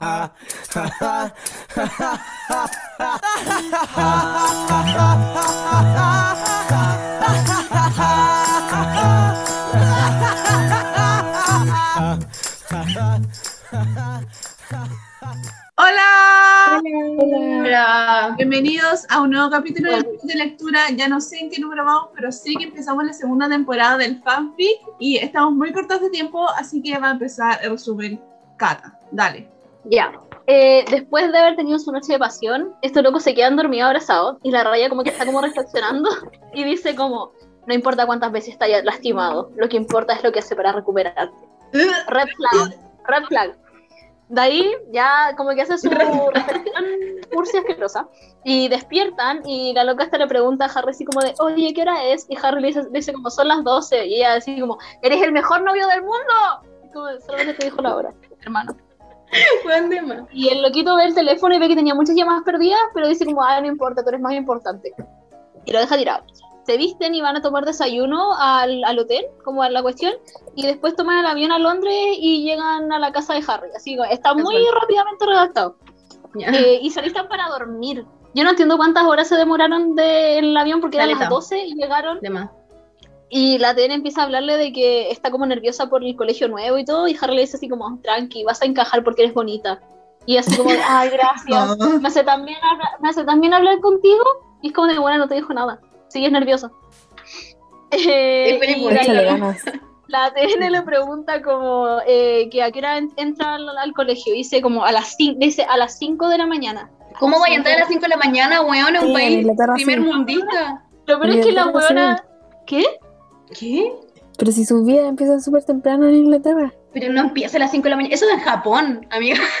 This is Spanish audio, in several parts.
Hola. Hola. Bienvenidos a un nuevo capítulo del de lectura. Ya no sé en qué número vamos, pero sí que empezamos la segunda temporada del fanfic y estamos muy cortos de tiempo, así que va a empezar el resumen. Cata, dale. Ya. Eh, después de haber tenido su noche de pasión, estos locos se quedan dormidos abrazados y la raya como que está como reflexionando y dice como, no importa cuántas veces está lastimado, lo que importa es lo que hace para recuperarte. Red flag, red flag. De ahí ya como que hace su reflexión cursi asquerosa y despiertan y la loca esta le pregunta a Harry así como de, oye, ¿qué hora es? Y Harry le dice, dice como, son las 12 y ella así como, eres el mejor novio del mundo. como, solamente te dijo la hora, hermano. Y el loquito ve el teléfono y ve que tenía muchas llamadas perdidas, pero dice como, ah, no importa, tú eres más importante. Y lo deja tirado. Se visten y van a tomar desayuno al, al hotel, como a la cuestión, y después toman el avión a Londres y llegan a la casa de Harry. Así que está muy rápidamente redactado. Eh, y se alistan para dormir. Yo no entiendo cuántas horas se demoraron del avión porque eran las 12 y llegaron. De más. Y la TN empieza a hablarle de que está como nerviosa por el colegio nuevo y todo, y Harry le dice así como, tranqui, vas a encajar porque eres bonita. Y así como, ay, gracias. Me hace también, me hace también hablar contigo, y es como de, bueno, no te dijo nada. Sigues nerviosa. Eh, la, TN le pregunta como eh, que a qué hora entra al, colegio. Dice como a las 5, dice a las 5 de la mañana. ¿Cómo voy a entrar a las 5 de la mañana, weón, en un país primer mundista? Lo peor es que la weona... ¿Qué? ¿Qué? Pero si su vida empieza súper temprano en Inglaterra. Pero no empieza a las 5 de la mañana. Eso es en Japón, amiga.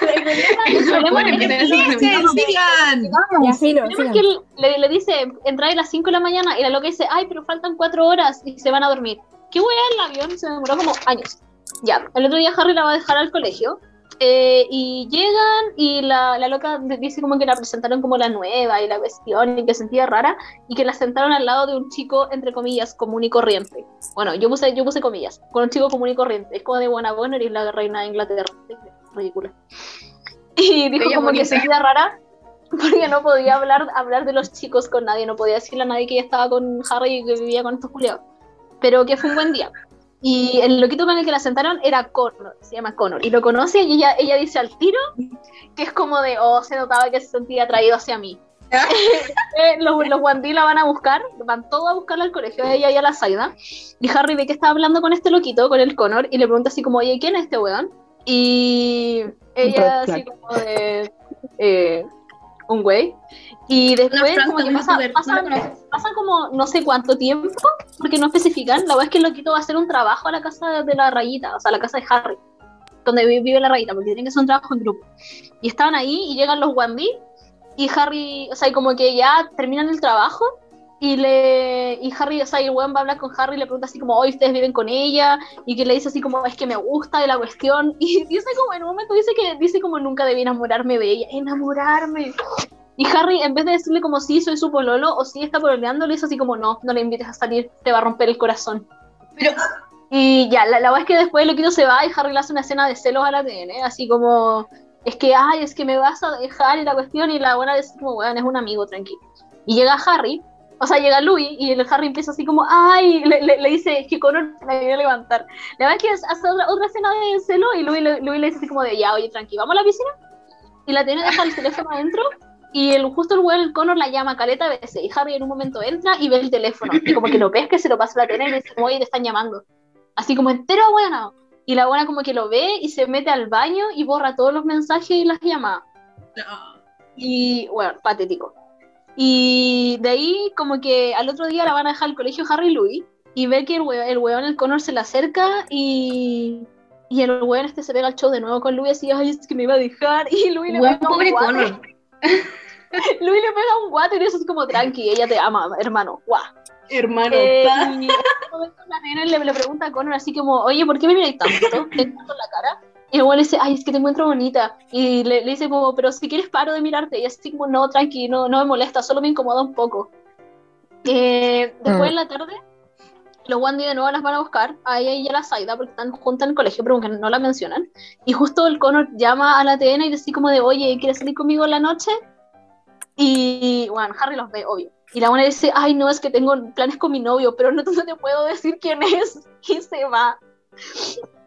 Que le, le dice, entra a las 5 de la mañana y la loca dice, ay, pero faltan 4 horas y se van a dormir. ¿Qué voy el avión? Se demoró como años. Ya, el otro día Harry la va a dejar al colegio eh, y llegan y la, la, loca dice como que la presentaron como la nueva y la cuestión y que sentía rara y que la sentaron al lado de un chico, entre comillas, común y corriente. Bueno, yo puse, yo puse comillas, con un chico común y corriente. Es como de buena buena y la reina de Inglaterra. Ridícula. Y dijo como que sentía rara porque no podía hablar, hablar de los chicos con nadie, no podía decirle a nadie que ella estaba con Harry y que vivía con estos culiados. Pero que fue un buen día. Y el loquito con el que la sentaron era Connor, se llama Connor, y lo conoce y ella, ella dice al tiro que es como de, oh, se notaba que se sentía atraído hacia mí. Eh, los, los Wandy la van a buscar, van todos a buscarla al colegio, ella y a la Saida, y Harry ve que está hablando con este loquito, con el Connor, y le pregunta así como, oye, ¿quién es este weón? Y ella así como de, eh, un güey, y después como que pasa, pasa, como no sé cuánto tiempo, porque no especifican. La verdad es que el loquito va a hacer un trabajo a la casa de la rayita, o sea, a la casa de Harry, donde vive la rayita, porque tienen que hacer un trabajo en grupo. Y estaban ahí y llegan los Wandy y Harry, o sea, como que ya terminan el trabajo y le y Harry, o sea, el weón va a hablar con Harry y le pregunta así como, hoy ustedes viven con ella, y que le dice así como, es que me gusta de la cuestión, y dice como, en un momento dice que, dice como, nunca debí enamorarme de ella, enamorarme, y Harry, en vez de decirle como sí, soy su pololo o sí está pololeando, le dice así como no, no le invites a salir, te va a romper el corazón. Pero... Y ya, la, la verdad es que después el loquito se va y Harry le hace una escena de celos a la TN, así como, es que, ay, es que me vas a dejar y la cuestión, y la buena dice como, bueno, es un amigo, tranquilo. Y llega Harry, o sea, llega Louis y el Harry empieza así como, ay, le, le, dice, es que Connor me viene a levantar. La verdad es que hace otra, otra escena de celo y Louis, Louis le dice así como de, ya, oye, tranqui, ¿vamos a la piscina? Y la tiene deja el teléfono adentro y el, justo el weón, el Connor la llama caleta a veces. Y Harry en un momento entra y ve el teléfono. Y como que lo ves que se lo pasa a la tele y dice, oye, te están llamando. Así como entero bueno. Y la buena como que lo ve y se mete al baño y borra todos los mensajes y las llamadas. Y bueno, patético. Y de ahí como que al otro día la van a dejar al colegio Harry y Louis. Y ve que el weón, el, weón, el Connor se le acerca y, y el weón este se pega al show de nuevo con Louis así, ay, es que me iba a dejar. Y Louis le pega pobre Connor. Luis le pega un guate y eso es como tranqui, ella te ama, hermano, guau. Hermano, eh, y en momento la nena le, le, pregunta a Connor así como, oye, ¿por qué me miras tanto? ¿Te tanto la cara? Y el le dice, ay, es que te encuentro bonita. Y le, le, dice como, pero si quieres paro de mirarte. Y así como, no, tranqui, no, no me molesta, solo me incomoda un poco. Eh, después mm. en la tarde, los Wandy de nuevo las van a buscar, a ella y a la Saida, porque están juntas en el colegio, pero aunque no la mencionan. Y justo el Connor llama a la TN y dice como de, oye, ¿quieres salir conmigo en la noche? Y bueno, Harry los ve, obvio. Y la buena dice, ay, no, es que tengo planes con mi novio, pero no, no te puedo decir quién es. Y se va.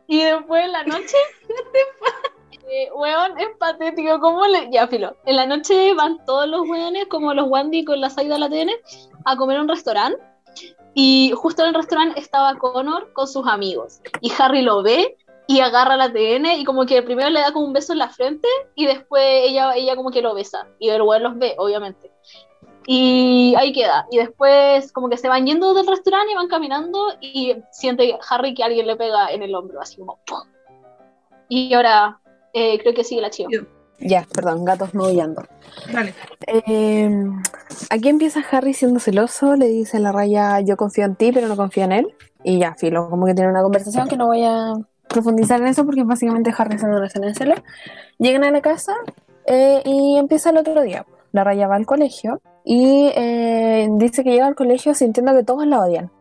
Y después en la noche, eh, weón, es patético. ¿Cómo le.? Ya, filo. En la noche van todos los weones, como los Wandy con la Saida la TN, a comer a un restaurante. Y justo en el restaurante estaba Connor con sus amigos. Y Harry lo ve y agarra la TN y como que primero le da como un beso en la frente y después ella, ella como que lo besa. Y el weón los ve, obviamente. Y ahí queda. Y después como que se van yendo del restaurante y van caminando y siente Harry que alguien le pega en el hombro, así como... ¡pum! Y ahora eh, creo que sigue la chiva. Ya, perdón, gatos maullando. Dale. Eh, aquí empieza Harry siendo celoso, le dice a la raya, yo confío en ti, pero no confío en él. Y ya, filo, como que tiene una conversación que no voy a profundizar en eso porque básicamente Harry se una escena de celo. Llegan a la casa eh, y empieza el otro día. La raya va al colegio y eh, dice que llega al colegio sintiendo que todos la odian.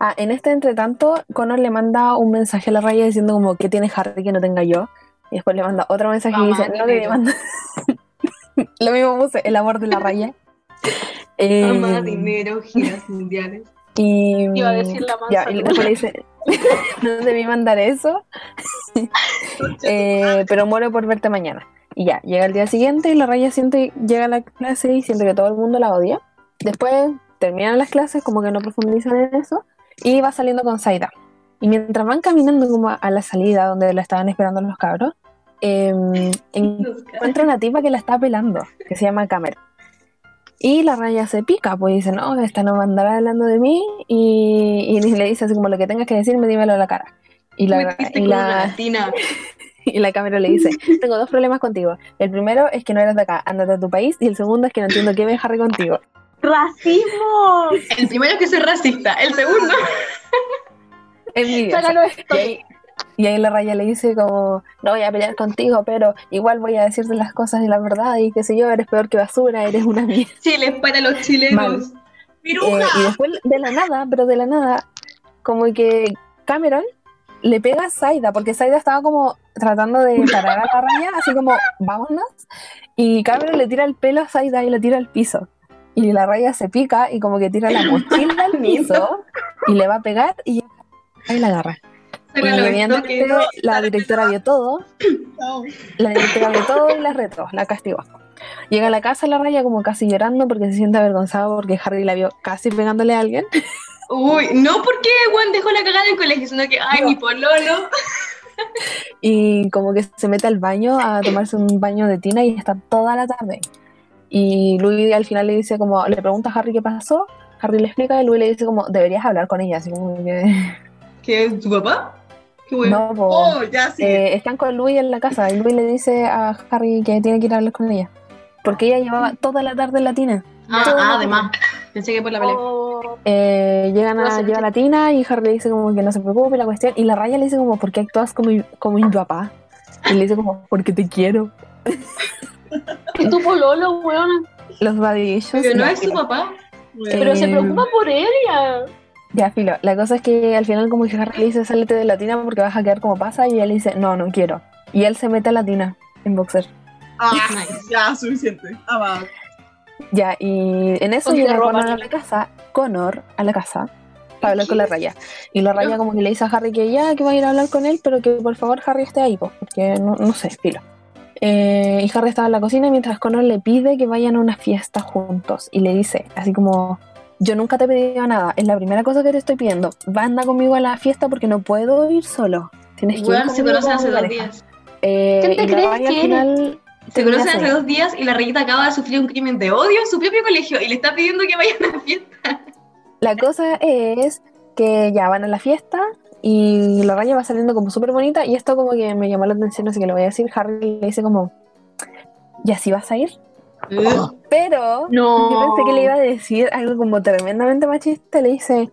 Ah, en este entretanto, Connor le manda un mensaje a la raya diciendo como que tiene Harry que no tenga yo. Y después le manda otro mensaje y dice, no, que me manda... Lo mismo puse, el amor de la raya. Eh, dinero, giras mundiales. Y, Iba a decir la ya, y después le dice, no debí mandar eso, Eh, pero muero por verte mañana. Y ya, llega el día siguiente y la raya siente, llega a la clase y siente que todo el mundo la odia. Después terminan las clases, como que no profundizan en eso, y va saliendo con Saida. Y mientras van caminando como a la salida donde la estaban esperando los cabros, eh, encuentra una tipa que la está pelando, que se llama Cameron. Y la raya se pica, pues dice, no, esta no va a andar hablando de mí, y, y le dice así como lo que tengas que decirme, dímelo a la cara. Y la, y la, y la cámara le dice, tengo dos problemas contigo. El primero es que no eres de acá, ándate a tu país, y el segundo es que no entiendo qué Harry contigo. ¡Racismo! El primero es que soy racista. El segundo. Envidiosa. Sácalo esto. Y ahí, la raya le dice como, no voy a pelear contigo, pero igual voy a decirte las cosas y la verdad, y qué sé yo, eres peor que basura, eres una mierda. Chile para los chilenos. Eh, y después de la nada, pero de la nada, como que Cameron le pega a Saida, porque Saida estaba como tratando de parar a la raya, así como, vámonos. Y Cameron le tira el pelo a Saida y le tira al piso. Y la raya se pica y como que tira la mochila al piso y le va a pegar y ahí la agarra. La directora vio todo, la directora vio todo y la retó, la castigó. Llega a la casa la raya como casi llorando porque se siente avergonzado porque Harry la vio casi pegándole a alguien. Uy, no porque Juan dejó la cagada en el colegio, sino que, ay, No. mi pololo. y como que se mete al baño a tomarse un baño de tina y está toda la tarde. Y Louis al final le dice como, le pregunta a Harry qué pasó, Harry le explica y Louis le dice como, deberías hablar con ella, así como que... ¿Qué es tu papá? No, po. Oh, ya sí. Eh, están con Louis en la casa y Louis le dice a Harry que tiene que ir a hablar con ella. Porque ella llevaba toda la tarde en la tina. Ah, ah, además. Pensé que por la pelea. Oh, Eh, llegan a lleva sí. la tina y Harry le dice como que no se preocupe la cuestión. Y la raya le dice como, ¿por qué actúas como, mi- como mi papá? Y le dice como, porque te quiero. es tu pololo, weón. Los issues, Pero no es su papá. Pero se Eh, preocupa por ella. Ya, filo. La cosa es que al final como que Harry le dice, sálete de la tina porque vas a quedar como pasa. Y le dice, no, no quiero. Y él se mete a la tina en boxer. Ah, ya, suficiente. Ah, va. Ya, y en eso llega Connor a la casa, Connor a la casa, para hablar con la raya. Y la raya como que le dice a Harry que ya, que va a ir a hablar con él, pero que por favor Harry esté ahí, pues, porque no, no sé, filo. Eh, y Harry estaba en la cocina mientras Connor le pide que vayan a una fiesta juntos. Y le dice, así como, yo nunca te he pedido nada, es la primera cosa que te estoy pidiendo. Va anda conmigo a la fiesta porque no puedo ir solo. Tienes que ir se conmigo conocen hace dos pareja". días. Eh, ¿Quién te crees al que final Se conocen hace dos días y la rayita acaba de sufrir un crimen de odio en su propio colegio y le está pidiendo que vayan a la fiesta. La cosa es que ya van a la fiesta y la raya va saliendo como súper bonita y esto como que me llamó la atención, así que lo voy a decir. Harry le dice como, ¿y así vas a ir? Pero No. yo pensé que le iba a decir algo como tremendamente machista. Le dice,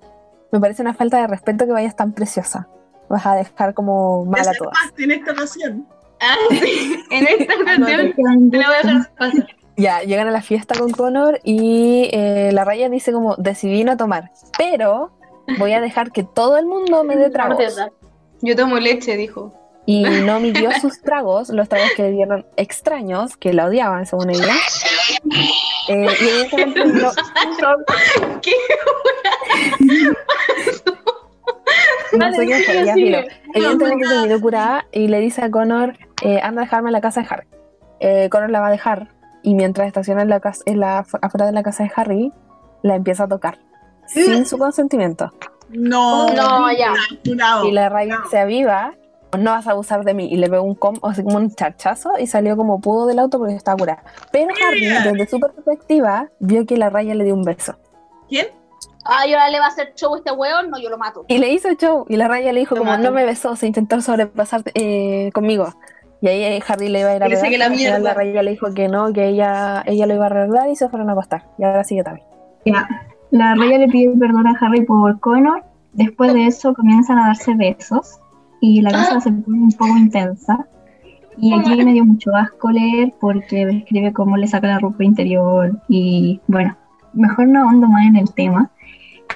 me parece una falta de respeto que vayas tan preciosa. Vas a dejar como mal a todas. En esta ocasión. Ah, sí. En esta ocasión me la voy a dejar pasar. Ya, llegan a la fiesta con Connor y eh, la raya dice como, decidí no tomar. Pero voy a dejar que todo el mundo me dé te tragos. Yo tomo leche, dijo. Y no midió sus tragos, los tragos que le dieron extraños, que la odiaban según ella. Eh, y evidentemente no- ¿Qué? no sé qué fue, ya filo. Evidentemente terminó curada y le dice a Connor, eh, anda a dejarme en la casa de Harry. Eh, Connor la va a dejar y mientras estaciona en la casa, en la, afuera de la casa de Harry, la empieza a tocar sin su consentimiento. No, No, ya. Y la Ray se aviva, no vas a abusar de mí, y le pegó un com, así como un charchazo y salió como pudo del auto porque estaba curada. Pero Harry, desde su perspectiva, vio que la Raya le dio un beso. ¿Quién? Ah, y ahora le va a hacer show a este weón, no, yo lo mato. Y le hizo show, y la Raya le dijo Lo como, mato. no me besó, se intentó sobrepasar eh, conmigo. Y ahí eh, Harry le iba a ir a pegar, que la mierda. la Raya le dijo que no, que ella, ella lo iba a arreglar y se fueron a acostar. Y ahora sigue también. Ya. La Raya le pide perdón a Harry por Connor. Después de eso comienzan a darse besos y la cosa se pone un poco intensa. Y aquí me dio mucho asco leer porque describe cómo le saca la ropa interior y bueno, mejor no ahondo más en el tema.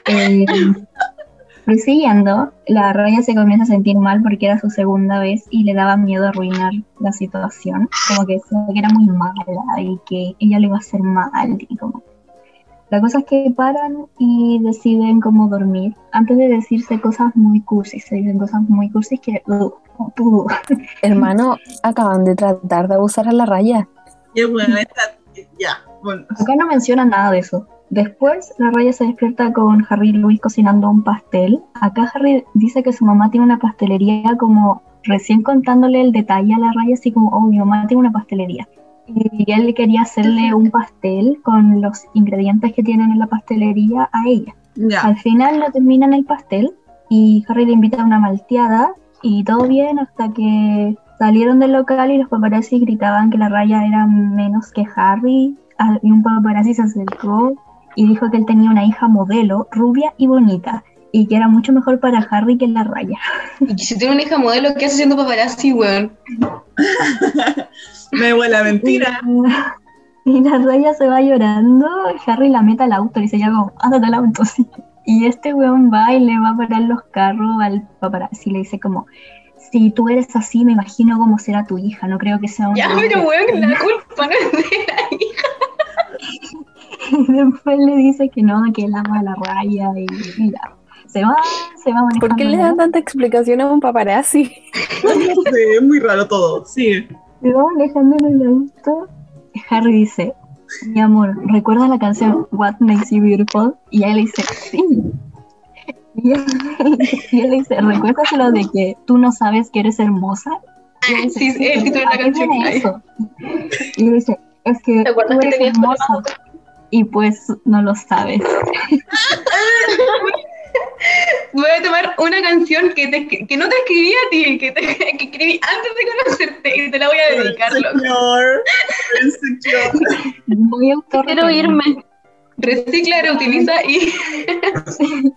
Eh, prosiguiendo, la Raya se comienza a sentir mal porque era su segunda vez y le daba miedo arruinar la situación, como que decía que era muy mala y que ella le iba a hacer mal y como la cosa es que paran y deciden cómo dormir. Antes de decirse cosas muy cursis, se dicen cosas muy cursis que... uh, uh. Hermano, acaban de tratar de abusar a la Raya. Qué bueno, esta. Ya, bueno. Acá no mencionan nada de eso. Después, la Raya se despierta con Harry y Luis cocinando un pastel. Acá Harry dice que su mamá tiene una pastelería como recién contándole el detalle a la Raya, así como, oh, mi mamá tiene una pastelería. Y él quería hacerle un pastel con los ingredientes que tienen en la pastelería a ella. Al final no terminan el pastel y Harry le invita a una malteada y todo bien hasta que salieron del local y los paparazzi gritaban que la raya era menos que Harry. Y un paparazzi se acercó y dijo que él tenía una hija modelo, rubia y bonita y que era mucho mejor para Harry que la raya. Y si tiene una hija modelo, ¿qué hace siendo paparazzi, weón? Me huele a mentira. Y la raya se va llorando, Harry la mete al auto y dice, ya como, ándate al auto, sí. Y este weón va y le va a parar los carros al paparazzi y le dice como, si tú eres así, me imagino cómo será tu hija, no creo que sea una... Ya, pero weón, la culpa no es de la hija. Y después le dice que no, que él ama a la raya y, y ya. Se va, se va manejando. ¿Por qué le dan tanta explicación a un paparazzi? No sé, es muy raro todo. Sí. Se va manejando en el auto. Harry dice, mi amor, ¿recuerdas la canción What Makes You Beautiful? Y él le dice, sí. Y él, y él le dice, ¿recuerdas lo de que tú no sabes que eres hermosa? Y él dice, Sí, sí, el título de la ¿a qué canción, eso? Y él dice, es que ¿Te acuerdas tú que eres tenías hermosa y pues no lo sabes. Voy a tomar una canción que, te, que no te escribí a ti, que, te, que escribí antes de conocerte y te la voy a dedicar. Señor. Muy autorreferente. Quiero irme. Recicla, reutiliza y...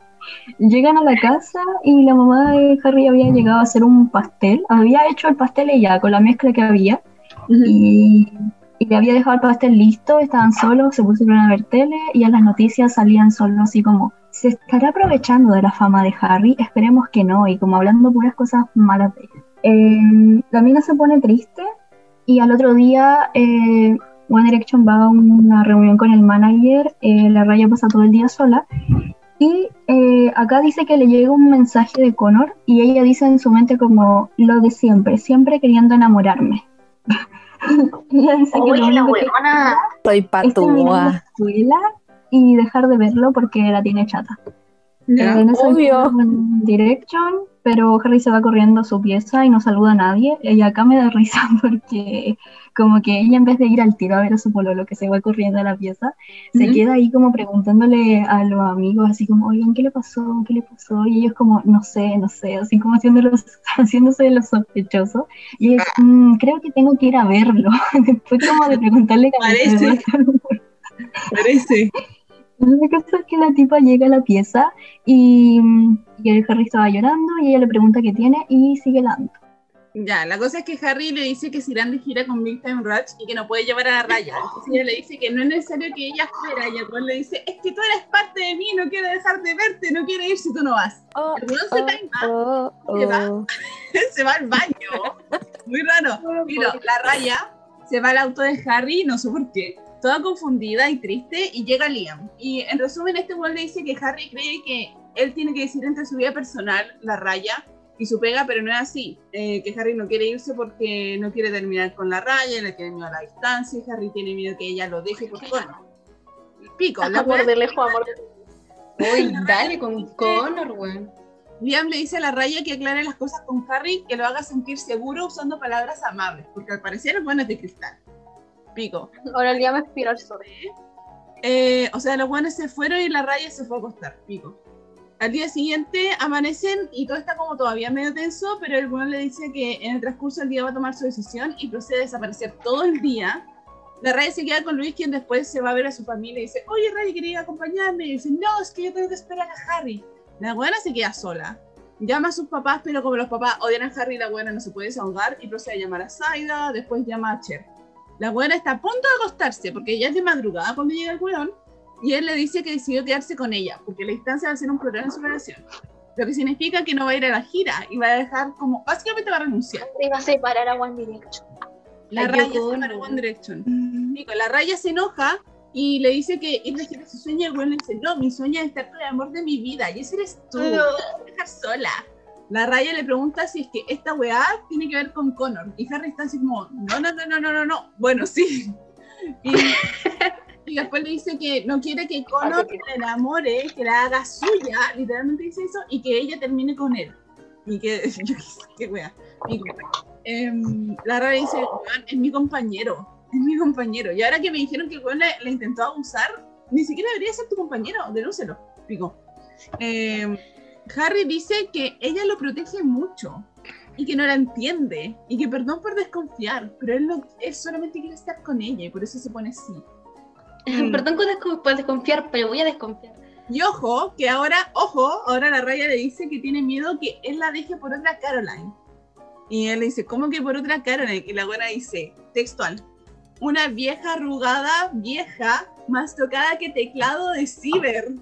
Llegan a la casa y la mamá de Harry había llegado a hacer un pastel. Había hecho el pastel ella con la mezcla que había y, y le había dejado el pastel listo. Estaban solos, se pusieron a ver tele y en las noticias salían solo así como se estará aprovechando de la fama de Harry. Esperemos que no. Y como hablando puras cosas malas de ella. Eh, la mina se pone triste y al otro día eh, One Direction va a una reunión con el manager. eh, la raya pasa todo el día sola. Y eh, acá dice que le llega un mensaje de Connor y ella dice en su mente como lo de siempre, siempre queriendo enamorarme. ella dice que la huevona. Soy es terminar la patúa. Y dejar de verlo porque la tiene chata. Ya. Eh, en obvio. Direction, pero Harry se va corriendo a su pieza y no saluda a nadie. Y acá me da risa porque como que ella en vez de ir al tiro a ver a su pololo que se va corriendo a la pieza, se Ujú. queda ahí como preguntándole a los amigos así como, oigan, ¿qué le pasó? ¿Qué le pasó? Y ellos como, no sé, no sé, así como haciéndolos, haciéndose de los sospechosos. Y ellos, "Mm, creo que tengo que ir a verlo. Después como de preguntarle que Parece. Parece. la cosa es que la tipa llega a la pieza y, y el Harry estaba llorando y ella le pregunta qué tiene y sigue dando. Ya, la cosa es que Harry le dice que se irán de gira con Big Time Rush y que no puede llevar a la raya. Entonces ella le dice que no es necesario que ella fuera. Y el weón le dice, es que tú eres parte de mí, no quiero dejar de verte, no quiero ir si tú no vas. Oh, El se taima, oh, se va. oh. se va al baño. Muy raro. Mira, la raya se va al auto de Harry, no sé por qué. Toda confundida y triste, y llega Liam. Y en resumen, este weón le dice que Harry cree que él tiene que decidir entre su vida personal, la raya, y su pega, pero no es así. Eh, que Harry no quiere irse porque no quiere terminar con la raya, le tiene miedo a la distancia, y Harry tiene miedo que ella lo deje por bueno. Pico, la Amor de lejos, amor de Uy, dale con Connor, weón. Liam le dice a la raya que aclare las cosas con Harry, que lo haga sentir seguro usando palabras amables, porque al parecer el bueno es de cristal. Pico. Ahora el día me expiró el sol. Eh, o sea, los buenos se fueron y la raya se fue a acostar, pico. Al día siguiente amanecen y todo está como todavía medio tenso, pero el bueno le dice que en el transcurso del día va a tomar su decisión y procede a desaparecer todo el día. La raya se queda con Luis, quien después se va a ver a su familia y dice, oye Raya, quería acompañarme. Y dice, no, es que yo tengo que esperar a Harry. La buena se queda sola. Llama a sus papás, pero como los papás odian a Harry, la buena no se puede desahogar y procede a llamar a Saida, después llama a Cher. La buena está a punto de acostarse porque ya es de madrugada cuando llega el weón y él le dice que decidió quedarse con ella porque la distancia va a ser un problema en su relación. Lo que significa que no va a ir a la gira y va a dejar como, básicamente va a renunciar. Iba a separar a One Direction. La Ay, raya se para One Direction. Nico, la raya se enoja y le dice que de gira su sueño y el weón le dice, no, mi sueño es estar con el amor de mi vida y ese eres tú, no. vas a dejar sola. La raya le pregunta si es que esta weá tiene que ver con Connor y Harry está así como, no, no, no, no, no, no, no. Bueno, sí. Y, y después le dice que no quiere que Connor se enamore, que la haga suya, literalmente dice eso, y que ella termine con él. Y que, yo qué wea. Y, em, la raya dice, weón, es mi compañero, es mi compañero. Y ahora que me dijeron que el weón le, intentó abusar, ni siquiera debería ser tu compañero, denúncelo, pico. Em, Harry dice que ella lo protege mucho y que no la entiende y que perdón por desconfiar, pero él, no, él solamente quiere estar con ella y por eso se pone así. Mm. Perdón por desconfiar, pero voy a desconfiar. Y ojo, que ahora, ojo, ahora la raya le dice que tiene miedo que él la deje por otra Caroline. Y él le dice, ¿cómo que por otra Caroline? Y la buena dice, textual, una vieja arrugada, vieja, más tocada que teclado de ciber.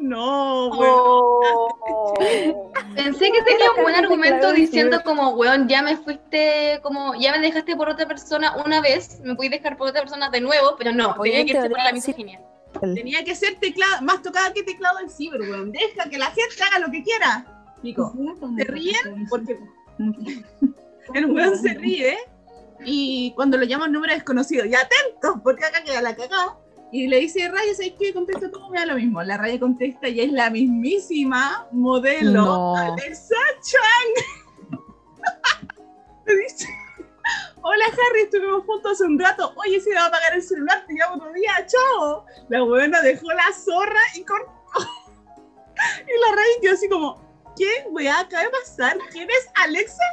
No, weón. Oh. Pensé que tenía un buen argumento diciendo como, weón, ya me fuiste, como, ya me dejaste por otra persona una vez, me puedes dejar por otra persona de nuevo, pero no, Oye, tenía que irse en por la misoginia. Tenía que ser teclado, más tocada que teclado del ciber, weón. Deja que la gente haga lo que quiera. Pico. ¿Se ríen? Porque el weón se ríe y cuando lo llama un número desconocido, y atentos, porque acá queda la cagada. Y le dice, Raya, ¿sabes qué? Contesta todo, me da lo mismo. La Raya contesta y es la mismísima modelo No. Alexa Chang. Le dice, hola Harry, estuvimos juntos hace un rato. Oye, se me va a apagar el celular, te llamo otro día, chao. La buena dejó la zorra y cortó. y la Raya quedó así como, ¿qué weá acaba de pasar? ¿Quién es Alexa?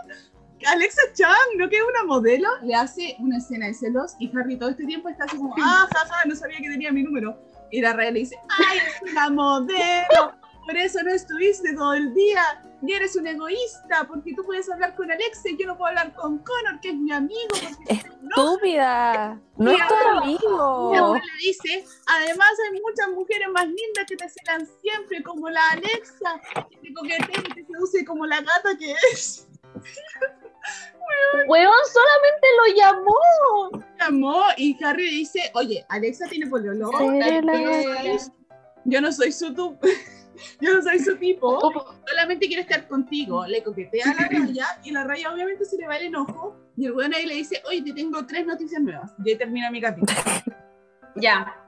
Alexa Chang, ¿no que es una modelo? Le hace una escena de celos y Harry todo este tiempo está así como, ah, jaja, no sabía que tenía mi número. Y la Raya le dice, ay, es una modelo, por eso no estuviste todo el día. Y eres un egoísta, porque tú puedes hablar con Alexa y yo no puedo hablar con Connor, que es mi amigo. porque no Estúpida. No es tu amigo. abuela le dice, además hay muchas mujeres más lindas que te celan siempre, como la Alexa, que te coquetea y te seduce como la gata que es. Weón, solamente lo llamó. Llamó y Harry le dice, oye, Alexa tiene pololo. Yo no soy su tu- yo no soy su tipo, solamente quiero estar contigo. Le coquetea a la raya y la raya obviamente se le va el enojo y el bueno ahí le dice, oye, te tengo tres noticias nuevas. Y ahí termina mi capítulo. Ya.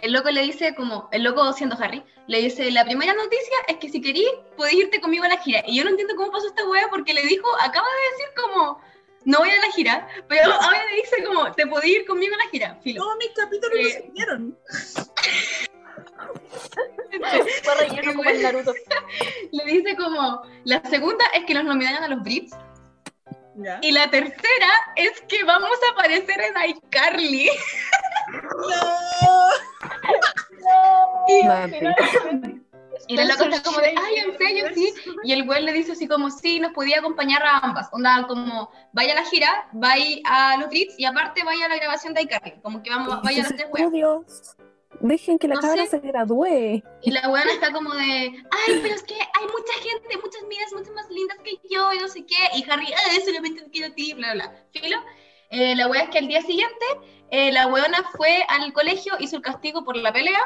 El loco le dice, como, el loco siendo Harry, le dice, la primera noticia es que si querís, podés irte conmigo a la gira. Y yo no entiendo cómo pasó esta wea porque le dijo, acaba de decir como, no voy a la gira, pero ahora le dice como, te podés ir conmigo a la gira, filo. Todos mis capítulos Eh, lo siguieron. Fue relleno como el Naruto. Le dice como, la segunda es que los nominaron a los Brits. Ya. Y la tercera es que vamos a aparecer en iCarly. No. No, Y- la loca está como de, ay, en serio, sí. Y el güey le dice así como, sí, nos podía acompañar a ambas. Onda, como, vaya a la gira, vaya a los Brits y aparte vaya a la grabación de iCarly. Como que vamos, vaya a las tres. Dios. Dejen que la No cabra se gradúe. Y la weona está como de, ay, pero es que hay mucha gente, muchas miras mucho más lindas que yo y no sé qué. Y Harry, ay, solamente te quiero a ti, bla, bla, bla. Filo. Eh, la wea es que al día siguiente, eh, la weona fue al colegio, hizo el castigo por la pelea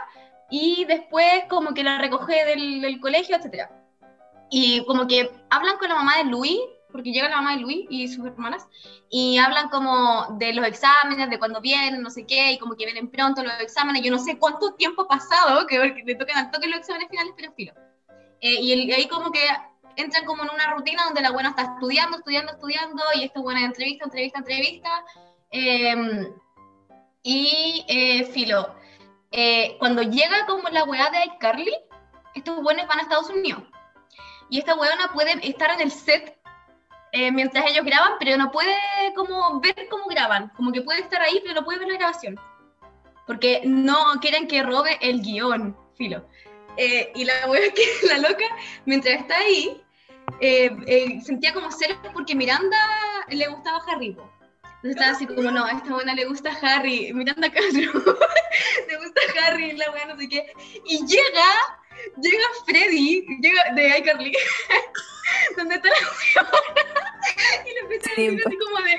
y después como que la recoge del, colegio, etcétera. Y como que hablan con la mamá de Luis, porque llega la mamá de Luis y sus hermanas, y hablan como de los exámenes, de cuándo vienen, no sé qué, y como que vienen pronto los exámenes. Yo no sé cuánto tiempo ha pasado, que le tocan al toque los exámenes finales, pero filo. Eh, y el- ahí como que entran como en una rutina donde la buena está estudiando, estudiando, estudiando, y esto buena entrevista, entrevista, entrevista. eh, y eh, filo. eh, cuando llega como la weá de iCarly, estos buenos van a Estados Unidos. Y esta weona puede estar en el set eh, mientras ellos graban, pero no puede como ver cómo graban. Como que puede estar ahí, pero no puede ver la grabación. Porque no quieren que robe el guion, filo. Eh, y la wea es que la loca, mientras está ahí, eh, eh, sentía como celos porque Miranda le gustaba Harry. po. Entonces estaba así como, no, a esta buena le gusta Harry, Miranda Castro, le gusta Harry, la buena no sé qué. Y llega, llega Freddy, llega de iCarly, donde está la weona, y le empieza a decir así como de,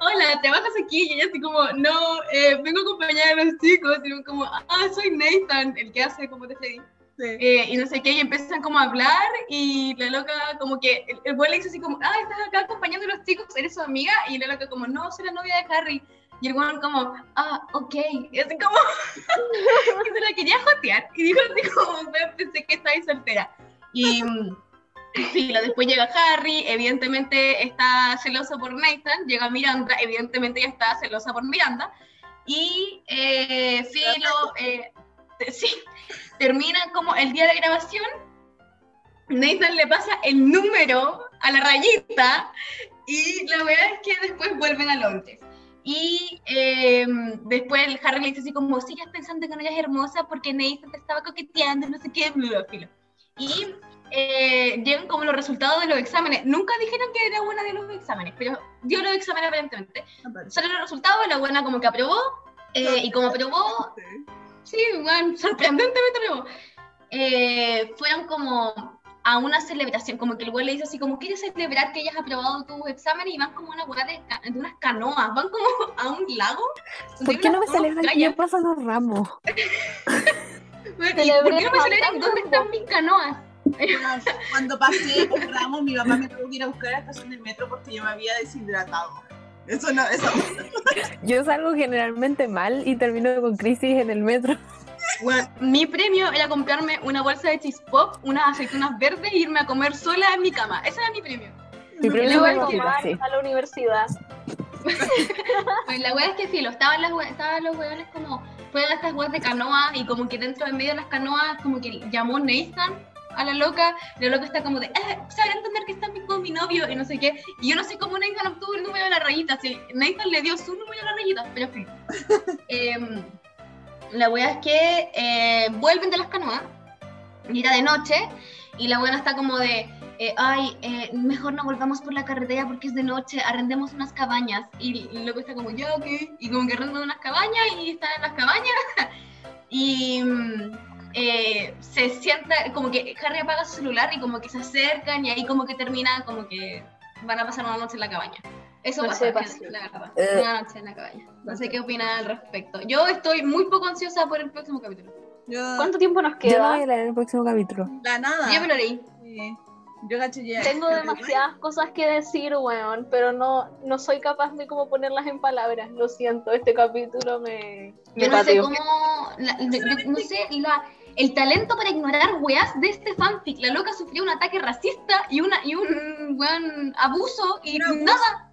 hola, ¿trabajas aquí? Y ella así como, no, eh, vengo a acompañar a los chicos, y como, ah, soy Nathan, el que hace como de Freddy. Eh, y no sé qué, y empiezan como a hablar y la loca como que, el, el güey le dice así como, ah, estás acá acompañando a los chicos, ¿eres su amiga? Y la loca como, no, soy la novia de Harry. Y el güey como, ah, ok. Y así como, que se la quería jotear. Y dijo así como, "Ve, pensé que estabais soltera. Y filo, después llega Harry, evidentemente está celoso por Nathan, llega Miranda, evidentemente ella está celosa por Miranda. Y eh, Filo, eh, sí, termina como el día de grabación, Nathan le pasa el número a la rayita y la verdad es que después vuelven a Londres. Y eh, después el Harry le dice así como, sigues pensando que no eres hermosa porque Nathan te estaba coqueteando, no sé qué, filo. Y eh, llegan como los resultados de los exámenes. Nunca dijeron que era buena de los exámenes, pero dio los exámenes aparentemente. Salen los resultados, la buena como que aprobó, eh, y como aprobó, Sí, bueno, sorprendentemente nuevo. Eh, fueron como a una celebración, como que el güey le dice así, como quieres celebrar que hayas aprobado tus exámenes y van como a una hueá de, de unas canoas, van como a un lago. ¿Por qué no me celebran que paso los ramos? Bueno, ¿y ¿Por qué no me celebran? ¿Dónde están mis canoas? Cuando pasé el ramo, mi mamá me tuvo que ir a buscar a la estación del metro porque yo me había deshidratado. Eso no, eso. Yo salgo generalmente mal y termino con crisis en el metro. Bueno, mi premio era comprarme una bolsa de cheese pop, unas aceitunas verdes e irme a comer sola en mi cama. Ese era mi premio. Mi premio a tomar sí. a la universidad. Pues la wea es que filo, estaban, las, estaban los weones como, fueron estas weas de canoa y como que dentro en medio de las canoas como que llamó Nathan a la loca, la loca está como de, eh, sabe entender que está con mi novio y no sé qué, y yo no sé cómo Nathan obtuvo el número de la rayita, si Nathan le dio su número a la rayita, pero filo. Em, la wea es que eh, vuelven de las canoas, y era de noche, y la buena está como de, eh, ay, eh, mejor no volvamos por la carretera porque es de noche, arrendemos unas cabañas. Y, y luego está como, ya, ok. Y como que arrendan unas cabañas y están en las cabañas. y mm, eh, se sienta, como que Harry apaga su celular y como que se acercan y ahí como que termina, como que van a pasar una noche en la cabaña. Eso Noche pasa, la verdad. Eh. Una noche en la cabaña. No sé qué opinan al respecto. Yo estoy muy poco ansiosa por el próximo capítulo. Yo, ¿Cuánto tiempo nos Yo no queda? voy a leer el próximo capítulo. la nada. Yo me lo leí. Sí. Yo ya. Tengo demasiadas cosas que decir, weón, pero no, no soy capaz de como ponerlas en palabras. Lo siento, este capítulo me, me Yo no sé cómo, la- yo- yo no sé, la, el talento para ignorar weas de este fanfic. La loca sufrió un ataque racista y, una, y un weón abuso y abuso. nada.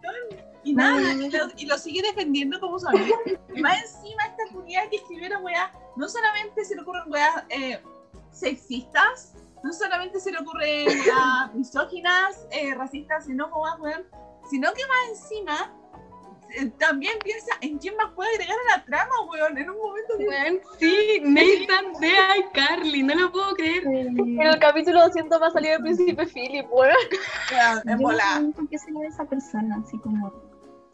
Y nada, y lo, y lo sigue defendiendo como su amiga. Y más encima esta comunidad que escribieron weas, no solamente se le ocurren weas eh, sexistas, no solamente se le ocurren weas misóginas, eh, racistas, xenófobas, weón, sino que más encima también piensa en quién más puede agregar a la trama, weón. En un momento que Weón, sí, Nathan de iCarly, no lo puedo creer. En el capítulo 200 va a salir el príncipe Philip, weón. bola. pregunto qué será esa persona, así como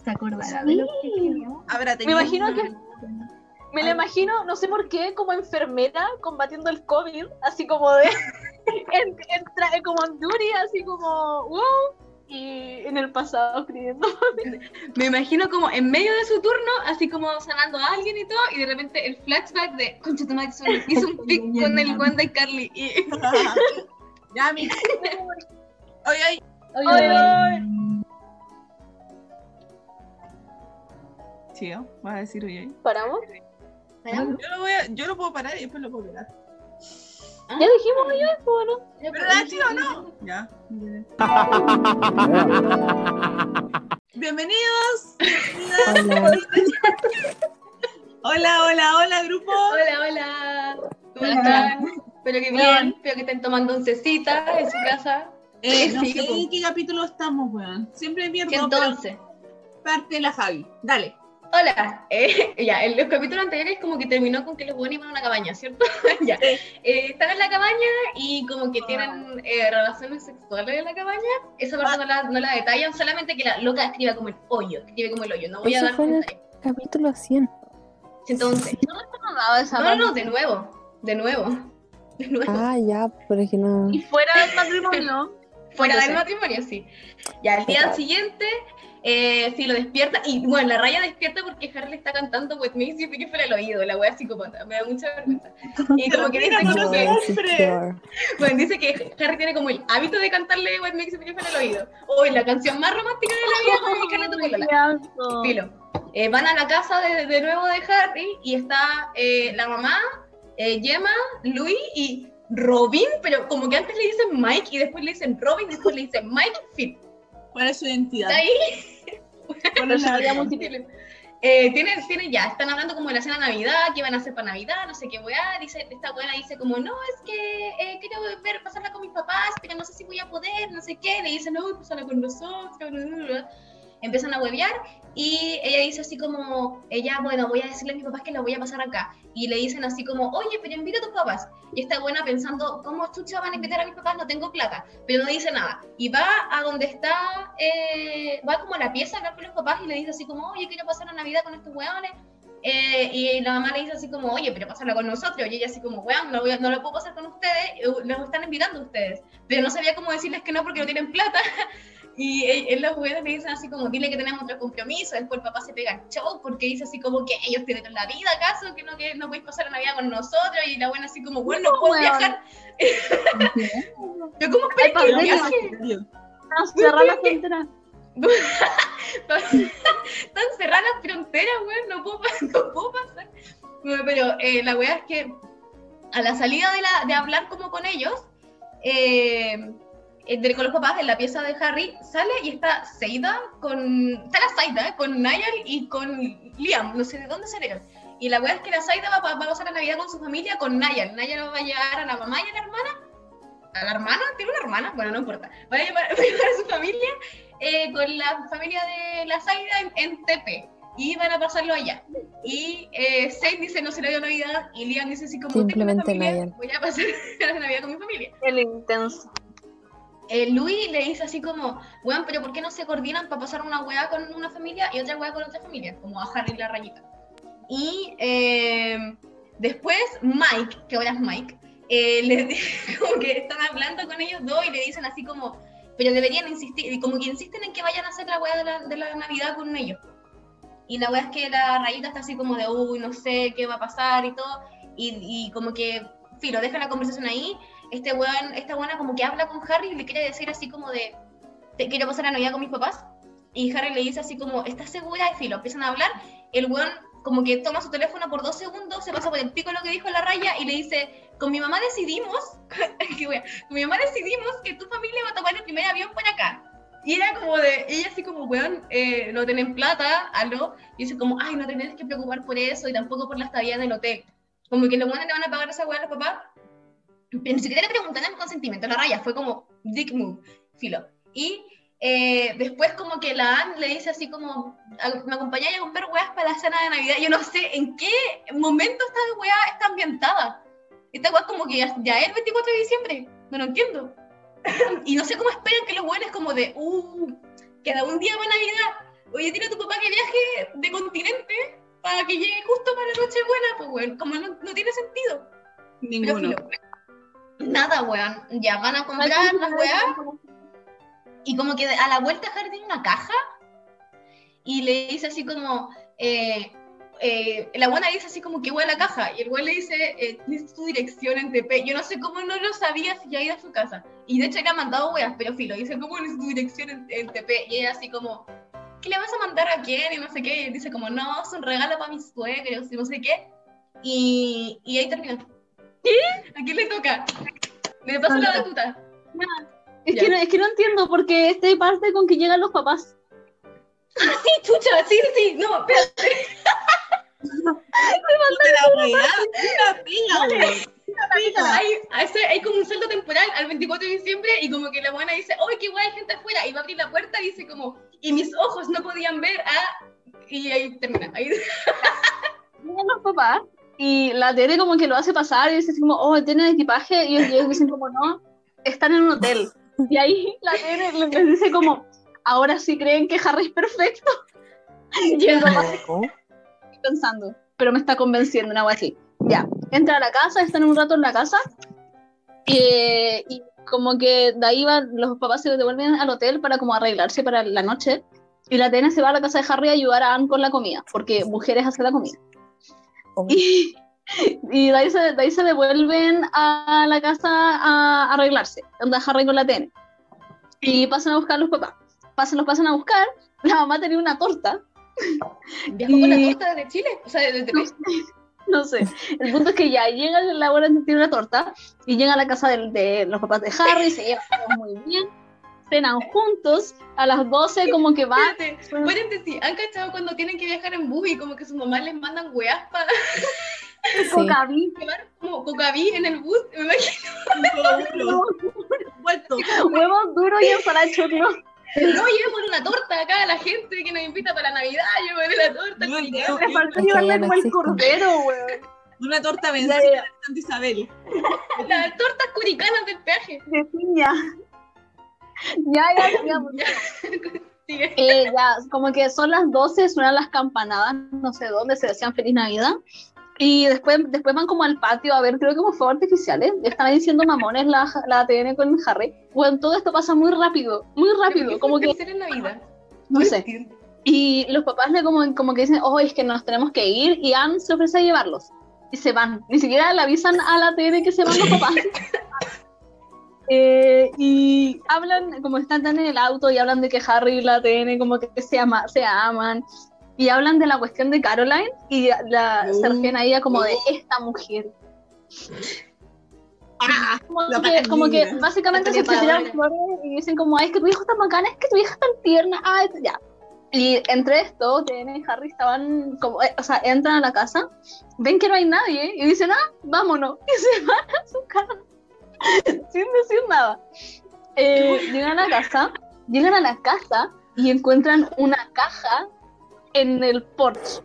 se acordará de lo que. Habrá Me imagino una- que me la imagino, no sé por qué, como enfermera combatiendo el COVID, así como de. en, como en Duri, así como. ¡Wow! Y en el pasado escribiendo. Me imagino como en medio de su turno, así como sanando a alguien y todo, y de repente el flashback de Concha hizo un- pic con el Wanda y Carly. Y ya, mi. Oye, oye, Oye, oye. Chío, vas a decir oye. ¿Paramos? Yo lo, voy a, yo lo puedo parar y después lo puedo pegar. Ya dijimos oye, oye, bueno. ¿Pero la chica o no? Ya. Bienvenidos. Hola. Hola, hola, hola, grupo. Hola, hola. ¿Cómo están? Espero que bien, espero que estén tomando oncecita en su casa. Eh, no Sí, sé en qué capítulo estamos, weón. Siempre pierdo, pero Entonces, parte la Javi. Dale. Hola. Eh, ya, en los capítulos anteriores como que terminó con que los buenos iban a una cabaña, ¿cierto? ya. Eh, están en la cabaña y como que tienen eh, relaciones sexuales en la cabaña. Esa parte no, la, no la detallan, solamente que la loca escribe como el hoyo, escribe como el hoyo. No voy a dar fue el-. Capítulo 100. Entonces, No daba esa no, no, de nuevo, de nuevo, de nuevo. Ah, ya, pero es que no. Y fuera del matrimonio. Fuera del matrimonio, sí. Ya, al día siguiente, eh, sí, lo despierta. Y bueno, la raya despierta porque Harry le está cantando What Makes You Feel fuera el oído, la wea psicópata. Me da mucha vergüenza. Y como que dice, como no que, bueno, dice que Harry tiene como el hábito de cantarle What Makes You Feel fuera el oído. Hoy la canción más romántica de la vida. Filo. Eh, van a la casa de, de nuevo de Harry y está eh, la mamá, eh, Gemma, Louis y Robin, pero como que antes le dicen Mike y después le dicen Robin y después le dicen Mike Phil. ¿Cuál es su identidad? ¿Está ahí? ¿Cuál es identidad? múltiple. Eh, tienen, tienen ya, están hablando como de la cena de Navidad, qué van a hacer para Navidad, no sé qué weá. Dice, esta buena dice como, no, es que eh, quiero ver, pasarla con mis papás, pero no sé si voy a poder, no sé qué. Le dicen, no, pasarla con nosotros. bla, bla, bla. Empiezan a huevear y ella dice así como, ella, bueno, voy a decirle a mis papás que la voy a pasar acá. Y le dicen así como, oye, pero invita a tus papás. Y esta buena pensando, ¿cómo chucha van a invitar a mis papás? No tengo plata. Pero no dice nada. Y va a donde está, eh, va como a la pieza a hablar con los papás y le dice así como, oye, quiero pasar la Navidad con estos weones. Eh, y la mamá le dice así como, oye, pero pásala con nosotros. Y ella así como, weón, no, no lo puedo pasar con ustedes, eh, los están invitando ustedes. Pero no sabía cómo decirles que no porque no tienen plata. Y él, él los weones le dicen así como, dile que tenemos otro compromiso. Después el papá se pega el show porque dice así como que ellos tienen la vida, ¿acaso? Que no, que no podéis pasar la Navidad con nosotros. Y la buena así como, bueno, no puedo weón. viajar. Pero ¿cómo Ay, esperas que viaje? No, cerrar la frontera. Están cerradas las fronteras, weón, no puedo, no puedo pasar. Pero eh, la weá es que a la salida de, la, de hablar como con ellos, eh, eh, de- con los papás en la pieza de Harry, sale y está Seida con. Está la Saida eh, con Niall y con Liam, no sé de dónde salieron. Y la weá es que la Saida va, a- va a pasar la Navidad con su familia con Niall. Niall va a llevar a la mamá y a la hermana. ¿A la hermana? ¿Tiene una hermana? Bueno, no importa. Va a llevar, va a, llevar a su familia eh, con la familia de la Zaida en, en Tepe y van a pasarlo allá. Y eh, dice no se le dio Navidad y Liam dice así como Simplemente "Tengo una familia, Niall. voy a pasar la Navidad con mi familia. El intenso. Eh, Louis le dice así como, weón, pero ¿por qué no se coordinan para pasar una weá con una familia y otra weá con otra familia? Como a Harry y la rayita. Y eh, después Mike, que ahora es Mike, eh, le dice como que están hablando con ellos dos y le dicen así como, pero deberían insistir, y como que insisten en que vayan a hacer la weá de la, de la Navidad con ellos. Y la weá es que la rayita está así como de, uy, no sé qué va a pasar y todo, y, y como que, filo, deja la conversación ahí, este weón, esta buena como que habla con Harry y le quiere decir así como de, te quiero pasar la Navidad con mis papás. Y Harry le dice así como, ¿estás segura? Y filo, empiezan a hablar. El weón como que toma su teléfono por dos segundos, se pasa por el pico lo que dijo la raya y le dice, con mi mamá decidimos, qué wea, con mi mamá decidimos que tu familia va a tomar el primer avión para acá. Y era como de, ella así como, weón, eh, no tienen plata, aló. Y dice como, ay, no tenés que preocupar por eso y tampoco por la estadía en el hotel. Como que los buenos le van a pagar esa weá a los papás. Pero ni siquiera le preguntan el consentimiento, la raya, fue como dick move, filo. Y eh, después como que la Anne le dice así como, "A- me acompañáis a comprar weas para la cena de Navidad. Yo no sé en qué momento esta wea está ambientada. Esta wea es como que ya, ya es el 24 de diciembre. No lo entiendo. y no sé cómo esperan que los weones como de, uh, queda un día para Navidad. Oye, tiene tu papá que viaje de continente para que llegue justo para Nochebuena, pues weón. Como no, no tiene sentido. Pero Ninguno. filo, Nada, weón. Ya van a comprar las weas. Y como que a la vuelta Harry tiene una caja y le dice así como, eh, eh, la buena dice así como que huele la caja y el güey le dice, eh, tienes tu dirección en TP. Yo no sé cómo no lo sabía si ya ido a su casa. Y de hecho le ha mandado weas, pero filo, dice, ¿cómo es tu dirección en, en TP? Y ella así como, ¿qué le vas a mandar a quién? Y no sé qué. Y dice como, no, es un regalo para mis suegros y no sé qué. Y, y ahí termina. ¿A quién le toca? Le paso la batuta. Es Ya. que, no, es que no entiendo porque este parte con que llegan los papás. Sí, chucha, sí, sí, no, espérate. Hay, a ese- hay como un salto temporal al 24 de diciembre y como que la buena dice, ¡ay, qué guay, hay gente afuera! Y va a abrir la puerta y dice como, y mis ojos no podían ver a... Y ahí termina. Ahí... Llegan los papás y la tele como que lo hace pasar y dice así como, oh, tienen equipaje y ellos dicen como, no, están en un hotel. Y ahí la tele les dice como, ahora sí creen que Harry es perfecto. Y papá ¿No? pensando, pero me está convenciendo, una así. Ya, entra a la casa, están un rato en la casa, eh, y como que de ahí van, los papás se devuelven al hotel para como arreglarse para la noche, y la Tena se va a la casa de Harry a ayudar a Anne con la comida, porque mujeres hacen la comida. Y, y de, ahí se, de ahí se devuelven a la casa a arreglarse, anda Harry con la Tena. Y pasan a buscar a los papás. Pasan, los pasan a buscar, la mamá tenía una torta, Viajó con la Y- torta de Chile, o sea, de TP. No sé. El punto es que ya llega la hora de tiene una torta y llega a la casa del- de, los papás de Harry, se todos muy bien, cenan juntos, a las 12 como que van. Espérate, paréntesis, ¿han cachado cuando tienen que viajar en bus y como que sus mamás les mandan weas para Sí. Cocaví, como cocaví en el bus? Me imagino, Vuelto. huevos duros y ensalada choclo. no, llevemos una torta acá a la gente que nos invita para Navidad, lleven la torta. No, faltó llevarle como el cordero, weón. Una torta vencida de Santa Isabel. Las tortas curicanas del peaje. De piña. Ya, ya, ya. Eh, ya, como que son las 12, suenan las campanadas, no sé dónde, se decían Feliz Navidad. Y después, después van como al patio a ver, creo que como fuegos artificiales. Están ahí diciendo mamones la, la TN con Harry. Bueno, todo esto pasa muy rápido, muy rápido, como que, en Navidad? no sé. Y los papás le como, como que dicen, oh, es que nos tenemos que ir. Y Anne se ofrece a llevarlos. Y se van. Ni siquiera le avisan a la TN que se van los papás. Eh, y hablan, como están tan en el auto, y hablan de que Harry y la TN como que se, ama, se aman. Y hablan de la cuestión de Caroline. Y la, se Uh, refieren a ella como de esta mujer. Ah, Como que, como que básicamente se, se tiran y dicen como, ay, es que tu hija es tan bacana, es que tu hija es tan tierna, ay, ya. Y entre esto, Diana y Harry estaban como, eh, o sea, entran a la casa, ven que no hay nadie y dicen, ah, vámonos, y se van a su casa sin decir nada. Eh, llegan a la casa, llegan a la casa y encuentran una caja en el porche.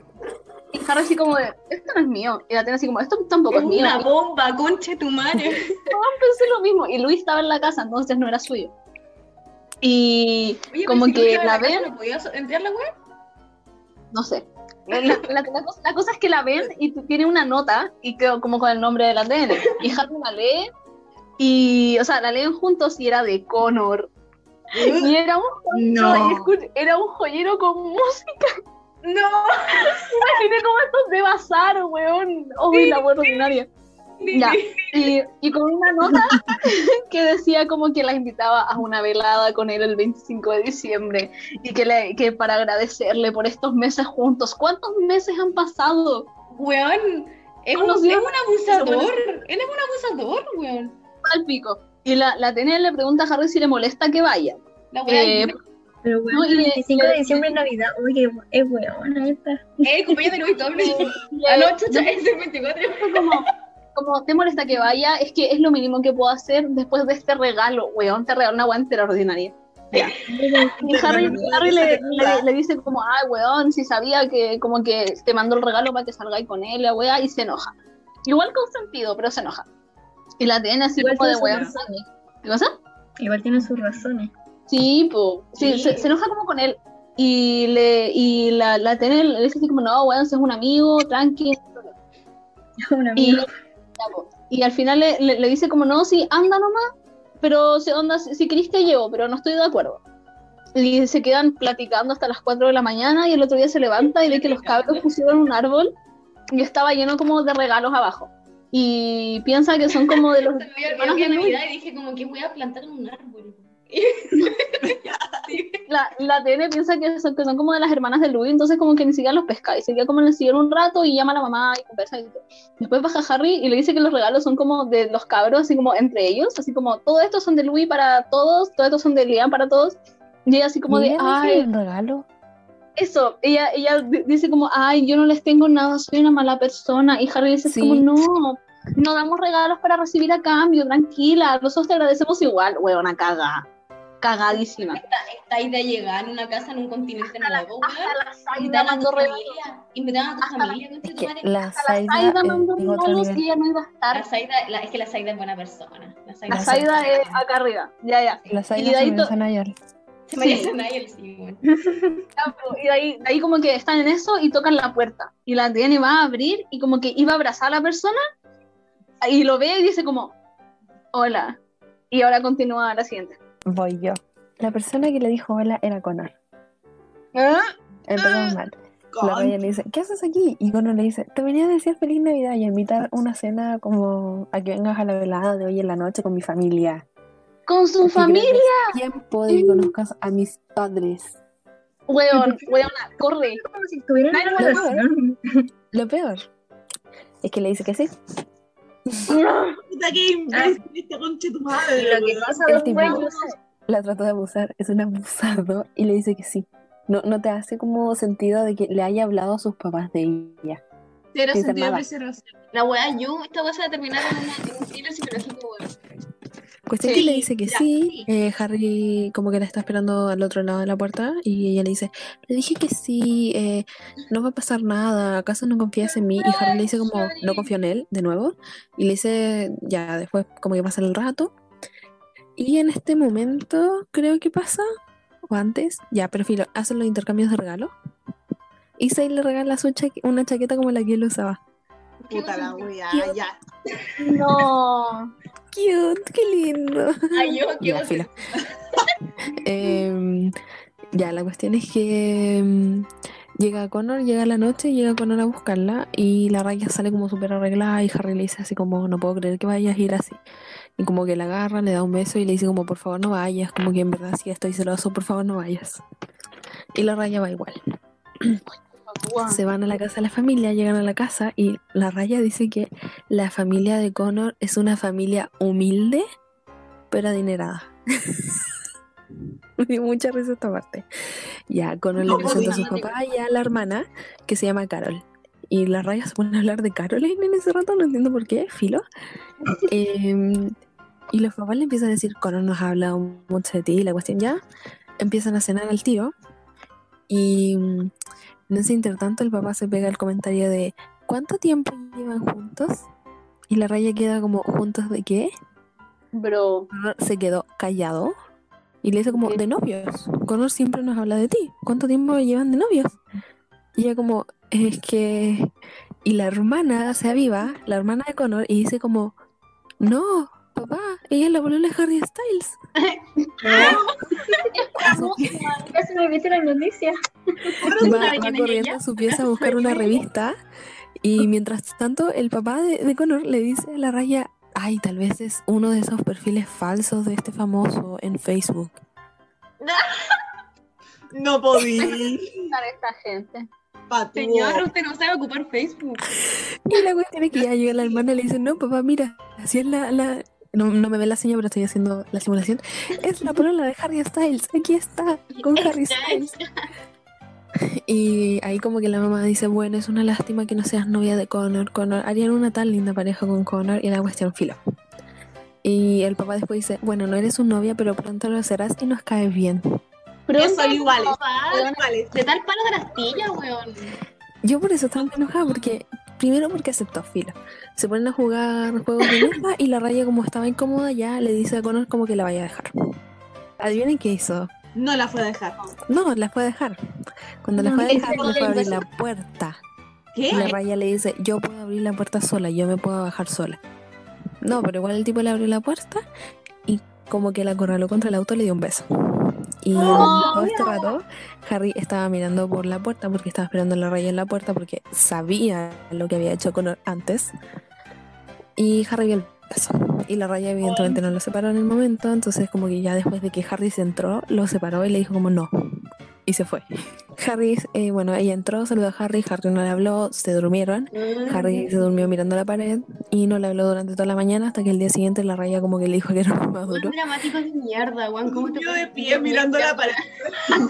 Y Harry así como de, esto no es mío. Y la tiene así como, esto tampoco Es es mío. una bomba, conche tu madre. pensé lo mismo. Y Luis estaba en la casa, entonces no era suyo. Y Oye, como que la ven, ¿No podías entrar la wea? no sé. La, la- la cosa, la cosa es que la ven y tiene una nota y quedó como con el nombre de la TN. Y Harry la lee y, o sea, la leen juntos y era de Connor. Y era un joyero, No. era un joyero con música. No. Tiene como estos de bazar, weón. Oh, la wea ordinaria. Ya, y, y con una nota que decía como que la invitaba a una velada con él el 25 de diciembre y que, le, que para agradecerle por estos meses juntos. ¿Cuántos meses han pasado? Weón, es un, es un abusador. Él es un abusador, weón. Al pico. Y la, la TN le pregunta a Harry si le molesta que vaya. La wea Eh, Pero bueno, No, el le- 25 le- de diciembre es Navidad. Oye, es weona esta. Eh, compañero de Luis doble. Le- Ah, no, chucha, es el 24. fue como, como te molesta que vaya, es que es lo mínimo que puedo hacer después de este regalo, weón, te regalo una weá entera ordinaria. Y Harry, Harry le, le- le dice como, ay, weón, si sabía que como que te mandó el regalo para que salgáis con él, la wea, y se enoja. Igual con sentido, pero se enoja. Y la tiene así Igual como de weón. ¿Qué cosa? Igual tiene sus razones. Sí, pues. Sí, Sí. Se, se enoja como con él. Y le y la, la tiene, le dice así como, no, weón, si es un amigo, tranqui. Un amigo. po. y al final le, le- le dice como, no, sí, anda nomás, pero si, onda, si, si querés te llevo, pero no estoy de acuerdo. Y se quedan platicando hasta las 4 de la mañana y el otro día se levanta y ve que los cabros pusieron un árbol y estaba lleno como de regalos abajo. Y piensa que son como de los Se me había hermanos olvidado que de. Navidad y dije como que voy a plantar un árbol. Sí. La, la TN piensa que son, que son como de las hermanas de Louis, entonces como que ni siquiera los pesca y se queda como en el sillón un rato y llama a la mamá y conversa y todo. Después baja Harry y le dice que los regalos son como de los cabros, así como entre ellos, así como todo esto son de Louis para todos, todo esto son de Liam para todos. Y ella así como ¿Y de, ay, un regalo? eso, ella, ella di- dice como, ay, yo no les tengo nada, soy una mala persona. Y Harry dice Sí. como, no, no damos regalos para recibir a cambio, tranquila, nosotros te agradecemos igual, huevona, caga, cagadísima. Esta, esta idea de llegar en una casa en un continente nuevo, weón. la Invitaban a tu familia. Invitaban a tu familia. concha Es tu que madre. la la es mandó regalos y ella no iba a La estar. Zaida, la- es que la Zaida es buena persona. La Zaida, La Zaida es acá arriba, ya, ya. La Y Zaida de ahí se a me Sí. weón. Po, Y de ahí, de ahí como que están en eso y tocan la puerta. Y la Diane va a abrir y como que iba a abrazar a la persona y lo ve y dice como, hola. Y ahora continúa la siguiente. Voy yo. La persona que le dijo hola era Connor. Empezamos mal. La Raya le dice, ¿qué haces aquí? Y Connor le dice, te venía a decir feliz Navidad y a invitar una cena como a que vengas a la velada de hoy en la noche con mi familia. Con su familia, que tiempo de que conozcas a mis padres. weón, weona, corre. Como si estuvieran en relación. Lo peor es que le dice que sí. Puta que imbécil esta concha de tu madre. Lo que pasa El tipo-. La trató de abusar, es un abusado y le dice que sí. No, no te hace como sentido de que le haya hablado a sus papás de ella. Cero sentido de preservación. La weá, yo, esta weá se va a terminar en un thriller psicológico, weón. Cuestión Sí, que le dice que ya, sí, sí. eh, Harry como que la está esperando al otro lado de la puerta y ella le dice, le dije que sí, eh, no va a pasar nada, ¿acaso no confías en mí? Y Harry le dice como, no confío en él, de nuevo, y le dice, ya, después como que pasa el rato. Y en este momento, creo que pasa, o antes, ya, pero filo, hacen los intercambios de regalo. Y Say le regala su chaque- una chaqueta como la que él usaba. Puta la wea, ya. No. Cute, qué lindo. Ay, yo, qué Ya, filo. Em, ya, la cuestión es que em, llega Connor, llega la noche, llega Connor a buscarla y la raya sale como súper arreglada y Harry le dice así como, no puedo creer que vayas a ir así. Y como que la agarra, le da un beso y le dice como, por favor no vayas, como que en verdad sí estoy celoso, por favor no vayas. Y la raya va igual. Se van a la casa de la familia, llegan a la casa y la raya dice que la familia de Connor es una familia humilde, pero adinerada. Me dio mucha risa esta parte. Ya, Connor le No, presenta a su papá y a la hermana, que se llama Carol. Y la raya se pone a hablar de Caroline en ese rato, no entiendo por qué, filo. Em, y los papás le empiezan a decir, Connor nos ha hablado mucho de ti, y la cuestión ya. Empiezan a cenar al tiro. Y en ese intertanto el papá se pega el comentario de, ¿cuánto tiempo llevan juntos? Y la raya queda como, ¿juntos de qué? Bro. Connor se quedó callado y le dice como, de novios. Connor siempre nos habla de ti. ¿Cuánto tiempo llevan de novios? Y ella como, es que... Y la hermana se aviva, la hermana de Connor, y dice como, no, papá, ella es la boluda de Harry Styles. Ya se me viste la noticia. va, va corriendo ella? a su pieza a buscar una revista y mientras tanto el papá de, de Connor le dice a la raya, ay, tal vez es uno de esos perfiles falsos de este famoso en Facebook. No podí. Para esta gente. Señor, usted no sabe ocupar Facebook. Y la cuestión es que ya llega la hermana y le dice, no, papá, mira, así es la... la... No, no me ve la señal, pero estoy haciendo la simulación. Es la polola de Harry Styles, aquí está, con Harry Styles. Y ahí como que la mamá dice, bueno, es una lástima que no seas novia de Connor. Connor harían una tan linda pareja con Connor y la cuestión filo. Y el papá después dice, bueno, no eres su novia, pero pronto lo serás y nos caes bien. Yo soy igual. Weón, De tal palo de la astilla, weón. Yo por eso estaba enojada, porque primero porque aceptó filo. Se ponen a jugar juegos de mesa y la raya como estaba incómoda ya le dice a Connor como que la vaya a dejar. Adivinen qué hizo. No la fue a dejar. No, la fue a dejar. Cuando la fue a ¿qué dejar, le fue a abrir la puerta. ¿Qué? Y la raya le dice, yo puedo abrir la puerta sola, yo me puedo bajar sola. No, pero igual el tipo le abrió la puerta y como que la acorraló contra el auto y le dio un beso. Y en todo este rato, Harry estaba mirando por la puerta porque estaba esperando a la raya en la puerta porque sabía lo que había hecho Connor antes. Y Harry vio el. Y la raya evidentemente no lo separó en el momento, entonces como que ya después de que Harry se entró, lo separó y le dijo como no. Y se fue. Harry, eh, bueno, ella entró, saludó a Harry, Harry no le habló, se durmieron. Harry se durmió mirando la pared y no le habló durante toda la mañana hasta que el día siguiente la raya como que le dijo que era un maduro. Weón dramático de mierda, weón. ¿Cómo te Yo de pie mirando la pared.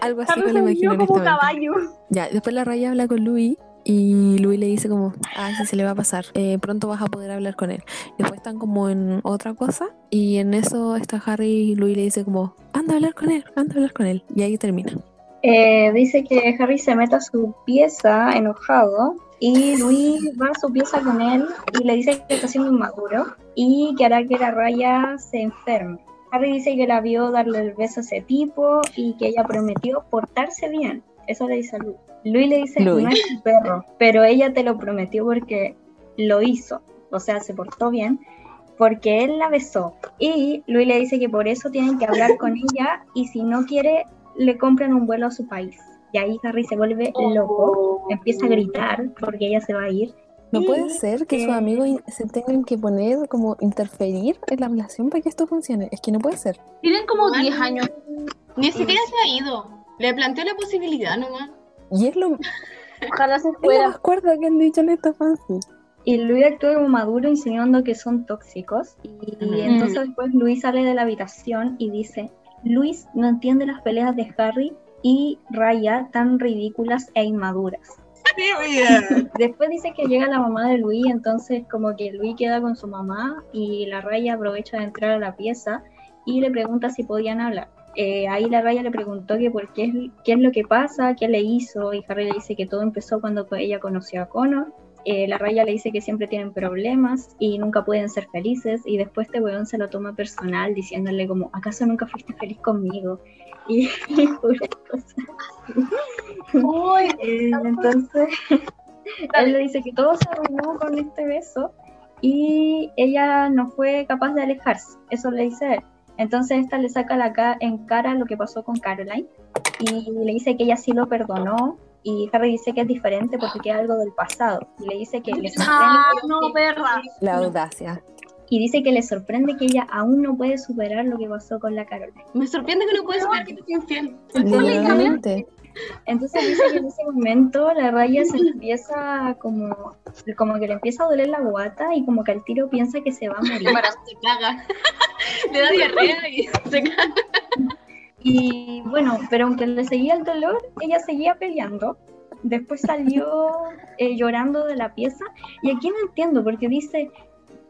Algo así me lo imagino como honestamente. caballo. Ya, después la raya habla con Louis y Louis le dice como, ah, sí se le va a pasar, eh, pronto vas a poder hablar con él. Después están como en otra cosa y en eso está Harry y Louis le dice como, anda a hablar con él, anda a hablar con él. Y ahí termina. Eh, dice que Harry se mete a su pieza enojado y Luis va a su pieza con él y le dice que está siendo inmaduro y que hará que la raya se enferme. Harry dice que la vio darle el beso a ese tipo y que ella prometió portarse bien. Eso le dice a Luis. Luis le dice, Louis. no es tu perro, pero ella te lo prometió porque lo hizo. O sea, se portó bien porque él la besó. Y Luis le dice que por eso tienen que hablar con ella y si no quiere, le compran un vuelo a su país. Y ahí Harry se vuelve loco, empieza a gritar porque ella se va a ir. No puede ser que sus eh, amigos se tengan que poner como interferir en la relación para que esto funcione. Es que no puede ser. Tienen como Weón, 10 años. Ni siquiera se ha ido. Le planteó la posibilidad nomás. Y es lo, es Ojalá se lo fuera. más cuerda que han dicho en esta fanfic. Y Luis actúa como maduro insinuando que son tóxicos. Y entonces después Luis sale de la habitación y dice, Luis no entiende las peleas de Harry y Raya tan ridículas e inmaduras. Después dice que llega la mamá de Luis, entonces como que Luis queda con su mamá y la Raya aprovecha de entrar a la pieza y le pregunta si podían hablar. Eh, ahí la Raya le preguntó que por qué es, qué es lo que pasa, qué le hizo y Harry le dice que todo empezó cuando ella conoció a Connor. Eh, la Raya le dice que siempre tienen problemas y nunca pueden ser felices y después este weón se lo toma personal diciéndole como, ¿acaso nunca fuiste feliz conmigo? Y, y puras cosas eh, entonces, él le dice que todo se arruinó con este beso y ella no fue capaz de alejarse. Eso le dice él. Entonces, esta le saca la ca- en cara lo que pasó con Caroline y le dice que ella sí lo perdonó. Y Harry dice que es diferente porque queda algo del pasado. Y le dice que le Ah, sorprende, no, perra. La audacia. y dice que le sorprende que ella aún no puede superar lo que pasó con la Caroline. Me sorprende que no puedes saber que te infiel. Literalmente. Entonces dice que en ese momento la raya se empieza como, como que le empieza a doler la guata y como que al tiro piensa que se va a morir. Para se caga. Le da diarrea y se caga. Y bueno, pero aunque le seguía el dolor, ella seguía peleando. Después salió eh, llorando de la pieza y aquí no entiendo porque dice,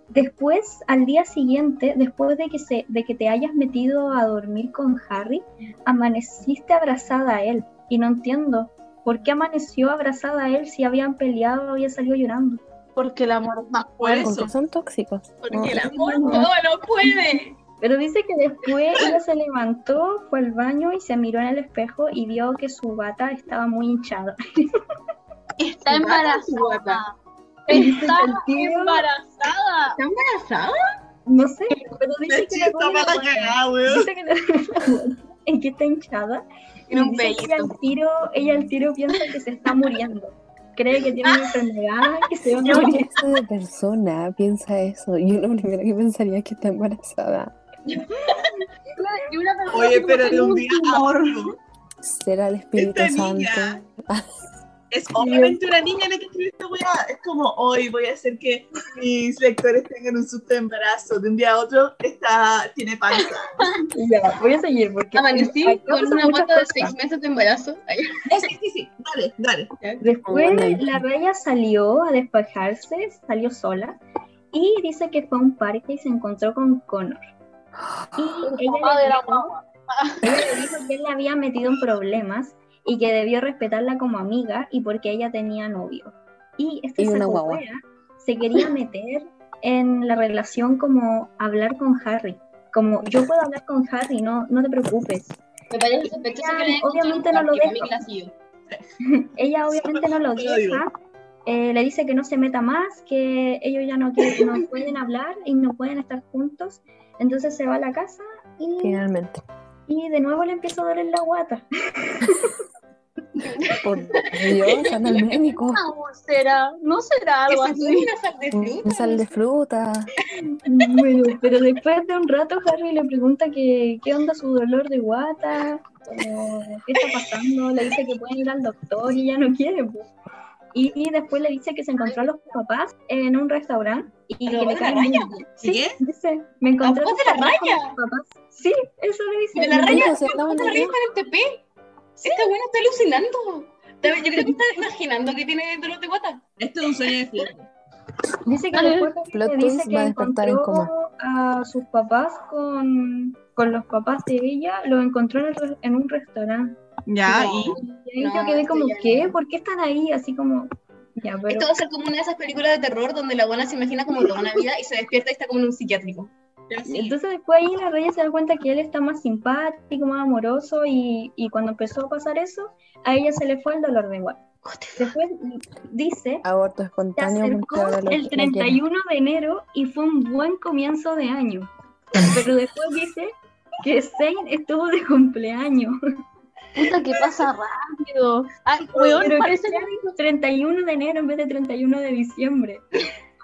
después al día siguiente, después de que, se, de que te hayas metido a dormir con Harry, amaneciste abrazada a él. Y no entiendo, ¿por qué amaneció abrazada a él si habían peleado, había salido llorando? Porque el amor es más fuerte. son tóxicos. Porque el amor todo lo puede. Pero dice que después ella se levantó, fue al baño y se miró en el espejo y vio que su bata estaba muy hinchada. Está embarazada. Está embarazada. ¿Está embarazada? No sé, pero dice que la cagada, en que está hinchada. Tiene un que ella al tiro, ella al tiro piensa que se está muriendo. Cree que tiene una enfermedad, que se va a ¿Qué morir. clase de persona piensa eso? Yo lo primero que pensaría es que está embarazada. Y una persona Oye, pero de un día a otro. Será el Espíritu Esta Santo. es obviamente una niña la que escribe esta weá. Es como, hoy voy a hacer que mis lectores tengan un susto de embarazo. De un día a otro, esta tiene panza. Ya, voy a seguir porque. Amanecí con una guata de seis meses de embarazo. Sí, sí, sí. Dale, dale. Después la raya salió a despejarse, salió sola y dice que fue a un parque y se encontró con Connor. Y ella le, dijo, ella le dijo que él la había metido en problemas y que debió respetarla como amiga y porque ella tenía novio. Y este Y se quería meter en la relación como hablar con Harry. Como yo puedo hablar con Harry, no, no te preocupes. Me parece sospechoso que le Obviamente no lo siguió. Ella obviamente no lo deja, eh, le dice que no se meta más, que ellos ya no, quieren- no pueden hablar y no pueden estar juntos. Entonces se va a la casa y, Finalmente. y de nuevo le empieza a doler la guata. Por Dios, anda al médico. Una úlcera, no será algo ¿Esa así. una sal de fruta? Bueno, pero después de un rato Harry le pregunta que qué onda su dolor de guata, como, qué está pasando, le dice que pueden ir al doctor y ella no quiere. pues. Y, y después le dice que se encontró a los papás en un restaurante y ¿Los que le la raya? bien. ¿Y qué? Dice, me encontré ¿Los a de la papás con raya? los papás. Sí, eso le dice. ¿De la Me raya? Se ¿Cómo el la raya con el TP? Esta buena está alucinando. Yo creo que está imaginando que tiene dolor de guata. Esto es un sueño de fiesta. Dice que después Plot dice que va a despertar en encontró a sus papás con, con los papás de ella, lo encontró en, el en un restaurante. Ya, No. y Y ahí No, yo quedé como, ¿qué? no. ¿Por qué están ahí? Así como, ya, pero... Esto va a ser como una de esas películas de terror donde la buena se imagina como toda una vida y se despierta y está como en un psiquiátrico. Entonces después ahí la raya se da cuenta que él está más simpático, más amoroso y, y cuando empezó a pasar eso, a ella se le fue el dolor de guata. Después dice Aborto Se espontáneo acercó el lo quiero. 31 de enero y fue un buen comienzo de año. Pero después dice que Zane estuvo de cumpleaños. Puta que pasa rápido. Ay, weón, parece que dijo 31 de enero en vez de 31 de diciembre.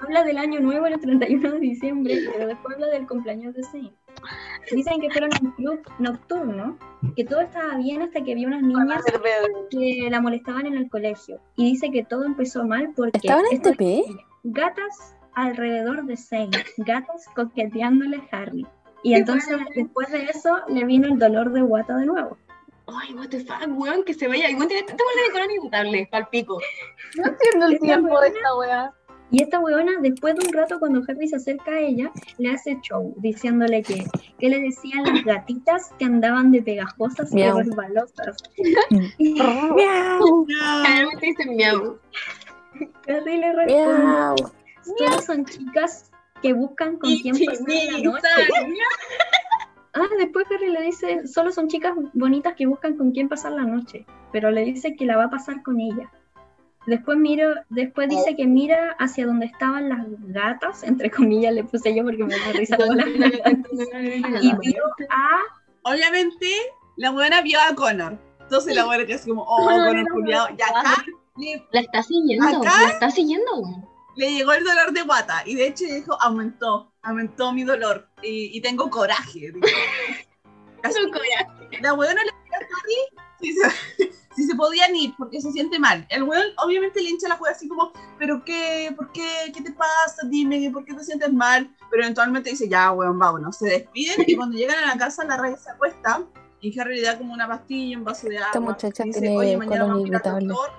Habla del año nuevo el 31 de diciembre, pero después habla del cumpleaños de Zane. Dicen que fueron a un club nocturno, que todo estaba bien hasta que vio unas niñas que la molestaban en el colegio. Y dice que todo empezó mal porque ¿Estaban en TP? gatas alrededor de Zane, gatas coqueteándole a Harry. Y entonces después de eso le vino el dolor de guata de nuevo. Ay, what the fuck, weón, que se vaya. Igual tiene esta buena de inmutable, palpico. No entiendo el tiempo de esta weá. Y esta weona, después de un rato, cuando Harry se acerca a ella, le hace show, diciéndole que, que le decían las gatitas que andaban de pegajosas y Miau. resbalosas. Mm. Miau, Generalmente dicen miau. Harry le responde, miau. solo son chicas que buscan con quién pasar la noche. Ah, después Harry le dice, solo son chicas bonitas que buscan con quién pasar la noche, pero le dice que la va a pasar con ella. Después miro, después dice que mira hacia donde estaban las gatas, entre comillas le puse yo porque me da risa con las gatas, y vio a obviamente la buena vio a Connor. Entonces la buena que así como, oh, Connor culiado. Y acá le, La está siguiendo, ¿Acá? la está siguiendo, le llegó el dolor de guata. Y de hecho dijo, aumentó, aumentó mi dolor. Y, y tengo coraje. dijo. Así que la buena le si se, si se podían ir porque se siente mal. El weón obviamente le hincha la juega así como, pero qué, ¿por qué? ¿Qué te pasa? Dime, ¿por qué te sientes mal? Pero eventualmente dice, ya, weón, vámonos. Se despiden y cuando llegan a la casa la rey se acuesta y Harry le da como una pastilla, un vaso de agua. Esta muchacha dice, tiene oye, mañana vamos a ir al doctor.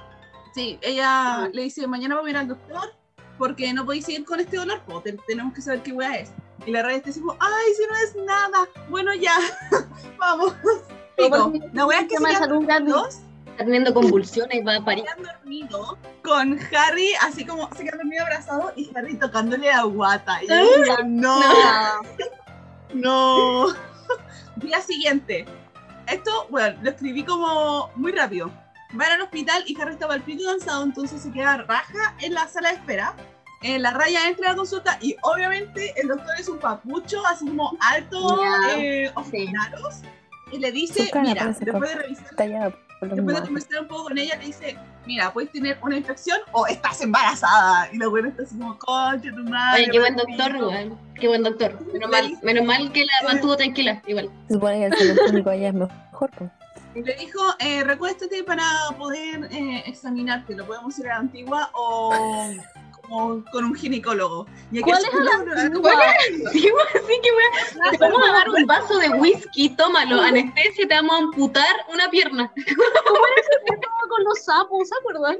Sí, ella le dice, mañana vamos a ir al doctor porque no podéis seguir con este dolor, po, te- tenemos que saber qué weá es. Y la rey está así como, ay, si no es nada, bueno ya, vamos. Pico. La weá es que se salud dos Está teniendo convulsiones, va a parir. dormido con Harry, así como se quedan dormido abrazado y Harry tocándole la guata. Y yo digo, no, no. Día siguiente. Esto, bueno, lo escribí como muy rápido. Van al hospital y Harry estaba al pico cansado, entonces se queda raja en la sala de espera. Eh, la raya entra a la consulta y obviamente el doctor es un papucho, así como alto, Ya, eh, sí. Y le dice, cara mira, después de revisar los Después de conversar un poco con ella, le dice, mira, puedes tener una infección o estás embarazada. Y la buena está así como, concha tu madre. Oye, qué buen Martín". doctor, weón. Qué buen doctor. Menos mal, menos mal que la mantuvo tranquila, igual. Se supone que el salud público allá es mejor. pues. Le dijo, eh, recuéstate para poder eh, examinarte. Lo podemos ir a la antigua o con un ginecólogo. Y aquí ¿Cuál es la antigua? Sí, sí que weón. Te vamos a dar un vaso de whisky, tómalo, anestesia, te vamos a amputar una pierna. con los sapos, ¿se acuerdan?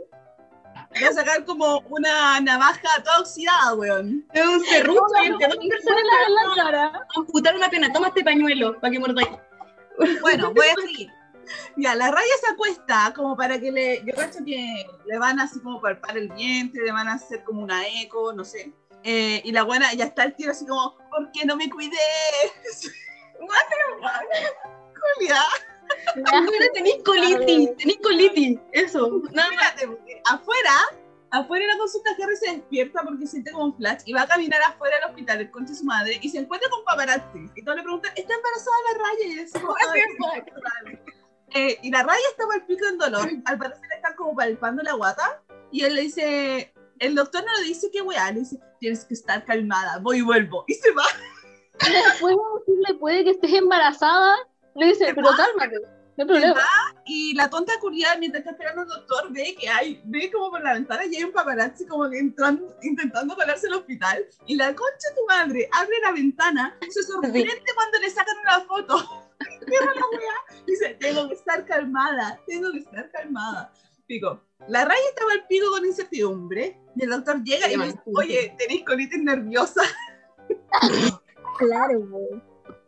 Va a sacar como una navaja toda oxidada, weón. Es un serrucho amputar una pierna. Toma este pañuelo para que mordáis. Bueno, voy a seguir. Ya, la raya se acuesta como para que le. Yo cacho que le van así como palpar el vientre, le van a hacer como una eco, no sé. Eh, y la buena ya está el tiro así como, ¿por qué no me cuidé? Julia, Ahora tenéis colitis, tenéis colitis. Eso, nada más. afuera, afuera de la consulta Harry se despierta porque siente como un flash y va a caminar afuera del hospital, el de su madre, y se encuentra con paparazzi. Y todos le preguntan, ¿está embarazada la raya? Y, como, "Ay, Eh, y la raya está el pico en dolor. Al parecer está como palpando la guata. Y él le dice, el doctor no le dice qué weá, le dice, tienes que estar calmada, voy y vuelvo. Y se va. Puede decirle, puede que estés embarazada. Le dice, pero cálmate, no hay problema. Y la tonta curiosa, mientras está esperando al doctor, ve que hay, ve como por la ventana y hay un paparazzi como que entrando, intentando colarse al hospital. Y la concha de tu madre abre la ventana, se sorprende cuando le sacan una foto. Cierra la weá. Dice, tengo que estar calmada, tengo que estar calmada. Pico, la raya estaba al pico con incertidumbre y el doctor llega y le dice, oye, tenéis colitis nerviosa. Claro, güey.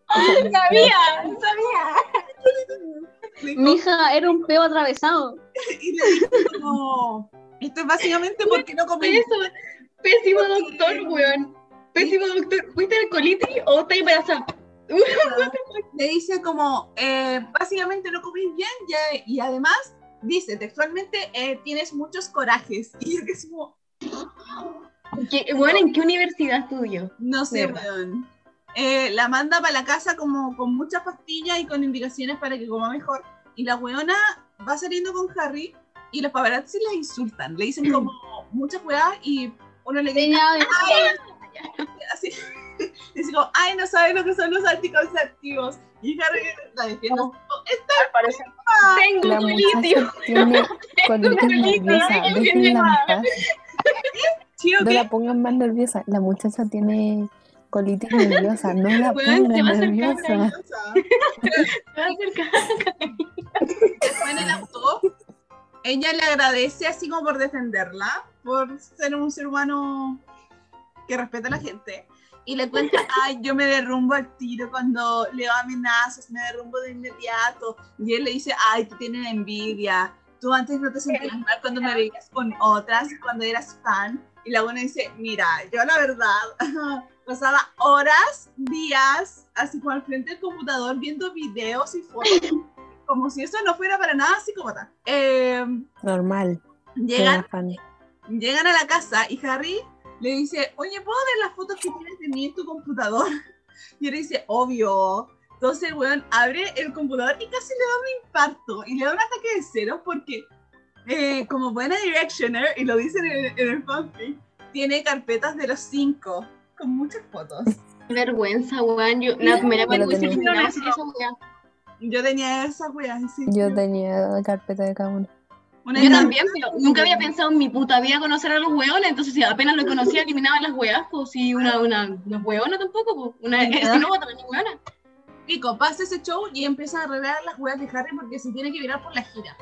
Sabía, sabía. Dijo, Mi hija era un peo atravesado. y le dijo como, esto es básicamente porque no comí Eso, pésimo doctor, weón. Pésimo doctor. ¿Fuiste al colitis o estás embarazada? Le dice como, eh, básicamente no comís bien ya- y además dice textualmente, eh, tienes muchos corajes. Y yo que es como, ¿Qué, weón, ¿en qué universidad estudió? no sé, weón. Eh, la manda para la casa como con muchas pastillas y con indicaciones para que coma mejor. Y la weona va saliendo con Harry y los paparazzi la insultan. Le dicen como muchas weas y uno le dice Niña, así. Dice como, ay, no sabes lo que son los anticonceptivos. Y Harry la defiende. parecer. Tengo La muchacha tiene paz. Chío, No la pongan más nerviosa. La muchacha tiene colitis nerviosa. No la pongan nerviosa. Me va a acercar. Bueno, el auto, ella le agradece así como por defenderla, por ser un ser humano que respeta a la gente. Y le cuenta, ay, yo me derrumbo al tiro cuando leo amenazas, me derrumbo de inmediato. Y él le dice, ay, tú tienes envidia. Tú antes no te sentías mal cuando me veías con otras, cuando eras fan. Y la buena dice, mira, yo la verdad pasaba horas, días, así como al frente del computador viendo videos y fotos, como si eso no fuera para nada psicópata. Eh, Normal. llegan, llegan a la casa y Harry le dice, oye, ¿puedo ver las fotos que tienes de mí en tu computador? Y él dice, obvio. Entonces weón abre el computador y casi le da un infarto y le da un ataque de ceros porque, eh, como buena directioner, y lo dicen en, el- en el fanfic, tiene carpetas de los cinco con muchas fotos. Qué vergüenza, weón. Yo, la primera lo que weá. Yo tenía esa weá. sí. Yo tenía carpeta de cada uno. Una Yo también, pero nunca había pensado en mi puta vida conocer a los weones, entonces si apenas lo conocía eliminaba las weas, pues si una, una, una weona tampoco, pues una, Ya. si no también es weona. Pico, pasa ese show y empieza a revelar las weas de Harry porque se tiene que virar por la gira.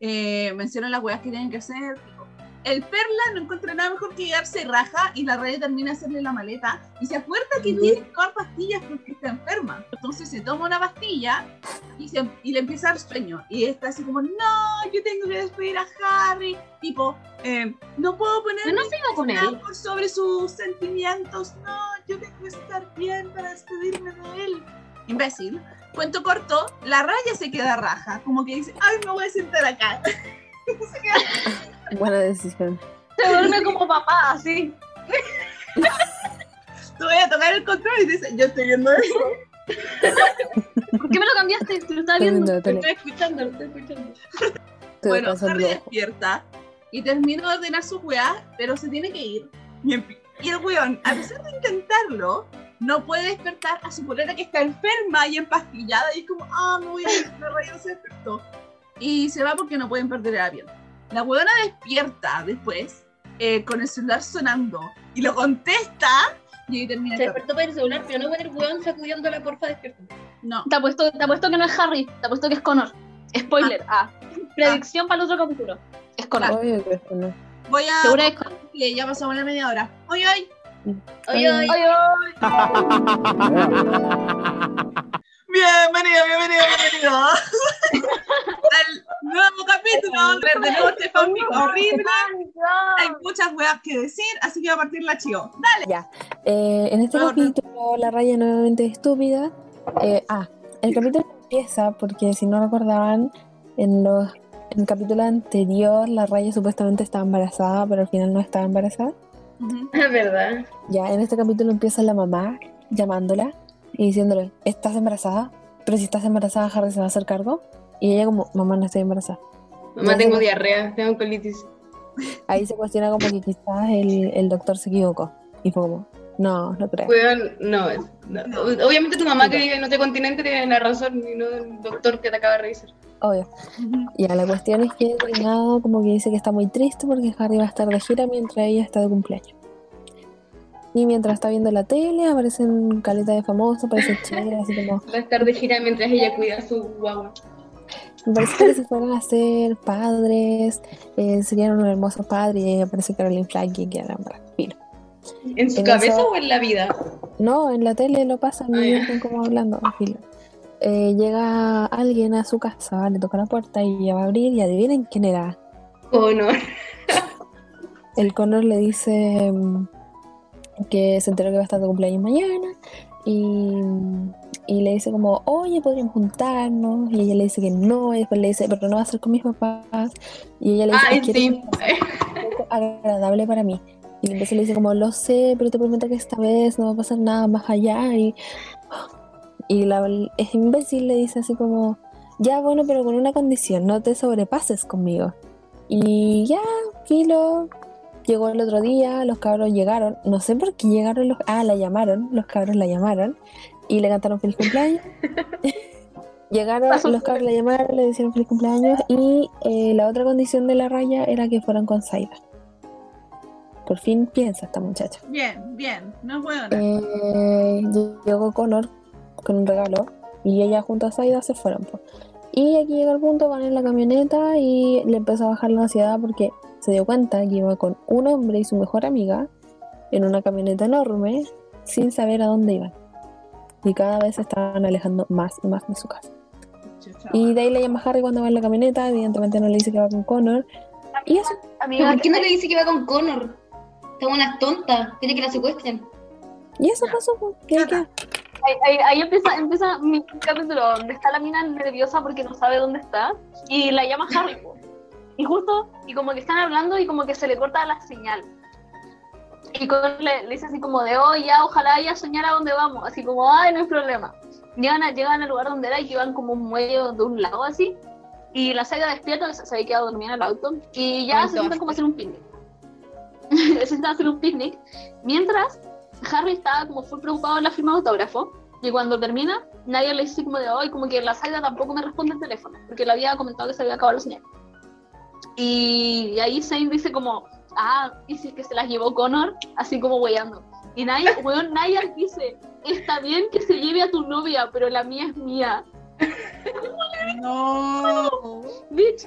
Eh, menciona las weas que tienen que hacer. El Perla no encuentra nada mejor que llegarse raja y la Raya termina de hacerle la maleta y se acuerda que tiene que tomar pastillas porque está enferma. Entonces se toma una pastilla y, se- y le empieza a dar sueño. Y está así como, no, yo tengo que despedir a Harry. Tipo, eh, no puedo poner no con él. por sobre sus sentimientos. No, yo tengo que estar bien para despedirme de él. Imbécil. Cuento corto, la raya se queda raja. Como que dice, ay, me voy a sentar acá. se queda, Buena decisión. Se duerme como papá, así. te voy a tocar el control y dice, yo estoy viendo eso. ¿Por qué me lo cambiaste? Lo estaba Estoy viendo. tele. Estoy escuchando, lo estoy escuchando. Bueno, Harry despierta y termina de ordenar sus weas, pero se tiene que ir. Y, el weón, a pesar de intentarlo, no puede despertar a su polera que está enferma y empastillada y es como, ah, me voy a ir, no se despertó. Y se va porque no pueden perder el avión. La huevona despierta después eh, con el celular sonando y lo contesta y ahí termina Se despertó para el celular, pero no con el weón sacudiéndola, porfa, despierta. No. Te apuesto, te apuesto que no es Harry, te apuesto que es Connor. Spoiler, ah. Predicción para el otro capítulo. Es Connor. Obvio que esto no. Voy a... Segura es Connor. ya pasamos la media hora. Oye, oye. Oye, oye. Ay, ay. Bienvenido, bienvenido, bienvenido al nuevo capítulo de este fanfic horrible. Hay muchas weas que decir, así que va a partir la chivo. Dale. Ya. Eh, en este capítulo, la raya nuevamente estúpida. Eh, ah, el capítulo empieza porque si no recordaban, en, los, en el capítulo anterior, la raya supuestamente estaba embarazada, pero al final no estaba embarazada. Es verdad. Ya, en este capítulo empieza la mamá llamándola y diciéndole, ¿estás embarazada? Pero si estás embarazada, Harry se va a hacer cargo. Y ella como, mamá, no estoy embarazada. Mamá, tengo sé. diarrea, tengo colitis. Ahí se cuestiona como que quizás el, el doctor se equivocó. Y fue como, no, no creo. Weón, no, no. Obviamente tu mamá que vive en otro continente tiene la razón y no el doctor que te acaba de revisar. Obvio. Ya, la cuestión es que Reinado como que dice que está muy triste porque Harry va a estar de gira mientras ella está de cumpleaños. Y mientras está viendo la tele, aparecen caleta de famosos, aparecen chéveres, así como, Va a estar de gira mientras ella cuida a su guagua. me parece que si fueran a ser padres, eh, serían unos hermosos padres, y aparece Caroline Flack y para filo. ¿En su En cabeza eso- o en la vida? No, en la tele lo pasan Ah, y ya. están como hablando, filo. Eh, llega alguien a su casa, le toca la puerta y ella va a abrir y adivinen quién era. ¿O no? El Connor le dice que se enteró que va a estar de cumpleaños mañana y, y le dice como, oye, podríamos juntarnos. Y ella le dice que no, y después le dice, pero no va a ser con mis papás. Y ella le dice, Ay, "Es que sí. agradable para mí. Y entonces le dice como, lo sé, pero te prometo que esta vez no va a pasar nada más allá. Y, y la, es imbécil le dice así como, ya bueno, pero con una condición, no te sobrepases conmigo. Y ya, filo, llegó el otro día, los cabros llegaron, no sé por qué llegaron los, ah, la llamaron, los cabros la llamaron y le cantaron feliz cumpleaños. llegaron, los cabros la llamaron, le dijeron feliz cumpleaños y eh, la otra condición de la raya era que fueran con Saida. Por fin piensa esta muchacha. Bien, bien. No es buena. Eh, llegó Connor con un regalo y ella junto a Saida se fueron. Y aquí llega el punto, van en la camioneta y le empezó a bajar la ansiedad porque se dio cuenta que iba con un hombre y su mejor amiga en una camioneta enorme sin saber a dónde iban. Y cada vez se estaban alejando más y más de su casa. Y de ahí le llama Harry cuando va en la camioneta, evidentemente no le dice que va con Connor. Y eso, ¿Pero Amiga, por qué no le dice que va con Connor? Esta buena es tonta, quiere que la secuestren. y eso pasó, po. ¿Qué, ahí, ahí- ahí empieza, empieza mi capítulo donde está la mina nerviosa porque no sabe dónde está y la llama Harry. Y justo, y como que están hablando y como que se le corta la señal. Y Connor le, le dice así como de, oh, ya, ojalá ella soñara dónde vamos. Así como, ay, no hay problema. Llegan, a, llegan al lugar donde era y llevan como un muelle de un lago así. Y la saga despierta, se, se había quedado dormida en el auto. Y ya Ay, se sientan como a hacer un picnic. se sientan hacer un picnic. Mientras, Harry estaba como full preocupado en la firma de autógrafo. Y cuando termina, nadie le dice como de hoy, como que la Saida tampoco me responde el teléfono, porque le había comentado que se había acabado la señal. Y ahí Zane dice como, ah, y si es que se las llevó Connor, así como weyando. Y Naya, weón, Naya dice, está bien que se lleve a tu novia, pero la mía es mía. No. Bitch.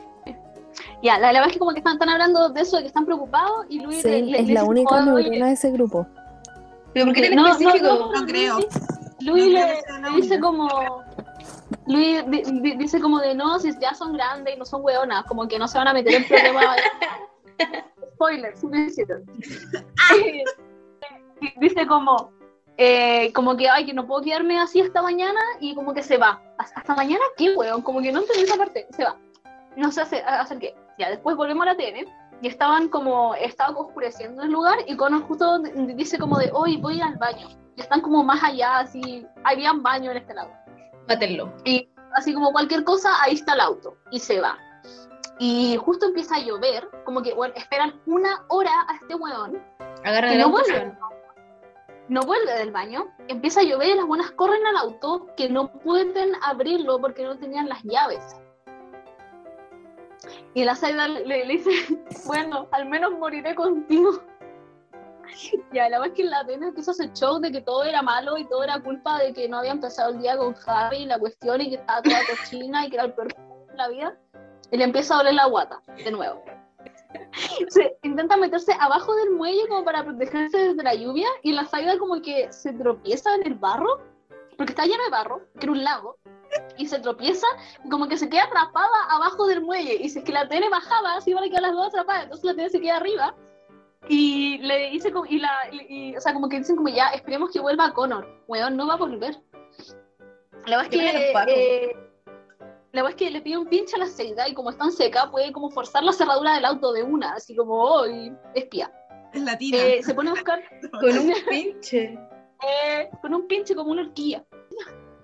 Ya, la, la verdad es que como que están, están hablando de eso, de que están preocupados, y Luis le- le- es le la dice única como, "Oye, neurona de ese grupo. ¿Pero por qué no, no, específico? no, No creo. Luis, No Luis creo le, la le dice como. Luis di- di- dice como de no, si ya son grandes y no son hueonas, como que no se van a meter en problemas. Spoiler, hicieron. dice como. eh, como que ay que no puedo quedarme así hasta mañana y como que se va. ¿Hasta, mañana qué hueón? Como que no entendí esa parte. Se va. No sé hacer, hacer qué. Ya, después volvemos a la tele y estaban como, estaba oscureciendo el lugar y Connor justo dice como de, hoy voy al baño. Y están como más allá, así, habían baño en este lado. Mátenlo. Y así como cualquier cosa, ahí está el auto y se va. Y justo empieza a llover, como que, bueno, esperan una hora a este weón Agarran Que el no vuelve. no vuelve del baño, empieza a llover y las buenas corren al auto que no pueden abrirlo porque no tenían las llaves. Y la Saida le, le dice, bueno, al menos moriré contigo. Ya, la verdad es que la Atena empieza a hacer show de que todo era malo y todo era culpa de que no había empezado el día con Harry y la cuestión y que estaba toda cochina y que era el peor de la vida. Y le empieza a doler la guata, de nuevo. Se intenta meterse abajo del muelle como para protegerse de la lluvia y la Saida como que se tropieza en el barro, porque está lleno de barro, que era un lago, y se tropieza y como que se queda atrapada abajo del muelle. Y si es que la Tene bajaba, así iban a quedar las dos atrapadas, entonces la Tene se queda arriba. Y le dice como, y la, y- y, o sea, como que dicen como ya, esperemos que vuelva Connor. Weón, no va a volver. La verdad es Que eh, la verdad es que le pide un pinche a la Seida y como está en seca, puede como forzar la cerradura del auto de una, así como, oh, y espía. Es latina. Eh, se pone a buscar Con un pinche. eh, con un pinche como una horquilla.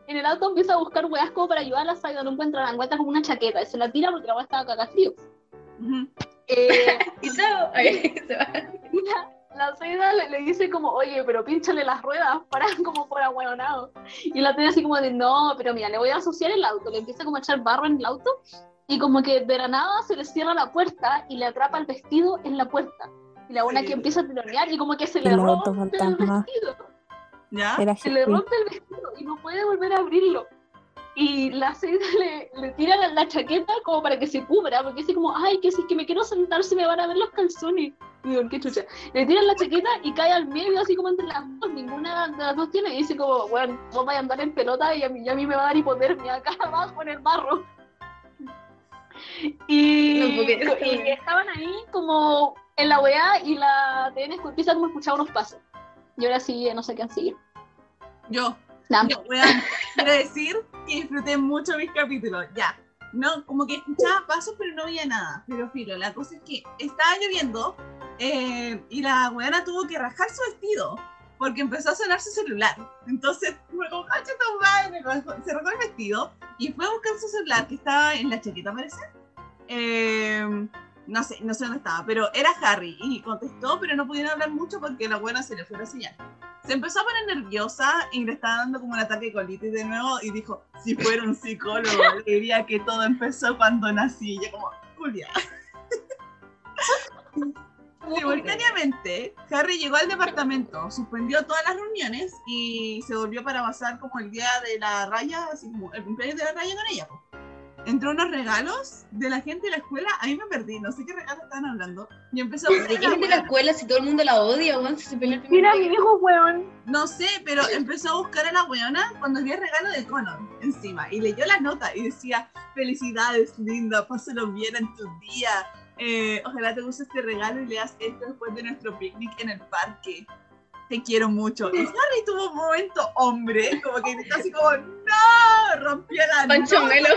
En el auto empieza a buscar weas como para ayudar a la Saida, no encuentra nada, encuentra como una chaqueta, y se la tira porque la wea estaba caga frío. Ujú. Eh, Y chao. Se va. y la, la le, le dice como, oye, pero pínchale las ruedas para como por ahueonado. Y la tiene así como de, no, pero mira, le voy a asociar el auto, le empieza como a echar barro en el auto, y como que de la nada se le cierra la puerta y le atrapa el vestido en la puerta. Y la buena Sí. que empieza a tironear y como que se le El rompe el vestido. Se le rompe el vestido y no puede volver a abrirlo. Y la Seida le, le tira la, la chaqueta como para que se cubra, porque dice como, ay, que si es que me quiero sentar se me van a ver los calzones. Y digo, qué chucha. Le tiran la chaqueta y cae al medio así como entre las dos, ninguna de las dos tiene. Y dice como, bueno, vos vais a andar en pelota y a mí, y a mí me va a dar hipotermia acá abajo en el barro. Y, No y estaban ahí como en la weá y la TN empieza como a escuchar unos pasos. Y ahora sí, no sé qué sigue. Yo, Weón, quiero decir que disfruté mucho mis capítulos, ya. No, como que escuchaba pasos, pero no veía nada. Pero filo, la cosa es que estaba lloviendo eh, y la weona tuvo que rajar su vestido porque empezó a sonar su celular. Entonces, fue como, se rajó el vestido y fue a buscar su celular que estaba en la chaqueta, parece. Eh, no sé, no sé dónde estaba, pero era Harry y contestó, pero no pudieron hablar mucho porque la buena se le fue la señal. Se empezó a poner nerviosa y le estaba dando como un ataque de colitis de nuevo y dijo, si fuera un psicólogo, le diría que todo empezó cuando nací. Y yo como, Julia. Simultáneamente, Harry llegó al departamento, suspendió todas las reuniones y se volvió para pasar como el día de la raya, así como el cumpleaños de la raya con ella. po. Entró unos regalos de la gente de la escuela, ahí me perdí, no sé qué regalos estaban hablando. Y empezó a ¿De qué gente de la escuela si todo el mundo la odia, weón? Si se peleó el Mira mi hijo, weón. No sé, pero empezó a buscar a la weona cuando vi el regalo de Connor encima y leyó la nota y decía, felicidades, linda, pásalo bien en tu día. Eh, ojalá te guste este regalo y leas esto después de nuestro picnic en el parque. Te quiero mucho. Y Harry tuvo un momento hombre, como que gritó así como, ¡No! Rompió la Pancho nota. Melo.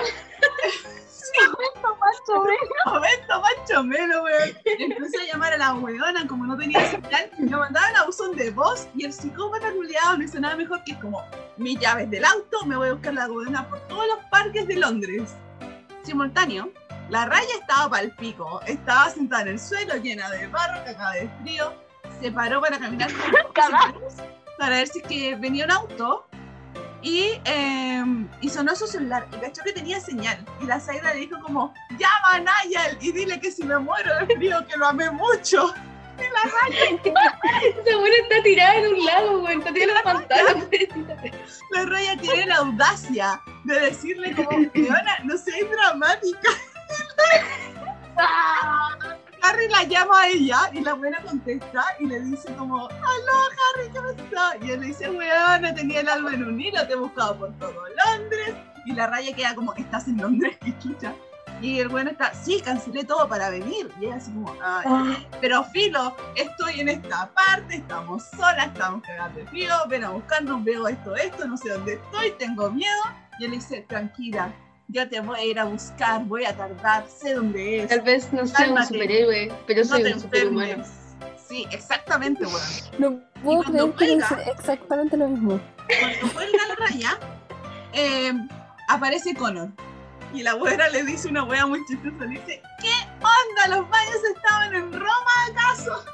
Macho, weón. momento, Pancho Melo, weón. Empezó a llamar a la weona, como no tenía señal, le mandaban a buzón de voz y el psicópata culiado no hizo nada mejor que como mis llaves del auto, me voy a buscar la weona por todos los parques de Londres. Simultáneo, la raya estaba pa'l pico, estaba sentada en el suelo llena de barro, cagada de frío, se paró para caminar para ver si es que venía un auto y, eh, y sonó su celular y cachó que tenía señal y la Zaira le dijo como llama a Nayel y dile que si me muero frío que lo amé mucho Esa buena está tirada en un lago, weón. Está tirada en la pantalla. la Raya tiene la audacia de decirle como "Weona, no seas dramática Ah, Harry la llama a ella y la buena contesta y le dice como aló Harry ¿qué pasa? y él le dice weona tenía el alma en un hilo te he buscado por todo Londres y la Raya queda como estás en Londres qué chucha y el bueno está, sí, cancelé todo para venir. Y ella así como, "Ay, pero filo, estoy en esta parte, estamos solas, estamos cagadas de frío, ven a buscarnos, veo esto, esto, no sé dónde estoy, tengo miedo. Y él dice, tranquila, yo te voy a ir a buscar, voy a tardar, sé dónde es. Tal vez no sea un superhéroe, pero no soy un superhumano. Sí, exactamente, weón. No puedo cuando creer que dice exactamente lo mismo. Cuando cuelga la raya, eh, aparece Connor. Y la abuela le dice una wea muy chistosa, le dice, ¿qué onda? ¿Los baños estaban en Roma acaso?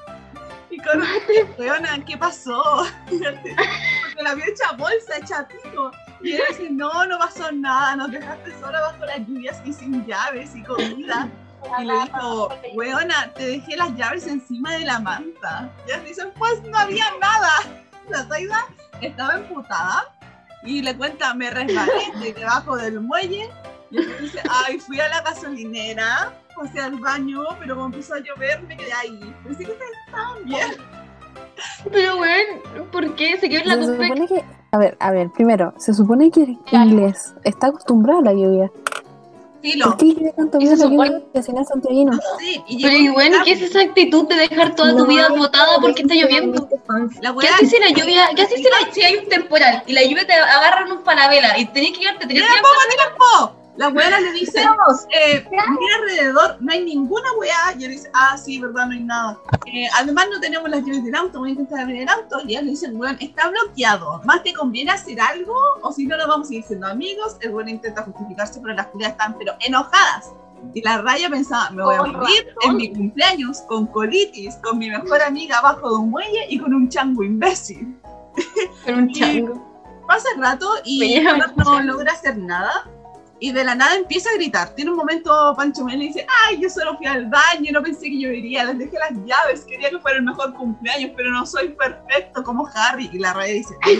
Y Connor weona, ¿qué pasó? Porque la había hecha bolsa, hecha pico. Y él dice, no, no pasó nada, nos dejaste sola bajo las lluvias y sin llaves y comida. Y le dijo, weona, te dejé las llaves encima de la manta. Y ellos dicen, pues no había nada. La Taida estaba emputada y le cuenta, me resbalé de debajo del muelle. Y él dice, ay, fui a la gasolinera, pasé al baño, pero cuando empezó a llover me quedé ahí. Pensé que ustedes estaban bien. Pero, weón, ¿por qué? Se quedó en la Se a ver, a ver, primero, se supone que inglés está acostumbrado a la lluvia. Filo. ¿Por qué tanto miedo a se la lluvia que santiaguino? Sí, y Pero, y tarde. ¿qué es esa actitud de dejar toda tu vida botada porque está lloviendo? La ¿Qué haces si la lluvia, qué haces si, la- si hay un temporal y la lluvia te agarra en un falabela y tenés que tres ¡Mira días poco tiempo! La weá le dice, eh, mira alrededor, no hay ninguna weá. Y él dice, ah, sí, verdad, no hay nada. Eh, además, no tenemos las llaves del auto, voy a intentar abrir el auto. Y ellos le dicen, weón, está bloqueado. ¿Más te conviene hacer algo? O si no, nos vamos a seguir siendo amigos. El weón intenta justificarse, pero las culias están, pero enojadas. Y la raya pensaba, me voy a morir en mi cumpleaños con colitis, con mi mejor amiga abajo de un muelle y con un chango imbécil. con un chango. Pasa el rato y no logra hacer nada. Y de la nada empieza a gritar. Tiene un momento Pancho Mel y dice, ay, yo solo fui al baño, no pensé que llovería, les dejé las llaves, quería que fuera el mejor cumpleaños, pero no soy perfecto como Harry. Y la raya dice, "Ay,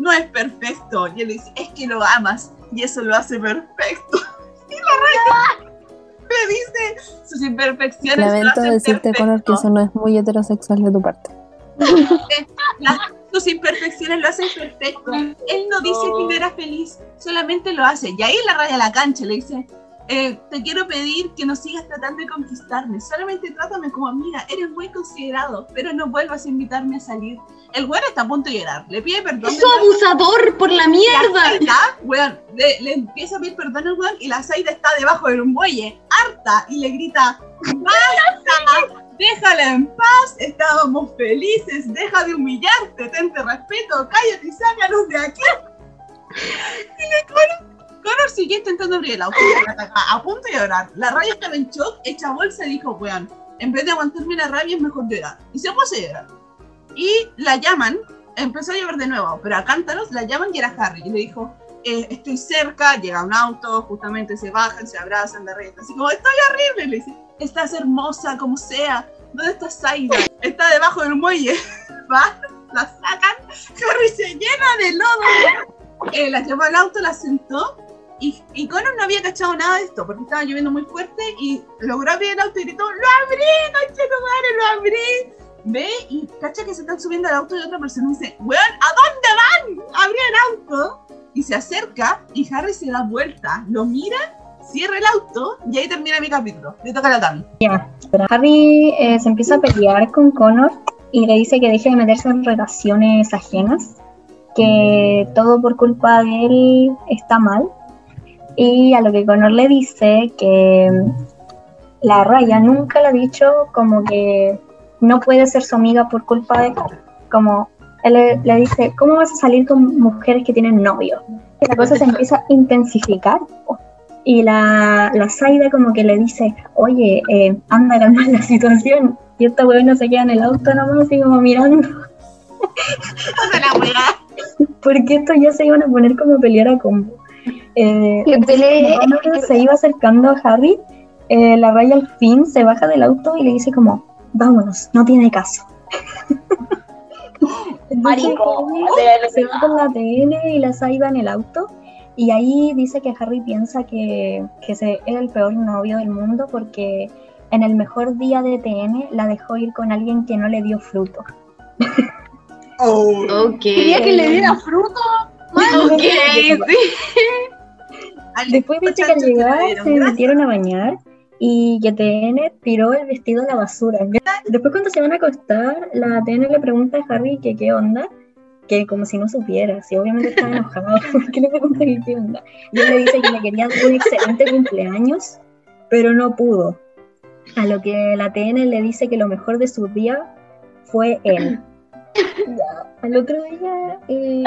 no es perfecto. Y él dice, es que lo amas y eso lo hace perfecto. Y la raya le dice, sus imperfecciones lo Lamento hacen decirte, Connor, que perfecto". eso no es muy heterosexual de tu parte. Las- sus imperfecciones lo hacen perfecto. Él no dice que no era feliz, solamente lo hace. Y ahí la raya la cancha le dice, eh, te quiero pedir que no sigas tratando de conquistarme, solamente trátame como amiga, eres muy considerado, pero no vuelvas a invitarme a salir. El güey está a punto de llorar, le pide perdón. ¡Eso abusador por la mierda! Ya, weón, le, le empieza a pedir perdón al weón y la Zaida está debajo del muelle, harta, y le grita, ¡Basta! Déjala en paz, estábamos felices, deja de humillarte, tente respeto, cállate y sácanos de aquí. Y Connor, Connor sigue intentando abrir el auto, a punto de llorar. La raya estaba en shock, hecha bolsa y dijo, weón, en vez de aguantarme la rabia es mejor llorar. Y se puso a llorar. Y la llaman, empezó a llover de nuevo, pero a cántaros la llaman y era Harry. Y le dijo, eh, estoy cerca, llega un auto, justamente se bajan, se abrazan, la reina así como, estoy horrible. Le dice, estás hermosa como sea. ¿Dónde está Zaida? Está debajo del muelle. Va, la sacan, Harry se llena de lodo. Eh, la llevó al auto, la sentó. Y, y Connor no había cachado nada de esto porque estaba lloviendo muy fuerte y logró abrir el auto y gritó, ¡Lo abrí, tu madre, lo abrí! Ve y cacha que se están subiendo al auto de otra persona y dice, weón, ¿a dónde van? Abrió el auto y se acerca y Harry se da vuelta, lo mira, cierra el auto y ahí termina mi capítulo. Le toca a la Tami. Harry eh, se empieza a pelear con Connor y le dice que deje de meterse en relaciones ajenas, que todo por culpa de él está mal. Y a lo que Connor le dice que la raya nunca le ha dicho como que no puede ser su amiga por culpa de él. Como él le, le dice, ¿cómo vas a salir con mujeres que tienen novio? Y la cosa se empieza a intensificar. Y la, la Zaida como que le dice, oye, eh, anda a calmar la situación. Y esta weón no se queda en el auto nomás, así como mirando. Porque estos ya se iban a poner como a pelear a combo. Eh, se iba acercando a Harry, eh, la raya al fin se baja del auto y le dice como, vámonos, no tiene caso. Marico. Se va con la TN y la Zaida en el auto. Y ahí dice que Harry piensa que, que ese es el peor novio del mundo porque en el mejor día de TN la dejó ir con alguien que no le dio fruto. Oh. Ok. Quería que le diera fruto. Ok, sí. Después dice que al llegar se gracias. metieron a bañar y que TN tiró el vestido a la basura. Después cuando se van a acostar, la TN le pregunta a Harry que qué onda, que como si no supiera, si obviamente estaba enojado, ¿por qué le pregunta que qué onda? Y él le dice que le quería un excelente cumpleaños, pero no pudo. A lo que la TN le dice que lo mejor de su día fue él. Al otro día eh,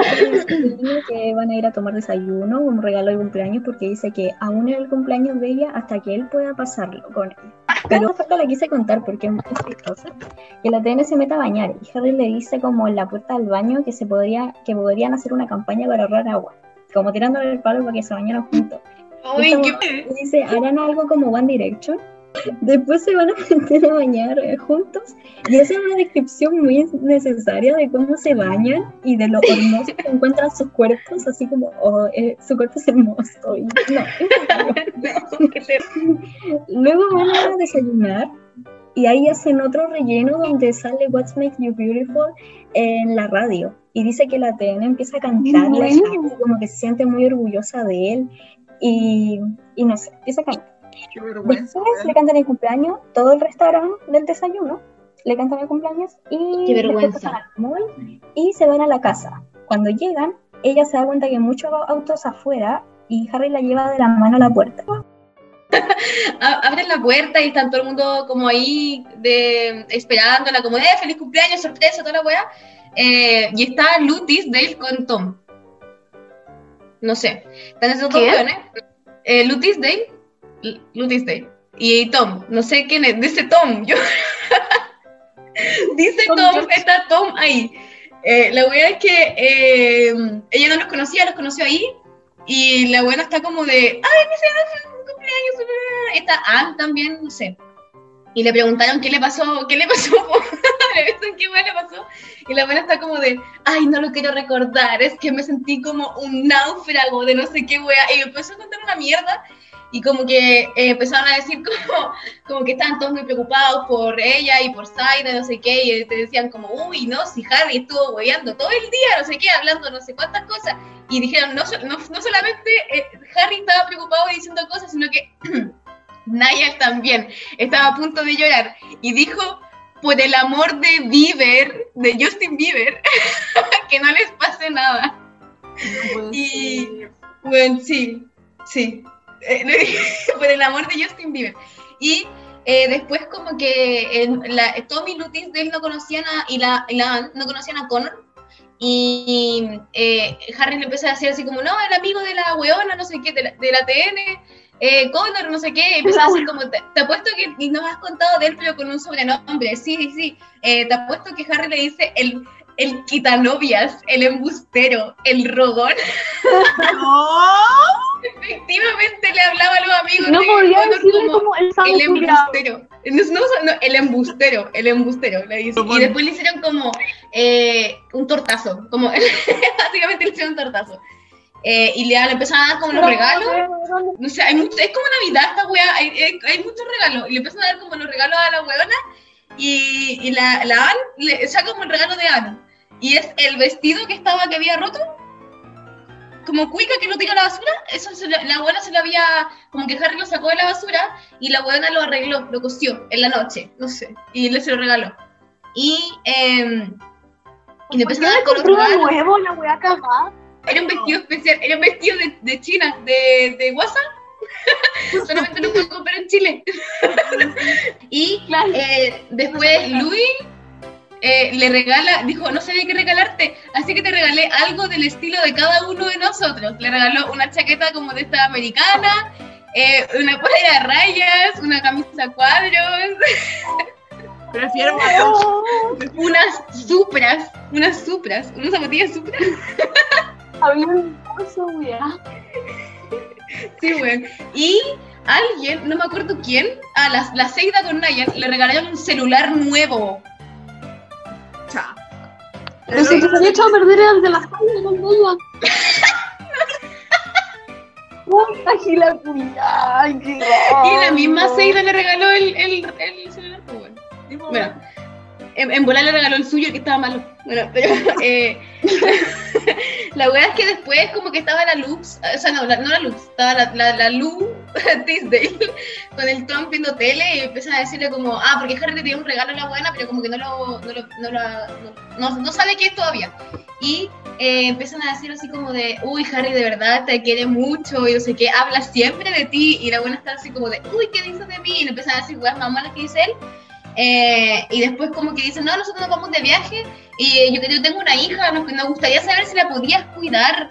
que van a ir a tomar desayuno, un regalo de cumpleaños, porque dice que aún es el cumpleaños de ella hasta que él pueda pasarlo con él. Pero esta la quise contar porque es muy chistosa. Que la TN se mete a bañar y Harry le dice como en la puerta del baño que se podría, que podrían hacer una campaña para ahorrar agua. Como tirándole el palo para que se bañaran juntos. Uy, qué... dice, harán algo como One Direction. Después se van a meter a bañar eh, juntos. Y esa es una descripción muy necesaria de cómo se bañan y de lo hermoso que encuentran sus cuerpos, así como, oh, eh, su cuerpo es hermoso. Y no. Luego van a desayunar y ahí hacen otro relleno donde sale What Makes You Beautiful en la radio. Y dice que la TN empieza a Bueno. Harry, como que se siente muy orgullosa de él. Y, y no sé, empieza a cantar. Qué vergüenza. Después le cantan el cumpleaños, todo el restaurante del desayuno, le cantan el cumpleaños y Qué vergüenza. al mall y se van a la casa. Cuando llegan, ella se da cuenta que hay muchos autos afuera y Harry la lleva de la mano a la puerta. Abren la puerta y están todo el mundo como ahí de, esperándola, como, eh, feliz cumpleaños, sorpresa, toda la weá. Eh, y está Lutis Dale con Tom. No sé. Están esos dos. Eh, Lutis Dale. Lutis Dale. Y Tom. No sé quién es. Dice Tom. Yo. Dice Tom Tom, está Tom ahí. Eh, la weá es que eh, ella no los conocía, los conoció ahí. Y la buena está como de, ay, hace un cumpleaños. bla, bla, bla". Está Anne también, no sé. Y le preguntaron qué le pasó, qué le pasó, qué le pasó. Y la buena está como de, ay, no lo quiero recordar, es que me sentí como un náufrago de no sé qué wea. Y empezó a contar una mierda. Y como que eh, empezaron a decir como, como que estaban todos muy preocupados por ella y por Zaida, no sé qué, y te decían como, uy, no, si Harry estuvo hueveando todo el día, no sé qué, hablando no sé cuántas cosas, y dijeron, no, no, no solamente eh, Harry estaba preocupado y diciendo cosas, sino que Niall también estaba a punto de llorar, y dijo, por el amor de Bieber, de Justin Bieber, que no les pase nada. Y bueno, sí, sí. Eh, por el amor de Justin Bieber. Y eh, después como que en la, Tommy Lutis de él no conocían a, y la, y la no conocían a Connor. Y eh, Harry le empezó a decir así como, no, el amigo de la weona, no sé qué, de la, de la TN, eh, Connor, no sé qué, empezó a decir como, te, te apuesto que nos has contado de él, pero con un sobrenombre, sí, sí, sí, Eh, te apuesto que Harry le dice el, el quitanovias, el embustero, el rogón, No. Efectivamente le hablaba a los amigos No de podía decirle como, como el embustero. No, no, no, el embustero, el embustero, le dice. Y después le hicieron como eh, un tortazo, como básicamente le hicieron un tortazo. Eh, y le, le empezaron a dar como los regalos. No sé, hay mucho, es como Navidad esta wea, hay, hay, hay muchos regalos. Y le empiezan a dar como los regalos a la weona. Y, y la, la Ann le saca como el regalo de Ann. Y es el vestido que estaba, que había roto. Como cuica que lo tiró a la basura. Eso se lo- la buena se lo había. Como que Harry lo sacó de la basura. Y la buena lo arregló, lo cosió en la noche. No sé. Y le se lo regaló. Y. Eh, y le ¿Por empiezan qué a dar regalos. nuevo la wea cagada? Era un vestido especial, era un vestido de, de China, de, de WhatsApp. Solamente lo puedo comprar en Chile. y eh, después Louis eh, le regala, dijo, no sabía qué regalarte, así que te regalé algo del estilo de cada uno de nosotros. Le regaló una chaqueta como de esta americana, eh, una polera de rayas, una camisa a cuadros, Prefiero matar. unas supras, unas supras, unas zapatillas supras. Había un oso. Sí, weón. Y alguien, no me acuerdo quién, a la, la Seida con Nayan le regalaron un celular nuevo. Chao. Pero si te había echado a perder el de las calles, no. Puta gila culiada, ay, qué Y la misma. Seida le regaló el, el, el celular, pues, en, en volar le regaló el suyo que estaba malo. Bueno, pero eh, la verdad es que después como que estaba la Lux, o sea, no, la, no la Lux, estaba la, la, la Lu Tisdale con el Tom viendo tele y empiezan a decirle como, ah, porque Harry le dio un regalo a la buena, pero como que no lo, no, lo, no, la- no, no- sabe qué es todavía. Y eh, empiezan a decir así como de, uy, Harry de verdad te quiere mucho y no sé qué, habla siempre de ti. Y la buena está así como de, uy, ¿qué dices de mí? Y le empiezan a decir weas más malas que dice él. Eh, y después como que dicen, no, nosotros nos vamos de viaje y yo, yo tengo una hija, nos, nos gustaría saber si la podías cuidar.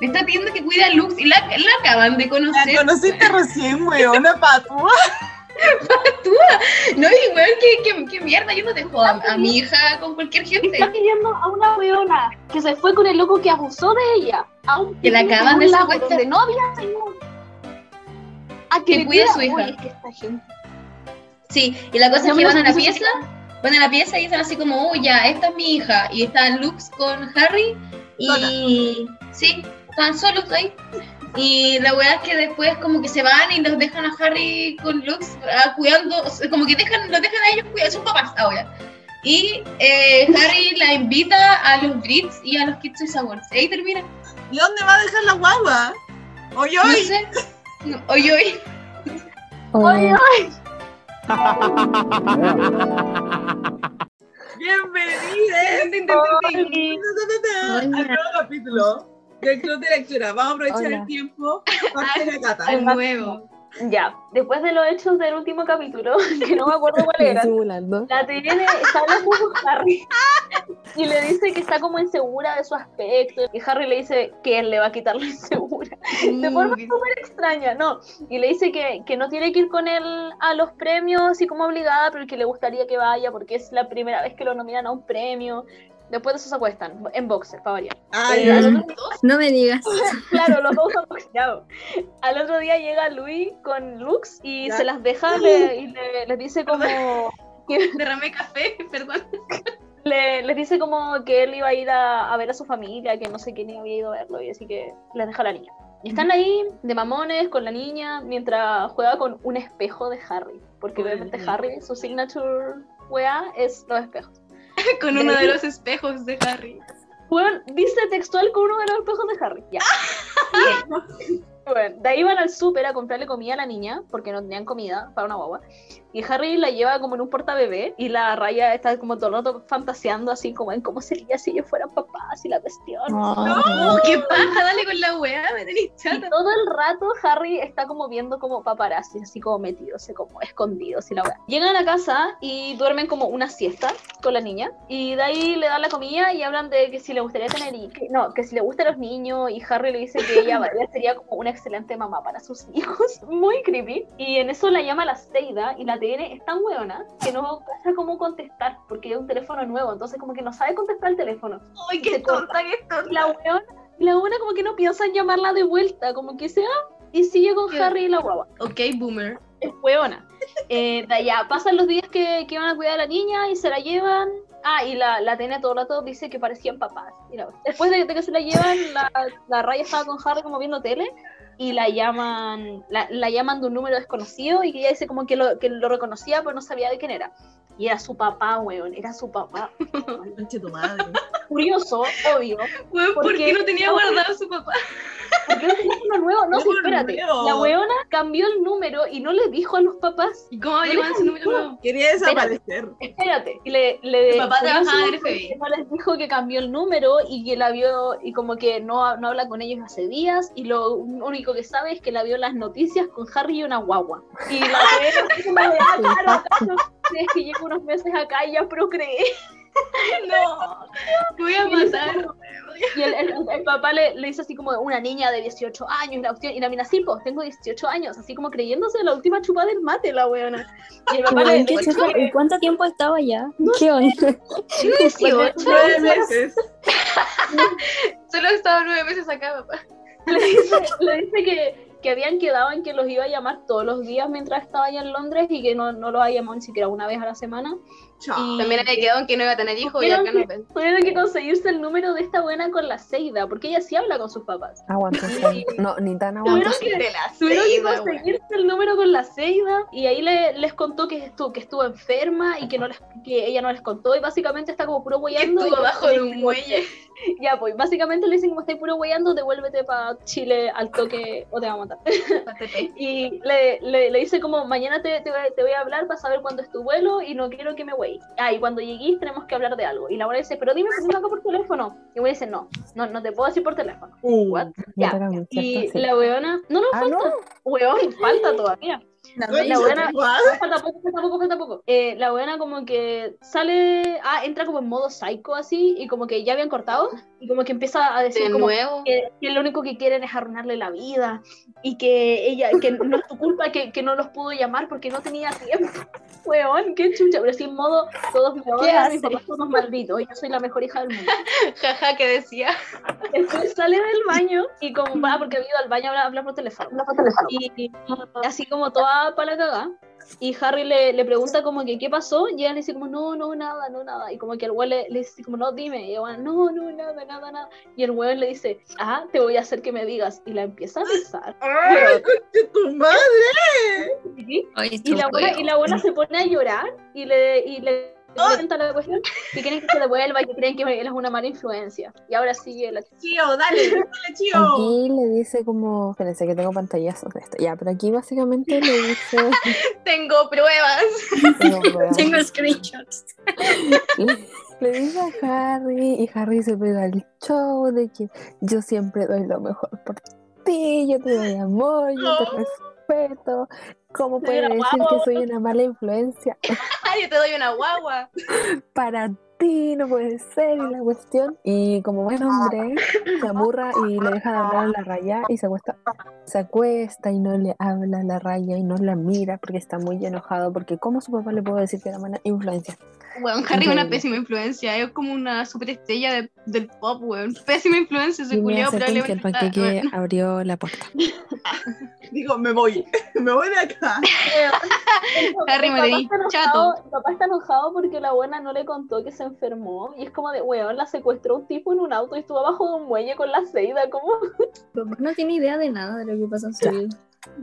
Le está pidiendo que cuide a Lux y la, la acaban de La conocer. conociste recién, weona, patúa. No, y weón, ¿qué, qué, qué mierda, yo no dejo a, a mi hija con cualquier Está gente. pidiendo a una weona que se fue con el loco que abusó de ella. A un Que la acaban de secuestrar. donde no había señor. A Que cuide a cuida- su hija. Uy, es que esta gente. Sí, y la cosa es que van a la pieza, van a la pieza y dicen así como, uy, ya, esta es mi hija. Y están Lux con Harry y... Sí, están solos ahí. Y la weá es que después como que se van y los dejan a Harry con Lux ah, cuidando, como que dejan, los dejan a ellos cuidando, sus papás ahora. Y eh, Harry la invita a los Brits y a los Kids Choice Awards. Y ahí termina. ¿Y dónde va a dejar la guagua? Oye, No sé. Oye. Oye, Bienvenidos al nuevo capítulo del Club de Lectura. Vamos a aprovechar Hola. el tiempo para hacer la cata. Al nuevo. Ya, después de los hechos del último capítulo, que no me acuerdo cuál era, simulando. la TN está hablando con Harry y le dice que está como insegura de su aspecto. Y Harry le dice que él le va a quitar la insegura. De forma súper extraña, no. Y le dice que, que no tiene que ir con él a los premios así como obligada, pero que le gustaría que vaya porque es la primera vez que lo nominan a un premio. Después de eso se acuestan, en boxer, para variar. Ay, Eh, ay, otro- No me digas. Claro, los dos son boxeados. Al otro día llega Louis con Lux y Ya. se las deja le- y le- les dice como que Derramé café, perdón. le- les dice como que él iba a ir a, a ver a su familia, que no sé quién había ido a verlo, y así que les deja a la niña. Y están ahí de mamones con la niña mientras juega con un espejo de Harry. Porque obviamente. Harry, su signature weá es los espejos. Con uno de los espejos de Harry. Bueno, dice textual con uno de los espejos de Harry. Ya. Bueno, de ahí van al súper a comprarle comida a la niña, porque no tenían comida para una guagua. Y Harry la lleva como en un portabebé y la raya está como todo el rato fantaseando así como en cómo sería si ellos fueran papás y la cuestión. ¡Oh, qué paja! Dale con la weá, me tenéis Y chata. todo el rato Harry está como viendo como paparazzi, así como metidos, como escondidos y la weá. Llegan a casa y duermen como una siesta con la niña. Y de ahí le dan la comida y hablan de que si le gustaría tener y que- no, que si le gustan los niños. Y Harry le dice que ella, ella sería como una excelente mamá para sus hijos. Muy creepy. Y en eso la llama la Seida y la TN es tan weona que no sabe cómo contestar porque es un teléfono nuevo. Entonces como que no sabe contestar el teléfono. ¡Ay, qué tonta que tonta! La weona, y la weona como que no piensa en llamarla de vuelta, como que sea, y sigue con ¿Qué? Harry y la guagua. Ok, boomer. Es weona. Eh, de allá, pasan los días que, que van a cuidar a la niña y se la llevan. Ah, y la, la TN todo el rato dice que parecían papás. La- después de, de que se la llevan, la, la Raya estaba con Harry como viendo tele y la llaman, la, la llaman de un número desconocido y que ella dice como que lo, que lo reconocía pero no sabía de quién era. Y era su papá, weón, era su papá. conche tu madre. Curioso, obvio. Weón, ¿por ¿Por qué qué? no tenía guardado su papá? Porque es un teléfono nuevo. No, sí, espérate. nuevo. La weona cambió el número y no le dijo a los papás. ¿Y cómo va a No ese número nuevo? Quería desaparecer. Espérate. Y le, le papá trabajaba en el FBI. No les dijo que cambió el número y que la vio y como que no, no habla con ellos hace días y lo único que sabe es que la vio en las noticias con Harry y una guagua. Y la ve como de, ah, claro, acaso es que llevo unos meses acá y ya procreé. No, voy a matar. Y el, el- el papá le, le dice así como una niña de 18 años, y la, cuestión- y la mina sí, pues tengo 18 años, así como creyéndose la última chupada del mate, la weona. Y el papá le, ¿En qué le- chupa- ¿Y cuánto tiempo estaba ya? ¿Qué onda? Yo 18. Nueve meses. Solo he estado nueve meses acá, papá. Le dice, le que, que habían quedado en que los iba a llamar todos los días mientras estaba allá en Londres y que no, no los había llamado ni siquiera una vez a la semana. Chao. Y- También había quedado en que no iba a tener hijos y acá no ven. Tuvieron que conseguirse el número de esta buena con la Seida, porque ella sí habla con sus papás. Aguanta. Sí. No, ni tan Tuvieron aguanta. que, De la tuvieron que Seida, weón. conseguirse el número con la Seida y ahí le- les contó que estuvo, que estuvo enferma y que, no les, que ella no les contó y básicamente está como puro Que weyando. estuvo abajo de un muelle. Ya, pues básicamente le dicen como estáis puro weyando, devuélvete para Chile al toque o te va a matar. Y le, le, le dice como, mañana te, te, voy a- te voy a hablar para saber cuándo es tu vuelo y no quiero que me Ah, y cuando llegues tenemos que hablar de algo. Y la abuela dice, pero dime no acá por teléfono. Y me dice, no, no, no te puedo decir por teléfono. Uh, What? Ya Y la weona, no, no, Ah, falta. no. Weón, falta todavía. La buena, falta poco, falta poco, falta poco. Eh, la buena como que sale, ah, entra como en modo psycho así, y como que ya habían cortado, y como que empieza a decir De como nuevo. que, que lo único que quieren es arruinarle la vida, y que ella, que no es tu culpa que, que no los pudo llamar porque no tenía tiempo. Weón, qué chucha, pero así en modo, todos me odian, mis papás todos malditos, yo soy la mejor hija del mundo. Jaja, que decía. Después sale del baño y como va, porque había ido al baño a hablar, hablar por teléfono. Y, y así como toda para la cagada. Y Harry le, le pregunta como que qué pasó y ella le dice como no, no, nada, no, nada. Y como que el weón le, le dice como no, dime. Y ella no, no, nada, nada, nada. Y el weón le dice, ah, te voy a hacer que me digas. Y la empieza a besar. ¡Ay, conche tu madre! ¿sí? Ay, Y la buena, y la buena se pone a llorar y le, y le cuenta la cuestión que quieren que se devuelva y que creen que él es una mala influencia. Y ahora sigue la Chío, dale, dale, chío. Aquí le dice como, espérense que tengo pantallazos de esto. Ya, pero aquí básicamente le dice, Tengo pruebas. no, weón. Tengo screenshots. le, dice a Harry y Harry se pega el show de que yo siempre doy lo mejor por ti, yo te doy amor, yo te respeto. ¿Cómo puede decir que soy una mala influencia Ay, yo te doy una guagua. para ti? No puede ser y la cuestión. Y como buen hombre, se amurra y le deja de hablar a la raya y se acuesta. Se acuesta y no le habla a la raya y no la mira porque está muy enojado porque ¿cómo su papá le puede decir que era mala influencia? Weón, Harry es una pésima influencia. Es como una superestrella de- del pop, weón. Pésima influencia, me que el probablemente. está- panqueque abrió la puerta. Digo, me voy, me voy de acá. Harry está enojado- chato. Mi papá está enojado porque la buena no le contó que se enfermó. Y es como de, weón, la secuestró un tipo en un auto y estuvo abajo de un muelle con la Seida. ¿Cómo? Papá no tiene idea de nada de lo que pasa en su vida.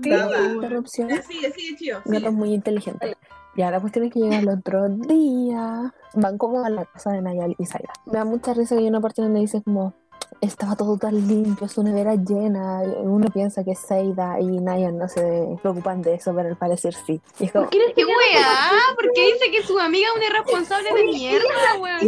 Interrupción. Sigue, sigue, sigue. Gato muy inteligente. Ya, la cuestión es que llega el otro día. Van como a la casa de Nayal y Zaira. Me da mucha risa que hay una parte donde dice como estaba todo tan limpio, su nevera llena. Uno piensa que Seida y Nayal no se preocupan de eso, pero al parecer sí. Y es como, ¿Qué weá? ¿Por qué dice que su amiga es una irresponsable de mierda, weón?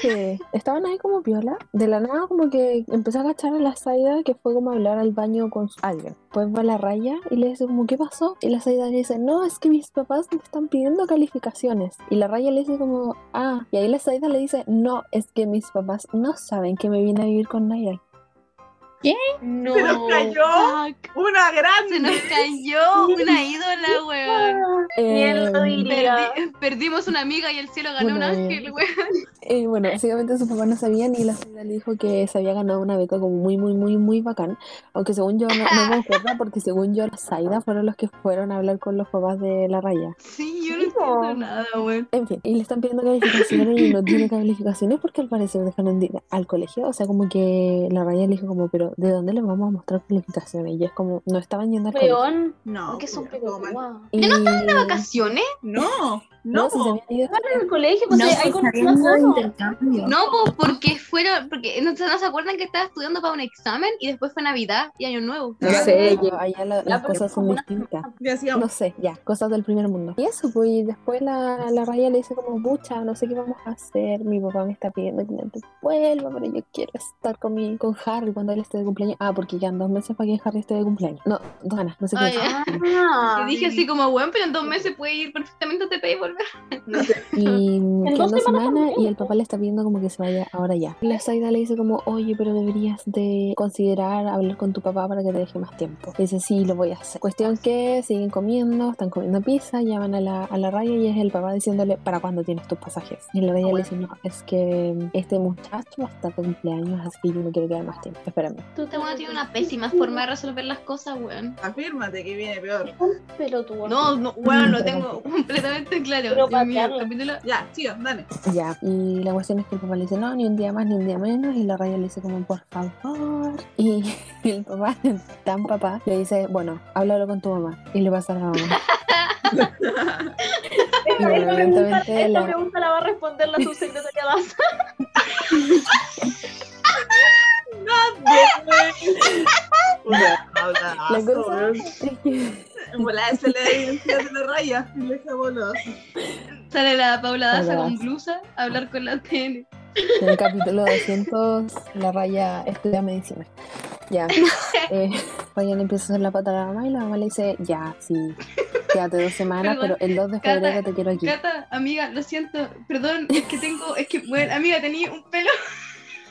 Que estaban ahí como piola, de la nada como que empezó a cachar a la Saida que fue como a hablar al baño con su- alguien. Pues va la raya y le dice como, ¿qué pasó? Y la Saida le dice, no, es que mis papás me están pidiendo calificaciones. Y la raya le dice como, ah, y ahí la Saida le dice, no, es que mis papás no saben que me vine a vivir con Nayal. No. Se nos cayó. fuck. Una Se grande. nos cayó una ídola, weón. ¿Quién lo Eh, diría? Perdi- perdimos una amiga y el cielo ganó un Una ángel, weón. Eh, bueno, básicamente sus papás no sabían y la Saida le dijo que se había ganado una beca como muy, muy, muy, muy bacán. Aunque según yo no, no concuerda porque según yo la Saida fueron los que fueron a hablar con los papás de la raya. Sí, yo no entiendo nada, weón. En fin, y le están pidiendo calificaciones y no tiene calificaciones porque al parecer dejaron de ir al colegio. O sea, como que la raya le dijo como, pero ¿de dónde les vamos a mostrar calificaciones? Y es como, no estaban yendo al. Weón, No. ¿por qué son pelotudas? Y... ¿Que no estaban de vacaciones? No, No, no. si se habían ido. En el colegio, pues No, hay pues, intercambio. No, po, porque fueron, porque no, se- no se acuerdan que estaba estudiando para un examen y después fue Navidad y Año Nuevo. No sé, Pero allá la- las cosas son distintas. Ya. No sé, ya, cosas del primer mundo. Y eso, pues, y después la, la raya le dice como, pucha, no sé qué vamos a hacer, mi papá me está pidiendo que te vuelva, pero yo quiero estar con, mi, con Harry cuando él esté de cumpleaños. Ah, porque quedan dos meses para que Harry esté de cumpleaños. No, dos no sé qué. Ah, ya. Ah, Y dije así como, weón, pero en dos meses puede ir perfectamente a TP y volver. No sé. Y quedan dos semanas y el papá le está pidiendo como que se vaya ahora ya. Y la Saida le dice como, oye, pero deberías de considerar hablar con tu papá para que te deje más tiempo. Y dice, sí, lo voy a hacer. Cuestión que siguen comiendo, están comiendo pizza, llaman a la, a la raya y es el papá diciéndole, ¿para cuándo tienes tus pasajes? Y la raya le dice, no, es que este muchacho va a estar de cumpleaños, así que yo me quiero quedar más tiempo. Espérame. tú Este weón tiene una pésima forma de resolver las cosas, weón. Afírmate que viene peor. pelotudo. No, no, weón, lo tengo completamente claro. Pero Dios mío, patearlo. capítulo. Ya, tío, dale. Ya, y la cuestión es que el papá le dice, no, ni un día más, ni un día menos, y la raya le dice como, por favor. Y, el papá, tan papá, le dice, bueno, háblalo con tu mamá. Y le pasa a la mamá. Esta, Y esta pregunta, esta la- pregunta la va a responder la subsecretaria Daza. La cosa es que es la identidad de la raya. Le dejamos los. Sale la Paula Daza Paula con blusa a hablar con la tele. En el capítulo 200, la raya estudia medicina. Ya. Eh, Ryan empieza a hacer la pata a la mamá y la mamá le dice, ya, sí, quédate dos semanas, Perdón, pero el 2 de Cata, febrero te quiero aquí. Cata, amiga, lo siento, perdón, es que tengo, es que, bueno, amiga, tenía un pelo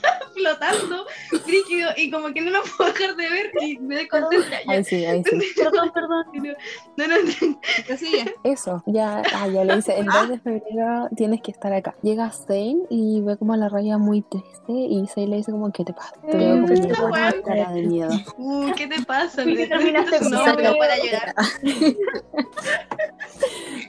flotando, frígido, y como que no lo puedo dejar de ver y me desconcentra. Ya. Ahí sí, ahí sí. Perdón, perdón. No, no, no. Eso, ya, ah, ya le dice, el 2 de febrero tienes que estar acá. Llega Zane y ve como a la raya muy triste y Zane le dice como, ¿qué te pasa? Te veo Mm, como con una cara de miedo. Uh, ¿qué te pasa? ¿Por qué terminaste con nombre esa para llorar.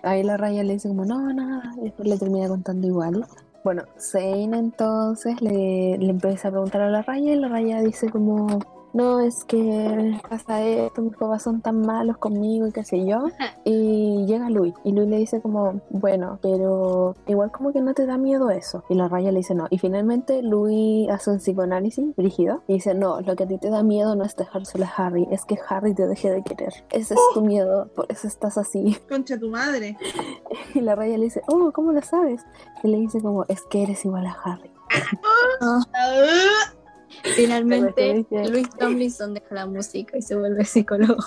Ahí la raya le dice como, no, nada, y después le termina contando igual. Bueno, Zane entonces le, le empieza a preguntar a la raya y la raya dice como, no, es que pasa esto, mis papás son tan malos conmigo y qué sé yo. Y llega Luis y Luis le dice como, bueno, pero igual como que no te da miedo eso. Y la raya le dice no. Y finalmente Luis hace un psicoanálisis rígido y dice, no, lo que a ti te da miedo no es dejárselo a Harry, es que Harry te deje de querer. Ese es tu miedo, por eso estás así. Concha tu madre. Y la raya le dice, oh, ¿cómo lo sabes? Y le dice como, es que eres igual a Harry. Finalmente, Pero te Luis Tomlinson deja la música y se vuelve psicólogo.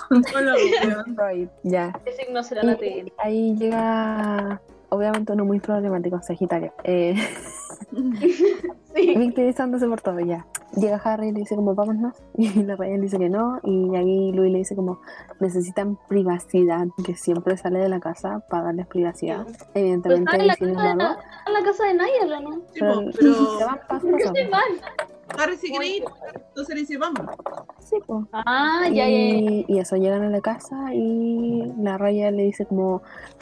Freud, ya. ¿Qué signo será la Y ahí llega, obviamente uno muy problemático, Sagitario. Eh, Sí. victimizándose por todo, ya. Llega Harry y le dice como, vámonos. Y la raya le dice que no. Y ahí Luis le dice como, necesitan privacidad, que siempre sale de la casa para darles privacidad. Pues Evidentemente, está en la casa de, en la casa de Nayara, ¿no? Sí, pero, po, pero se van paso a ¿Por qué paso. Harry se quiere ir. Entonces le dice, vamos. Sí, po. Ah, ya, ya, ya. Y, eso, llegan a la casa y la raya le dice como,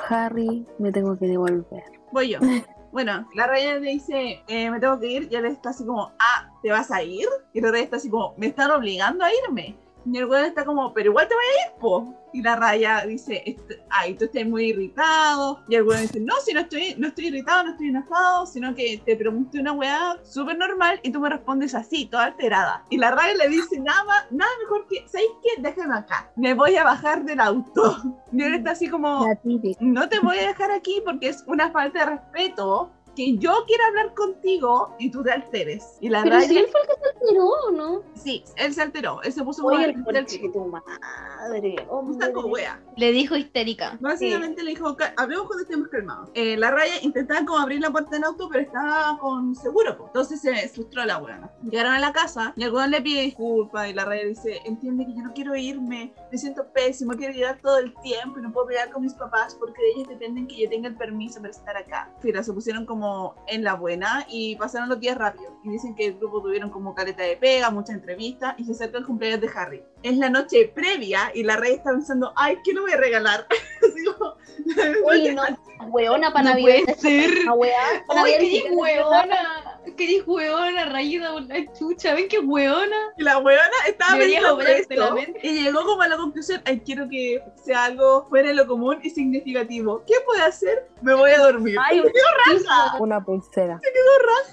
Harry, me tengo que devolver. Voy yo. Bueno, la raya le dice, eh, me tengo que ir, y él está así como, ah, ¿te vas a ir? Y la raya está así como, me están obligando a irme. Y el weón está como, pero igual te voy a ir, po. Y la raya dice, "Est- ay, tú estás muy irritado. Y el weón dice, no, si no estoy, no estoy irritado, no estoy enojado, sino que te pregunté una weá súper normal y tú me respondes así, toda alterada. Y la raya le dice, nada nada mejor que, ¿sabes qué? Déjame acá. Me voy a bajar del auto. Y él está así como, no te voy a dejar aquí porque es una falta de respeto que yo quiera hablar contigo y tú te alteres. Y la Pero si él fue el que se alteró, ¿o ¿no? sí, él se alteró, él se puso muy de tu madre. hombre. wea. Le dijo histérica. Básicamente le dijo, "Ca- hablemos cuando estemos calmados. Eh, la raya intentaba como abrir la puerta del auto, pero estaba con seguro. po. Entonces se frustró la weona. Llegaron a la casa y el weón le pide disculpas y la raya dice, entiende que yo no quiero irme, me siento pésimo, quiero llegar todo el tiempo y no puedo pelear con mis papás porque de ellos dependen que yo tenga el permiso para estar acá. Fira, se pusieron como en la buena y pasaron los días rápido. Y dicen que el grupo tuvieron como caleta de pega, muchas entrevistas y se acerca el cumpleaños de Harry. Es la noche previa y la raya está pensando, ay, ¿qué le voy a regalar? Oye, no, weona para No Navidad. puede ser. Una weá. Para ¡Ay, Navidad qué ni hueona! ¡Qué hueona, rayida por la chucha! ¿Ven qué hueona? Y la weona estaba pensando esto mente. y llegó como a la conclusión, ay, quiero que sea algo fuera de lo común y significativo. ¿Qué puede hacer? Me voy a dormir. Ay, un raza. Una pulsera.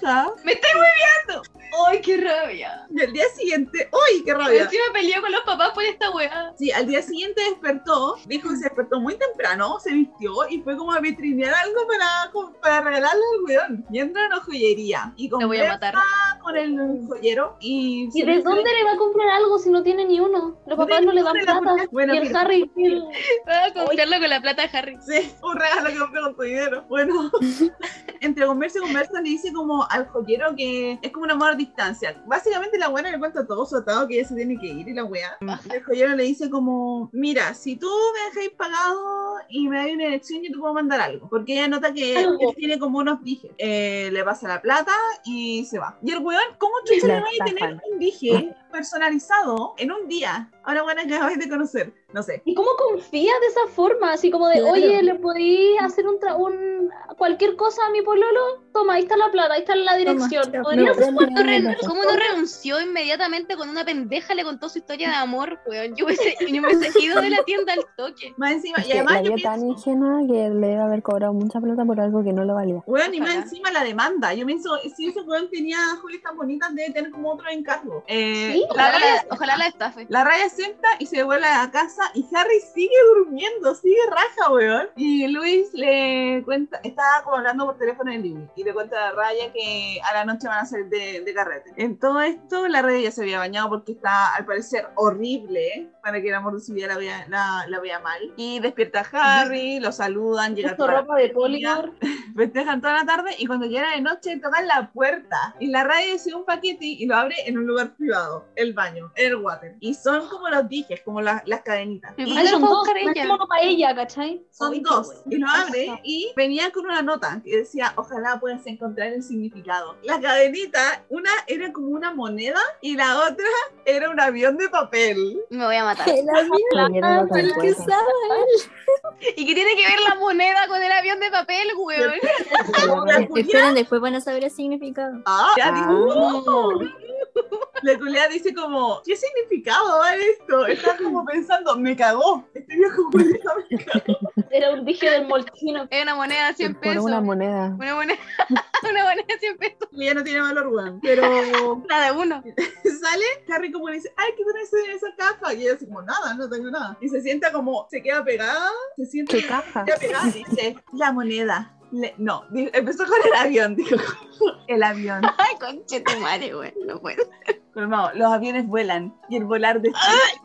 Raja. ¡Me estoy hueveando! ¡Ay, qué rabia! Y al día siguiente, ¡uy, qué rabia! Encima peleó con los papás por esta weá. Sí, al día siguiente despertó, dijo que se despertó muy temprano, se vistió y fue como a vitrinear algo para, para regalarle al weón. Y entra a una joyería y Te voy a conversa matar. con el joyero y... ¿Y de dónde le va a comprar algo si no tiene ni uno? Los papás no le dan ¿Dónde la plata. Bueno, y el mira. Harry. el- Va a comprarlo con la plata de Harry. Sí, un regalo que compré con tu dinero. Bueno, entre conversa y conversa le dice como al joyero que es como un amor a distancia. Básicamente la buena le cuenta todo su atado que ella se tiene que ir y la weá. Y el joyero le dice como, mira, si tú me dejáis pagado y me das una elección, yo te puedo mandar algo. Porque ella nota que él tiene como unos dijes. Eh, le pasa la plata y se va. Y el weón, ¿cómo chucha le vaya a tener un dije personalizado en un día? Ahora buena que acabáis de conocer. No sé. ¿Y cómo confía de esa forma? Así como de, Claro. oye, ¿le podí hacer un, tra- un cualquier cosa a mi pololo? Toma, ahí está la plata, ahí está la dirección. ¿Podrías No, hacer ¿Cómo no, re- cómo no renunció inmediatamente con una pendeja? Le contó su historia de amor, weón. Yo hubiese, yo me hubiese ido de la tienda al toque. Más encima, Es y que además la yo tan pienso, ingenua que le debe haber cobrado mucha plata por algo que no lo valía. Weón, y más encima la demanda. Yo pienso, si ese weón tenía joyas tan bonitas, debe tener como otro encargo. Eh, Sí, La Ojalá raya, la, ojalá la estafe. la raya sienta y se devuelve a casa y Harry sigue durmiendo, sigue raja, weón. Y Luis le cuenta, estaba como hablando por teléfono en living y le cuenta a la raya que a la noche van a salir de, de carrete. En todo esto, la raya ya se había bañado porque está al parecer horrible, ¿eh? Para que el amor de su vida la vea, la, la vea mal. Y despierta a Harry, lo saludan, llega toda la ropa de poligar. festejan toda la tarde y cuando llega de noche tocan la puerta y la raya recibe un paquete y lo abre en un lugar privado, el baño, el water. Y son como los dijes, como las, las cadenitas. Y son dos, no ella. como para ella, ¿cachai? son dos. bueno. Y lo abre y venía con una nota que decía, ojalá puedas encontrar el significado. La cadenita, una era como una moneda y la otra era un avión de papel. Me voy a matar. El avión, Leyeron lo el que sabe. ¿Y qué tiene que ver la moneda con el avión de papel, weón? Esperen, después van a saber el significado. Ah, ya Ah. dijo. La culia dice como, ¿qué significado va esto? Está como pensando, me cagó. Este viejo me cagó. Era un dije del molchino. Es una moneda de 100 Por pesos. una moneda. Una moneda, una moneda de 100 pesos. Ya no tiene valor, weón. Pero La de uno. sale, Harry como le dice, ay, ¿qué tenés en esa caja? Y ella así como, nada, no tengo nada. Y se sienta como, se queda pegada, se sienta ¿Qué caja? queda pegada y dice, la moneda. Le- no, di- empezó con el avión, dijo, el avión. Ay, conche tu madre, weón. No puedo. Colmado, los aviones vuelan y el volar de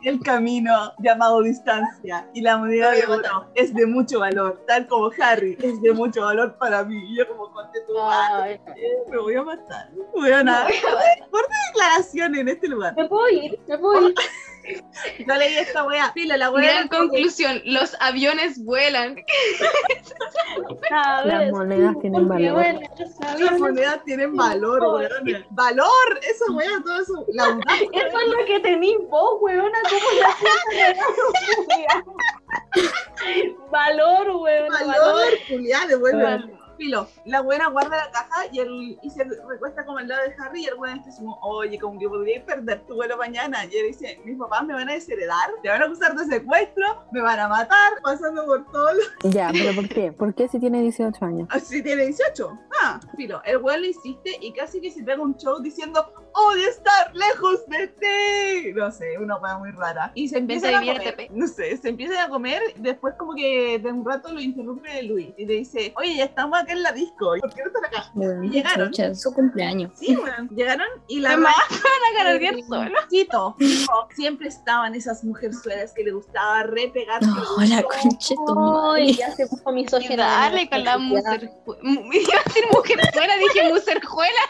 el camino llamado distancia y la moneda de oro es de mucho valor, tal como Harry es de mucho valor para mí. Y yo como conté tu madre, Ay, me voy a matar. Voy a nada. Por declaración en este lugar. ¿Me puedo ir? ¿Me puedo ir? Yo leí esta wea. Fila, la. Gran conclusión, los aviones vuelan. Las ver, monedas tienen valor. bueno, Las monedas tienen valor, weón. Valor, esa wea, todo eso. La. Eso es lo que tenís vos, weona. ¿Cómo la Valor, weón. Valor, Julián. Valor. Filo, la buena guarda la caja y, el, y se recuesta como al lado de Harry y el buena dice como, oye, como que podrías perder tu vuelo mañana. Y él dice, mis papás me van a desheredar, te van a acusar de secuestro, me van a matar, pasando por todo lo... Ya, pero ¿por qué? ¿Por qué si tiene 18 años? Así tiene 18. Ah, filo, el weón le insiste y casi que se pega un show diciendo, odio estar lejos de ti. No sé, una weá muy rara. Y se empieza a comer. diviértete. No sé, se empieza a comer, después como que de un rato lo interrumpe Luis y le dice, oye, ya estamos acá en la disco, ¿por qué no está acá? Bueno, Y llegaron. su cumpleaños. Sí, weón. Llegaron y la Raya- van a cargar solo. Dijo, siempre estaban esas mujerzuelas que le gustaba repegar. No, la concha tu ya se puso Y misógina. dale con la mujer. Iba a decir mujerzuela, dije mujerjuela.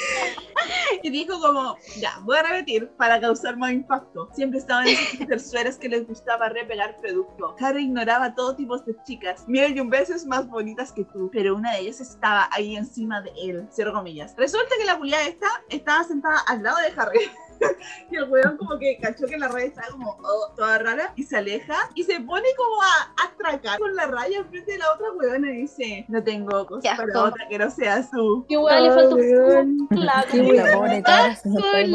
Y dijo como, ya, voy a repetir para causar más impacto. Siempre estaban esas mujerzuelas que les gustaba repegar producto. Harry ignoraba todo tipo de chicas, mil y un veces más bonitas que tú, pero una de ellas estaba ahí encima de él, cero comillas. Resulta que la culiada esta estaba sentada al lado de Harry. Y el weón como que cachó que la raya estaba como oh, toda rara y se aleja y se pone como a atracar con la raya enfrente de la otra weona y dice, no tengo cosa Qué para asco. otra que no seas tú. Qué weón, le porque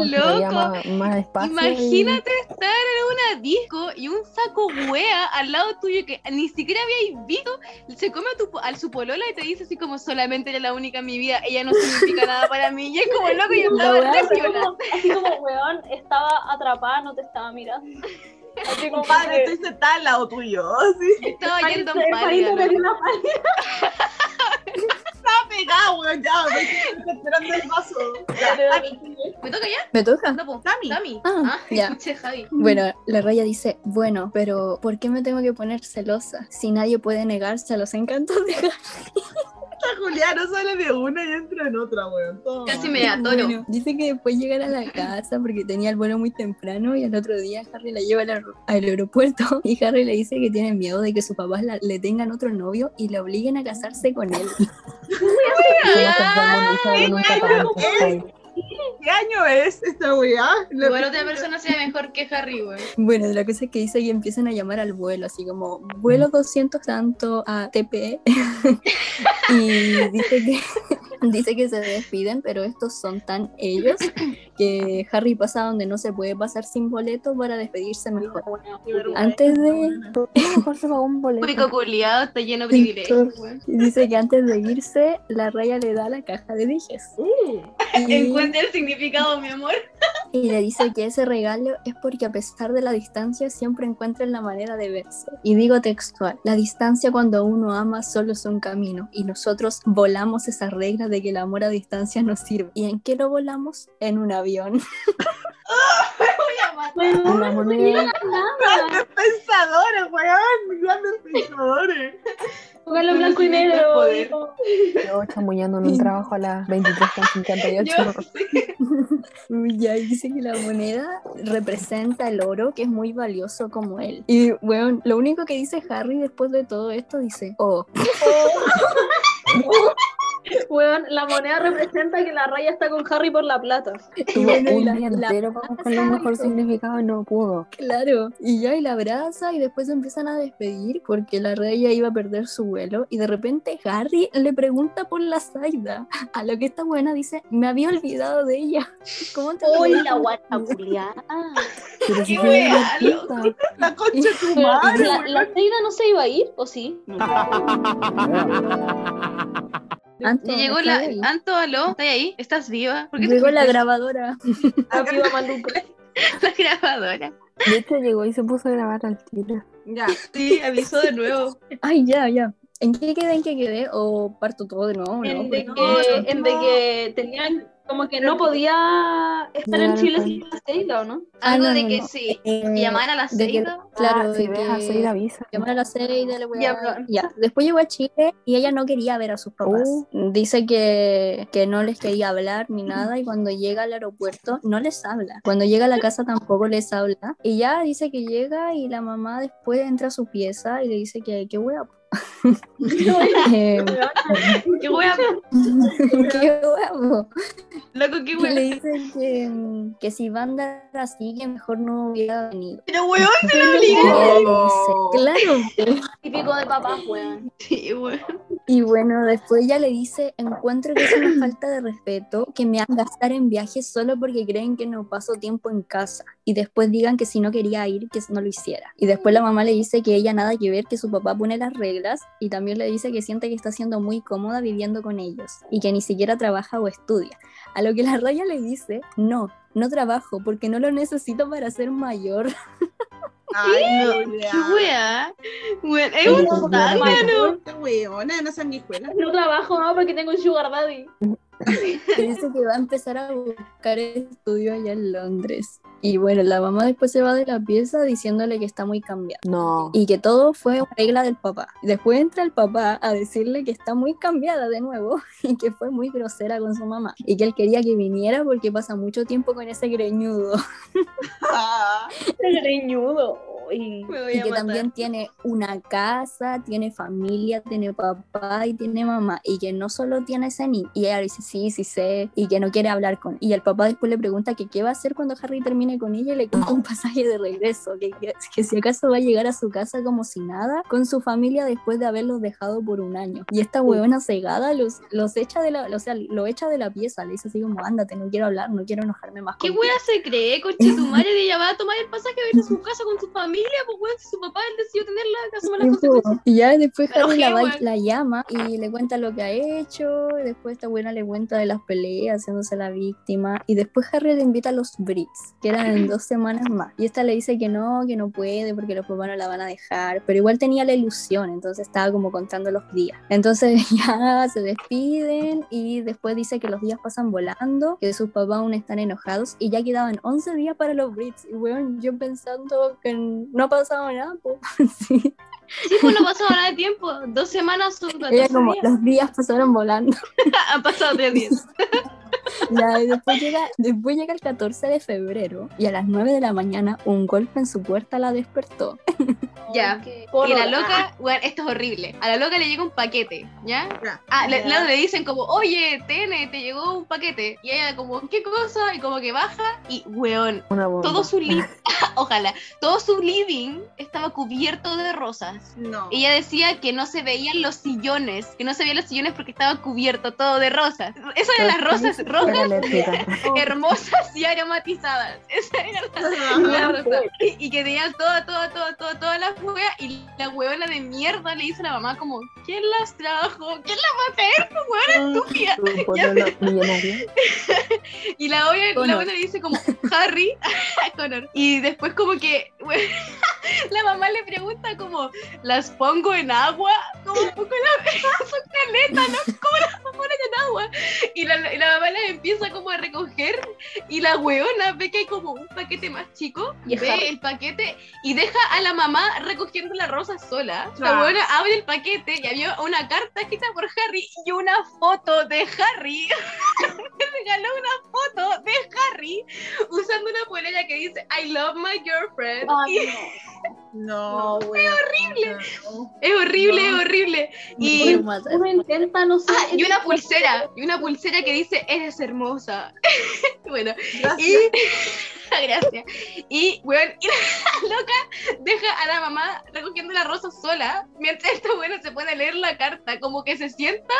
quería loco. más, más espacio. y- Imagínate estar en una disco y un saco wea al lado tuyo que ni siquiera habíais visto, se come a, tu, po- a su polola y te dice así como solamente era la única en mi vida, ella no significa nada para mí. Y es como loco, yo La estaba así como, así como, weón, estaba atrapada, no te estaba mirando. Así como Compadre, que- estoy sentada al lado tuyo. Así. Estaba yendo en pálida. pálida. Está pegado, weón, ya. Me estoy esperando el vaso. Ya, ¿Me toca ya? ¿Me toca? No, po. Tami. Tami. Ah, Ah, ya. escuché, Javi. Bueno, la raya dice, bueno, pero ¿por qué me tengo que poner celosa? Si nadie puede negarse a los encantos de Harry. Esta Juliana sale de una y entra en otra, weón. Toma. Casi me atoro. Bueno, dice que después llegar a la casa porque tenía el vuelo muy temprano y al otro día Harry la lleva al, aer- al aeropuerto y Harry le dice que tiene miedo de que sus papás la- le tengan otro novio y le obliguen a casarse con él. ¿Qué año es esta weá? La- Igual otra persona sea mejor que Harry, güey. Bueno, la cosa es que dice que empiezan a llamar al vuelo, así como vuelo 200 tanto a TP y dice que dice que se despiden, pero estos son tan ellos que Harry pasa donde no se puede pasar sin boleto para despedirse mejor. Antes de- weona. ¿Por qué mejor se pagó un boleto? Pico culiado, está lleno de privilegios. Y dice que antes de irse, la raya le da la caja de dijes. Uh, Y- El significado, mi amor. Y le dice que ese regalo es porque a pesar de la distancia siempre encuentran la manera de verse. Y digo textual, la distancia cuando uno ama solo es un camino y nosotros volamos esa regla de que el amor a distancia nos sirve. ¿Y en qué lo volamos? En un avión. La moneda. Grandes pensadores, weón. Grandes pensadores. Póngalo en blanco y negro. poder. Yo chamullando en un trabajo a las 23.58. Uy, ya dice que la moneda representa el oro que es muy valioso como él. Y bueno, lo único que dice Harry después de todo esto dice, oh, Weón, la moneda representa que la raya está con Harry por la plata. Tuvo un la- día la entero para buscarle un abraza y mejor significado y no pudo. Claro, y ya y la abraza y después se empiezan a despedir porque la raya iba a perder su vuelo y de repente Harry le pregunta por la Zaida, a lo que esta buena dice, me había olvidado de ella. ¿Cómo te Uy, olvidas? la guata. Pero si Qué. La concha de tu madre, ¿La, Seida no se iba a ir? ¿O sí? Anto, llegó ¿estás la. ahí? Anto, aló, ¿estás ahí? ¿Estás viva? ¿Por qué Llegó la grabadora. Arriba Maluca. la grabadora? De hecho, llegó y se puso a grabar al tiro. Ya. Sí, avisó de nuevo. Ay, ya, ya. ¿En qué quedé? ¿En qué quedé? ¿O parto todo de nuevo? En, No, de que, en de que tenían como que no podía estar en Chile al sin la Seida, ¿o no? Ah, Algo no, de no, que no. sí. Eh, Llamar a la Seida. Claro, Ah, si de ves a que- Seida, avisa. llamar a la Seida, la weá. Ya, pero- Ya. Después llegó a Chile y ella no quería ver a sus papás. Oh. Dice que, que no les quería hablar ni nada y cuando llega al aeropuerto no les habla. Cuando llega a la casa tampoco les habla. Y ya dice que llega y la mamá después entra a su pieza y le dice que qué wea. Eh, Qué wea, qué huevo. loco, qué Y wea. le dicen que, que si va a andar así, que mejor no hubiera venido. Pero weón, se lo dice, claro. Típico de papás, weón. Sí, weón. Y bueno, después ella le dice, encuentro que es una falta de respeto que me hagan gastar en viajes solo porque creen que no paso tiempo en casa. Y después digan que si no quería ir, que no lo hiciera. Y después la mamá le dice que ella nada que ver, que su papá pone las reglas. Y también le dice que siente que está siendo muy cómoda viviendo con ellos. Y que ni siquiera trabaja o estudia. A lo que la raya le dice, no, no trabajo porque no lo necesito para ser mayor. Ay, no, ya. Weón, es un zángano. Esta weona, no. No trabajo, no, porque tengo un sugar daddy. dice que va a empezar a buscar estudio allá en Londres. Y bueno, la mamá después se va de la pieza diciéndole que está muy cambiada. No. Y que todo fue una regla del papá. Después entra el papá a decirle que está muy cambiada de nuevo y que fue muy grosera con su mamá. Y que él quería que viniera porque pasa mucho tiempo con ese greñudo. Ah, Greñudo. Y que también tiene una casa, tiene familia, tiene papá y tiene mamá. Y que no solo tiene ese niño. Y ella dice, sí, sí sé. Y que no quiere hablar con. Y el papá después le pregunta que qué va a hacer cuando Harry termine con ella y le cuenta un pasaje de regreso. Que, que, que si acaso va a llegar a su casa como si nada, con su familia después de haberlos dejado por un año. Y esta huevona cegada los, los echa de la, o sea, lo echa de la pieza. Le dice así como, ándate, no quiero hablar, no quiero enojarme más ¿Qué contigo". wea se cree, coche tu madre? De ella va a tomar el pasaje a ir a su casa con su familia, pues weón, si su papá él decidió tenerla, las Sí, consecuencias. Y ya después Harry la, bueno. la llama y le cuenta lo que ha hecho. y después esta buena le cuenta de las peleas, haciéndose la víctima. Y después Harry le invita a los Brits, que eran en dos semanas más. Y esta le dice que no, que no puede porque los papás no la van a dejar. Pero igual tenía la ilusión, entonces estaba como contando los días. Entonces ya se despiden y después dice que los días pasan volando, que sus papás aún están enojados y ya quedaban 11 días para los Brits. Y bueno, yo pensando que no ha pasado nada, pues. sí. Sí, pues no pasó nada de tiempo. Dos semanas son 14 Ella como, días. los días pasaron volando. Han pasado tres días. Ya, y después llega, después llega el 14 de febrero y a las 9 de la mañana un golpe en su puerta la despertó. Ya. Y la loca, bueno, esto es horrible. A la loca le llega un paquete, ¿ya? ya. Ah, le, Ya. luego le dicen como, oye, Tene, te llegó un paquete. Y ella como, ¿qué cosa? Y como que baja y, weón, todo su living, ojalá, todo su living estaba cubierto de rosas. No. Ella decía que no se veían los sillones, que no se veían los sillones porque estaba cubierto todo de rosas. Eso eran las rosas rojas, hermosas y aromatizadas. Esa era la, la rosa. Y, y que tenían toda, toda, toda, toda, todas las huevas y la huevona de mierda le dice a la mamá como, ¿quién las trajo? ¿Quién las va a traer? Huevona estúpida. Tu pololo millonario. y la buena, la buena le dice como Harry Connor. Y después como que bueno, la mamá le pregunta como, ¿las pongo en agua? Como pongo la son caletas, ¿no? ¿Cómo las ponen en agua? Y la, y la mamá las empieza como a recoger y la weona ve que hay como un paquete más chico, Y ve Harry. el paquete y deja a la mamá recogiendo la rosa sola. La Ah. weona abre el paquete y había una carta escrita por Harry y una foto de Harry. Me regaló una foto de Harry usando una polera que dice I love my girlfriend. Ay, Y No, es horrible. es horrible, No. es horrible. Y, uno intenta, no sé. ah, y una pulsera, y una pulsera que dice eres hermosa. bueno, y Gracias. gracias. Y weón, y la loca deja a la mamá recogiendo la rosa sola, mientras esta buena se pone a leer la carta, como que se sienta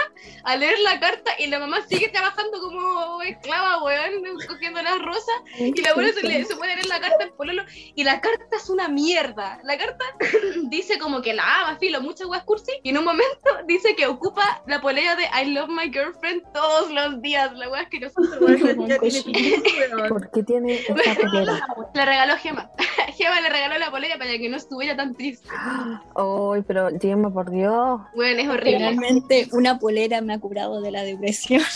a leer la carta y la mamá sigue trabajando como esclava, weón, cogiendo las rosas. Y la buena se, le- se pone a leer la carta en pololo y la carta es una mierda. La carta dice como que la ama, filo, muchas weas cursi. Y en un momento dice que ocupa la polera de I love my girlfriend todos los días. La wea es que no Como Ya un tiene cochino. pinta, weón. ¿Por qué tiene esta polera? Le regaló Gema. Gema le regaló la polera para que no estuviera tan triste. Ay, pero Gemma, por Dios. Bueno, es horrible. Realmente una polera me ha curado de la depresión.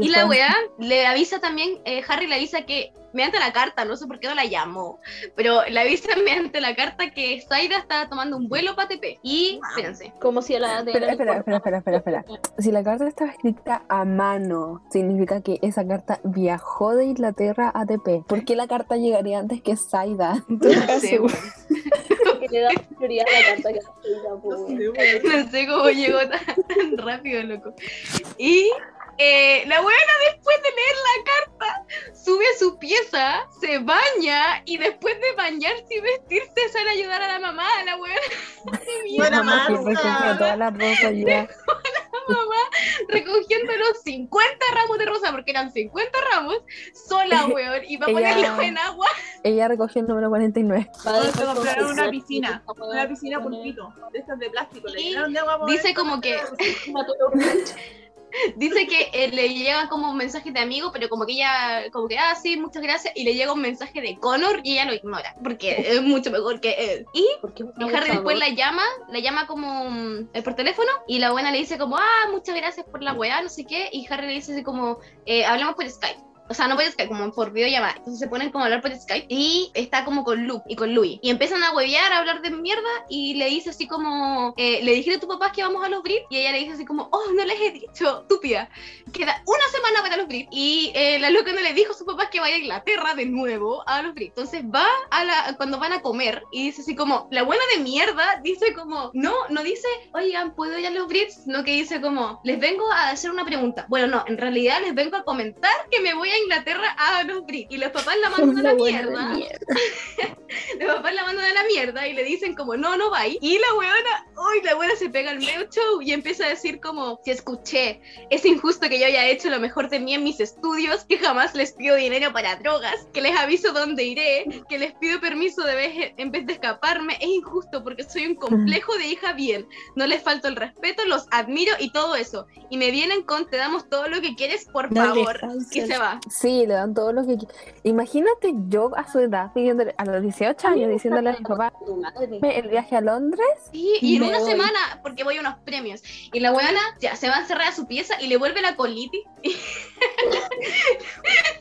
Y la weá le avisa también, eh, Harry le avisa que mediante la carta, no sé por qué no la llamó, pero le avisa mediante la carta que Zaida estaba tomando un vuelo para TP. Y, espérense, Como si la de. Espera, espera, espera, espera, espera, espera. Si la carta estaba escrita a mano, significa que esa carta viajó de Inglaterra a TP. ¿Por qué la carta llegaría antes que todo no sé, weón. Que le da prioridad a la carta que la Zaida, no sé cómo llegó tan rápido, loco. Y eh, la buena después de leer la carta, sube a su pieza, se baña y después de bañarse y vestirse sale a ayudar a la mamá, a la buena. Buena mamá todas las rosas ya. mamá recogiendo los 50 ramos de rosa, porque eran 50 ramos, sola, weón, y va a Ella- ponerlo en agua. Ella recogió el número 49. Va a Vamos a comprar una piscina, una piscina poner- pulpito, de estas de plástico. Le de agua por dice como que-. Dice que eh, le llega como un mensaje de amigo, pero como que ella, como que, ah, sí, muchas gracias, y le llega un mensaje de Connor y ella lo ignora, porque es mucho mejor que él. Y Harry después la llama, la llama como eh, por teléfono y la buena le dice como, ah, muchas gracias por la weá, no sé qué, y Harry le dice así como, eh, hablamos por Skype. O sea, no por Skype, como por videollamada. Entonces se ponen como a hablar por Skype y está como con Luke y con Louis. Y empiezan a huevear, a hablar de mierda y le dice así como, eh, le dijiste a tu papá que vamos a los Brit y ella le dice así como, oh, no les he dicho, estúpida. Queda una semana para los Brit y eh, la loca no le dijo a su papá que vaya a Inglaterra de nuevo a los Brit. Entonces va a la, cuando van a comer y dice así como, la buena de mierda dice como, no, no dice, oigan, ¿puedo ir a los Brits? No, que dice como, les vengo a hacer una pregunta. Bueno, no, en realidad les vengo a comentar que me voy a Inglaterra a los Brits. Y los papás la mandan a la mierda. mierda. Los papás la mandan a la mierda y le dicen como, no, no va. Y la weona, uy, la weona se pega al medio show y empieza a decir como, si escuché, es injusto que yo haya hecho lo mejor de mí en mis estudios, que jamás les pido dinero para drogas, que les aviso dónde iré, que les pido permiso de vez en vez de escaparme. Es injusto porque soy un complejo de hija bien. No les falto el respeto, los admiro y todo eso. Y me vienen con, te damos todo lo que quieres, por No favor. Y se va. Sí, le dan todo lo que Imagínate yo a su edad pidiéndole, a los 18 años, diciéndole a mi papá el viaje a Londres. Sí, y en una voy. semana, porque voy a unos premios. Y la weona ya se va a encerrar a su pieza y le vuelve la colitis.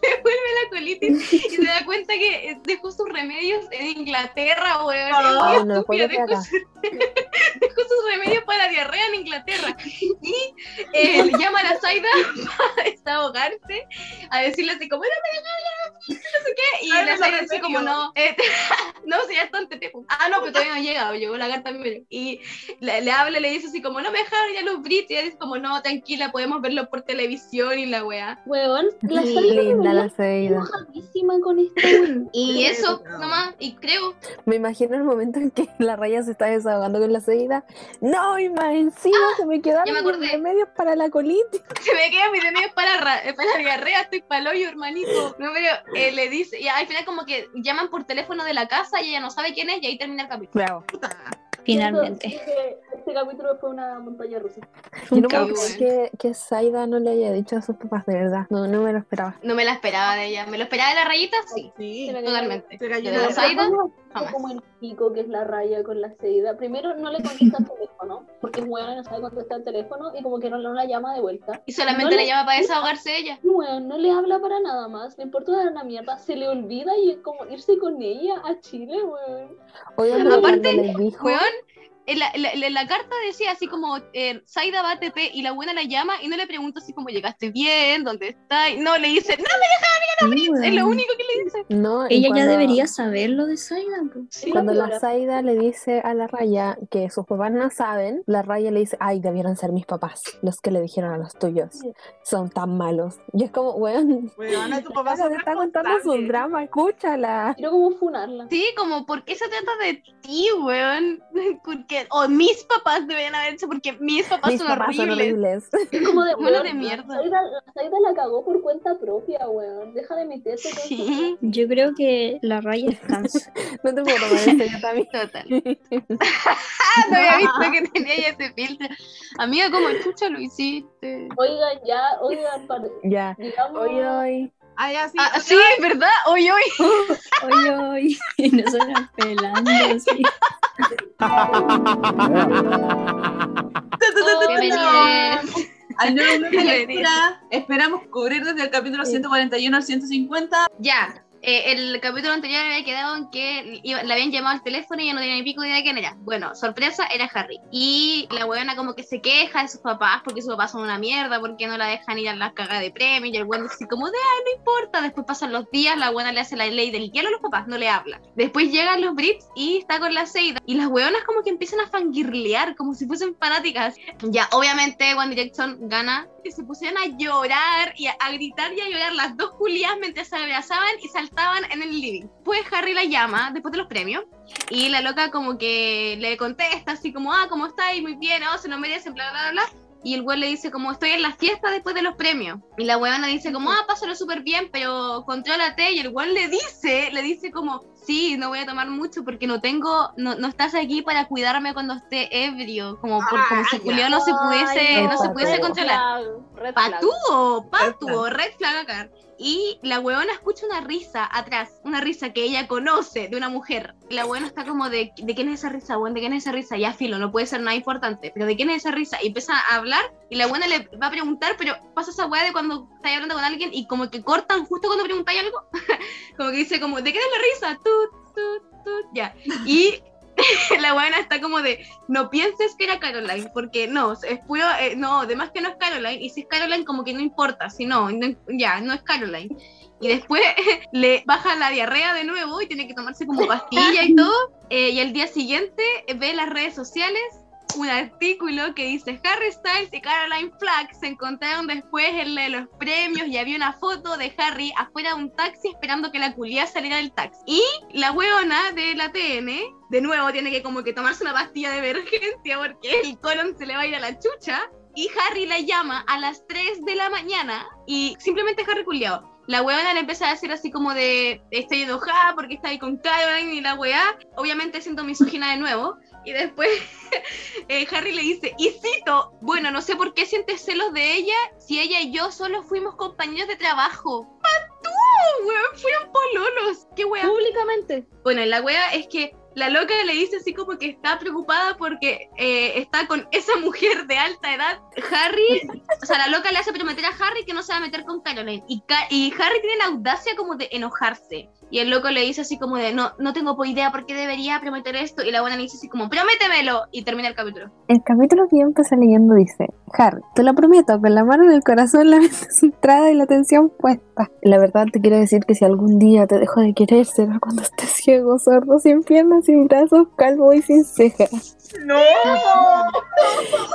le vuelve la colitis y se da cuenta que dejó sus remedios en Inglaterra, weón. No, no, dejó, su- dejó sus remedios para la diarrea en Inglaterra. Y eh, llama a la Zaida para desahogarse, a decirle así como, no dejes, no sé qué. Y la no, en así como, no, eh, no, si ya está en Tetepo. Ah, no, pero todavía no ha llegado, llegó la carta primero. Y le, le habla, le dice así como, no me dejaron ya los Brits. Y ella dice como, no, tranquila, podemos verlo por televisión y la weá. Weón, la linda la enojadísima con weón. Y eso no. nomás, y creo, Me imagino el momento en que la raya se está desahogando con la Seida. No, y más encima se me quedaron acordé. remedios para la colitis. se me quedan mis remedios para, ra- para la diarrea, estoy pa'l hoyo, hermanito. No, pero eh, le dice, y al final como que llaman por teléfono de la casa y ella no sabe quién es y ahí termina el capítulo. Bravo. Finalmente. Siento este capítulo fue una montaña rusa. Yo no puedo creer que, que Saida no le haya dicho a sus papás, de verdad. No, no me lo esperaba. No me la esperaba de ella. ¿Me lo esperaba de la rayita? Sí, Sí. Totalmente. De la jamás. como el pico que es la raya con la Seida. Primero no le contesta el teléfono, porque es buena y no sabe contestar el teléfono y como que no, no la llama de vuelta. Y solamente No le le- llama para desahogarse ella. Bueno, no le habla para nada más, le importa una mierda, se le olvida y es como irse con ella a Chile, weón. Pero Aparte, Weón, en la, la- la- la carta decía así como, eh, Zaida va a TP y la buena la llama y no le pregunta así como, ¿llegaste bien? ¿Dónde estás? No, le dice, no, Sí, es lo weón. único que le dice. no, Ella ya debería saber lo de Saida. Sí, Cuando la la Zaida le dice a la Raya que sus papás no saben, la Raya le dice, ay, debieron ser mis papás, los que le dijeron a los tuyos. Son tan malos. Y es como, weón, Weona, tu papá te está contando su drama, escúchala. Quiero como funarla. Sí, como, ¿por qué se trata de ti, weón? Porque, o mis papás deberían haber hecho porque mis papás Mis son papás son horribles. horribles. Es como de, Bueno, de mierda. Saida, la Saida la cagó por cuenta propia, weón. Deja de meterse con Sí. Yo creo que la raya es cansa. No te puedo tomar en serio también. Total. No había visto que tenía ya ese filtro. Amiga, como chucha lo hiciste. Oigan, ya, oigan, pare- Ya. digamos... Hoy, hoy. Ah, ya, sí. Ah, sí, ¿verdad? Hoy, hoy. Oye, oye, y nosotros pelando así. Bienvenidos. Al nuevo lectura esperamos cubrir desde el capítulo 141 al 150. Ya, eh, el capítulo anterior había quedado en que iba- habían llamado al teléfono y ya no tenía ni pico idea de quién era. Bueno, sorpresa, era Harry. Y la weona como que se queja de sus papás porque sus papás son una mierda, porque no la dejan ir a las cagas de premio. Y el weón dice como de, ay, no importa. Después pasan los días, la buena le hace la ley del hielo a los papás, no le habla. Después llegan los Brits y está con la Seida. Y las weonas como que empiezan a fangirlear, como si fuesen fanáticas. Ya, obviamente One Direction gana. Se pusieron a llorar y a, gritar y a llorar las dos Julias mientras se abrazaban y saltaban en el living. Pues Harry la llama después de los premios y la loca como que le contesta así como, ah, ¿cómo estáis? Muy bien, oh, se lo merecen, bla, bla, bla, bla. Y el güey le dice como, estoy en la fiesta después de los premios. Y la huevona dice como, ah, pásalo súper bien, pero contrólate. Y el güey le dice, le dice como, sí, no voy a tomar mucho porque no tengo, no, no estás aquí para cuidarme cuando esté ebrio. Como, por- como si Ah, Julio no se pudiese, Ay, no se no, pudiese red controlar. Red flag. Patúo, patúo, Red red flag acá. Y la huevona escucha una risa atrás, una risa que ella conoce de una mujer. La huevona está como de, ¿de quién es esa risa, weón? ¿De quién es esa risa? Ya filo, no puede ser nada importante, pero ¿de quién es esa risa? Y empieza a hablar y la buena le va a preguntar, pero pasa esa weá de cuando estáis hablando con alguien y como que cortan justo cuando preguntáis algo. como que dice como, ¿de quién es la risa? Tut, tut, tut, ya. Y la buena está como de, no pienses que era Caroline, porque no, es puro, eh, no, además que no es Caroline, y si es Caroline como que no importa, si no, no- ya, no es Caroline. Y después le baja la diarrea de nuevo y tiene que tomarse como pastilla y todo. eh, y al día siguiente ve las redes sociales un artículo que dice Harry Styles y Caroline Flack se encontraron después en la de los premios y había una foto de Harry afuera de un taxi esperando que la culia saliera del taxi. Y la weona de la TN, de nuevo, tiene que como que tomarse una pastilla de emergencia porque el colon se le va a ir a la chucha. Y Harry la llama a las 3 de la mañana y simplemente Harry culiado. La weona le empieza a decir así como de estoy enojada porque está ahí con Caroline y la weá, obviamente siendo misógina de nuevo. Y después eh, Harry le dice, y cito, bueno, no sé por qué sientes celos de ella si ella y yo solo fuimos compañeros de trabajo. ¡Patú! Weón, fueron pololos. ¿Qué weá? Públicamente. Bueno, la wea es que la loca le dice así como que está preocupada porque eh, está con esa mujer de alta edad. Harry, o sea, la loca le hace prometer a Harry que no se va a meter con Caroline. Y, Ca- y Harry tiene la audacia como de enojarse. Y el loco le dice así como de, no, no tengo idea por qué debería prometer esto. Y la buena le dice así como, prométemelo. Y termina el capítulo. El capítulo que yo empecé leyendo dice, Harry, te lo prometo, con la mano en el corazón, la mente centrada y la atención puesta. La verdad te quiero decir que si algún día te dejo de querer será cuando estés ciego, sordo, sin piernas, sin brazos, calvo y sin cejas. ¡No!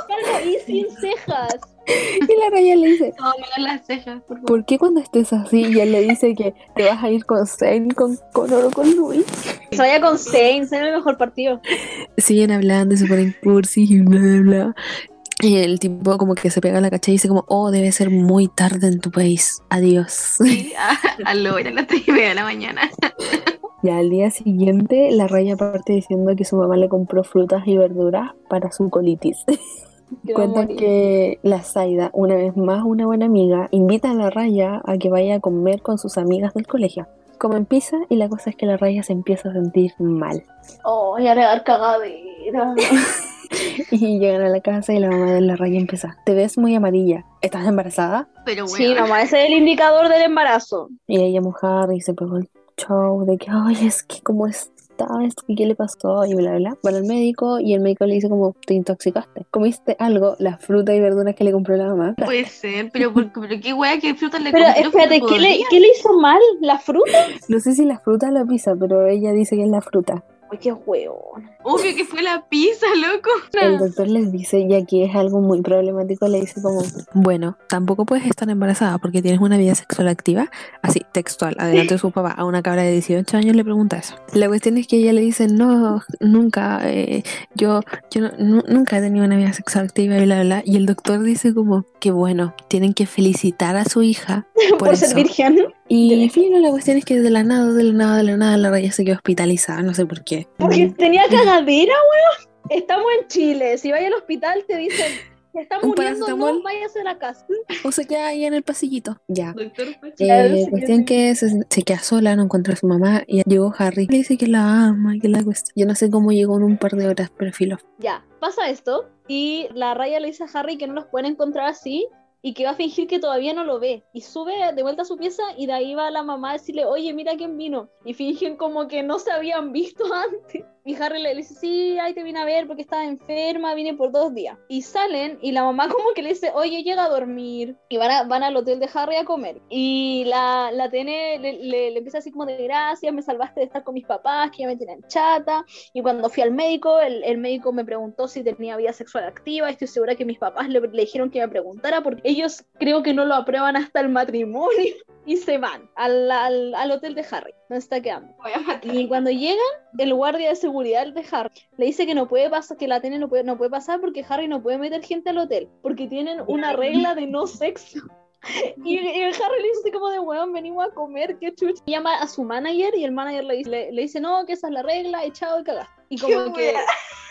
Calvo y sin cejas. Y la raya le dice, menos las cejas, por favor. ¿por qué cuando estés así? Y él le dice que te vas a ir con Zane, con Connor o con Luis. Se vaya con Saints, es el mejor partido. Siguen hablando y se ponen cursis y bla, bla, bla. Y el tipo como que se pega a la cacha y dice como, oh, debe ser muy tarde en tu país. Adiós. Sí, a, a lo, era las tres y media de la mañana. Y al día siguiente, la raya parte diciendo que su mamá le compró frutas y verduras para su colitis. Que va a Cuentan morir. que la Zaida, una vez más una buena amiga, invita a la raya a que vaya a comer con sus amigas del colegio. Comen pizza y la cosa es que la raya se empieza a sentir mal. Oh, ya le dar cagadera. Y llegan a la casa y la mamá de la raya empieza, te ves muy amarilla, ¿estás embarazada? Pero bueno. Sí, mamá, ese es el indicador del embarazo. Y ella mujer y se pegó el show de que, ay, es que cómo está, es que qué le pasó y bla, bla. Van al médico y el médico le dice como, te intoxicaste. Comiste algo, la fruta y verduras que le compró la mamá. Puede ser, pero, pero qué wea que frutas le Pero compró, espérate, pero ¿qué le. ¿qué le hizo mal? ¿La fruta? No sé si la fruta o la pizza, pero ella dice que es la fruta. Qué hueón. Obvio que fue la pizza, loco. El doctor les dice, y aquí es algo muy problemático, le dice como, bueno, tampoco puedes estar embarazada porque tienes una vida sexual activa. Así, textual, adelante de su papá, a una cabra de 18 años le pregunta eso. La cuestión es que ella le dice, no, nunca, eh, yo, yo no- nunca he tenido una vida sexual activa y bla, bla, bla. Y el doctor dice como, que bueno, tienen que felicitar a su hija por, Por eso. ser virgen. Y fino, la cuestión es que de la nada, de la nada, de la nada, la raya se quedó hospitalizada, no sé por qué. Porque tenía cagadera, weón. Estamos en Chile. Si vaya al hospital te dicen, se está muriendo, no, váyase a la casa. O se queda ahí en el pasillito. Ya. Doctor Eh, cuestión que se, se queda sola, no encuentra a su mamá y llegó Harry. Le dice que la ama y que la cuestión. Yo no sé cómo llegó en un par de horas, pero filo. Ya, pasa esto y la raya le dice a Harry que no los pueden encontrar así y que va a fingir que todavía no lo ve. Y sube de vuelta a su pieza y de ahí va la mamá a decirle, oye, mira quién vino. Y fingen como que no se habían visto antes. Y Harry le dice, sí, ahí te vine a ver porque estaba enferma, vine por dos días. Y salen y la mamá como que le dice, oye, llega a dormir. Y van, a- van al hotel de Harry a comer. Y la, la Tene le, le- le empieza así como de gracias, me salvaste de estar con mis papás, que ya me tienen chata. Y cuando fui al médico, el, el médico me preguntó si tenía vida sexual activa. Estoy segura que mis papás le, le dijeron que me preguntara porque ellos creo que no lo aprueban hasta el matrimonio. Y se van al, al, al hotel de Harry, donde está quedando. Voy a matar. Y cuando llegan, el guardia de seguridad de Harry le dice que no puede pasar, que la Tene no puede, no puede pasar porque Harry no puede meter gente al hotel, porque tienen una regla de no sexo. Y, y el Harry le dice como de weón, venimos a comer, qué chucha. Y llama a su manager y el manager le dice, le, le dice no, que esa es la regla, y chao y cagaste. Y como que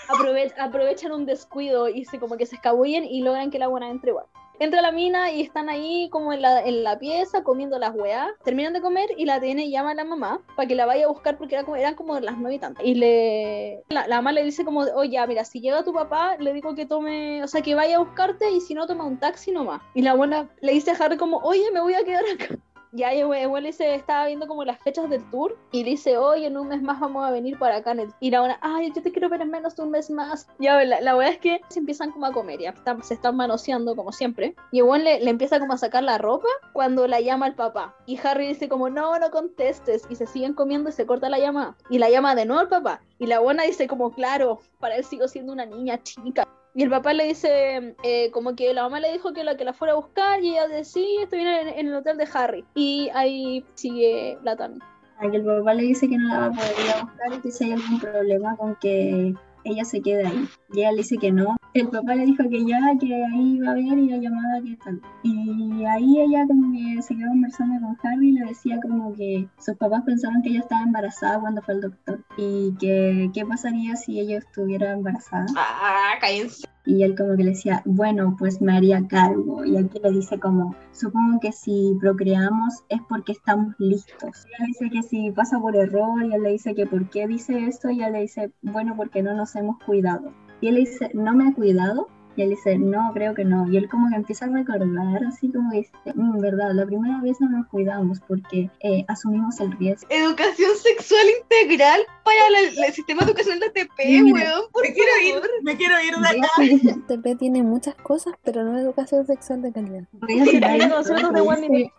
aprove- aprovechan un descuido y se como que se escabullen y logran que la buena entre igual. Entra la mina y están ahí como en la, en la pieza comiendo las weas. Terminan de comer y la tiene llama a la mamá para que la vaya a buscar porque como, eran como las nueve y tantas. Y le la, mamá le dice como, oye, mira, si llega tu papá, le digo que tome, o sea, que vaya a buscarte y si no, toma un taxi nomás. Y la buena le dice a Harry como, oye, me voy a quedar acá. Y igual le dice, estaba viendo como las fechas del tour y dice, oye, en un mes más vamos a venir para acá. el-". Y la buena, ay, yo te quiero ver en menos de un mes más. Ya, la, la verdad es que se empiezan como a comer, ya se están manoseando como siempre. Y igual le, le empieza como a sacar la ropa cuando la llama el papá. Y Harry dice como, no, no contestes. Y se siguen comiendo y se corta la llamada. Y la llama de nuevo al papá. Y la buena dice como, claro, para él sigo siendo una niña chica. Y el papá le dice, eh, como que la mamá le dijo que la, que la fuera a buscar y ella dice, sí, estoy en, el- en el hotel de Harry. Y ahí sigue la Tami. A que el papá le dice que no la va a poder ir a buscar y que si hay algún problema con que ella se quede ahí. Ella le dice que no. El papá le dijo que ya, que ahí iba a ver y la llamada que tal. Y ahí ella como que se quedó conversando con Harry y le decía como que sus papás pensaban que ella estaba embarazada cuando fue al doctor. Y que qué pasaría si ella estuviera embarazada. Ah, cállense. Y él como que le decía, bueno, pues me haría cargo. Y aquí le dice como, supongo que si procreamos es porque estamos listos. Y ella dice que si pasa por error, y él le dice que por qué dice esto, y ella le dice, bueno, porque no nos hemos cuidado. Y él le dice, ¿no me he cuidado? Y él dice, no, creo que no. Y él como que empieza a recordar, así como dice, "Mm, verdad, la primera vez no nos cuidamos porque eh, asumimos el riesgo. Educación sexual integral para la- el sistema educacional de TP, Sí, mira, weón. Por Me quiero ir, favor. me quiero ir de acá. Voy TP tiene muchas cosas, pero no educación sexual de calidad. Dice,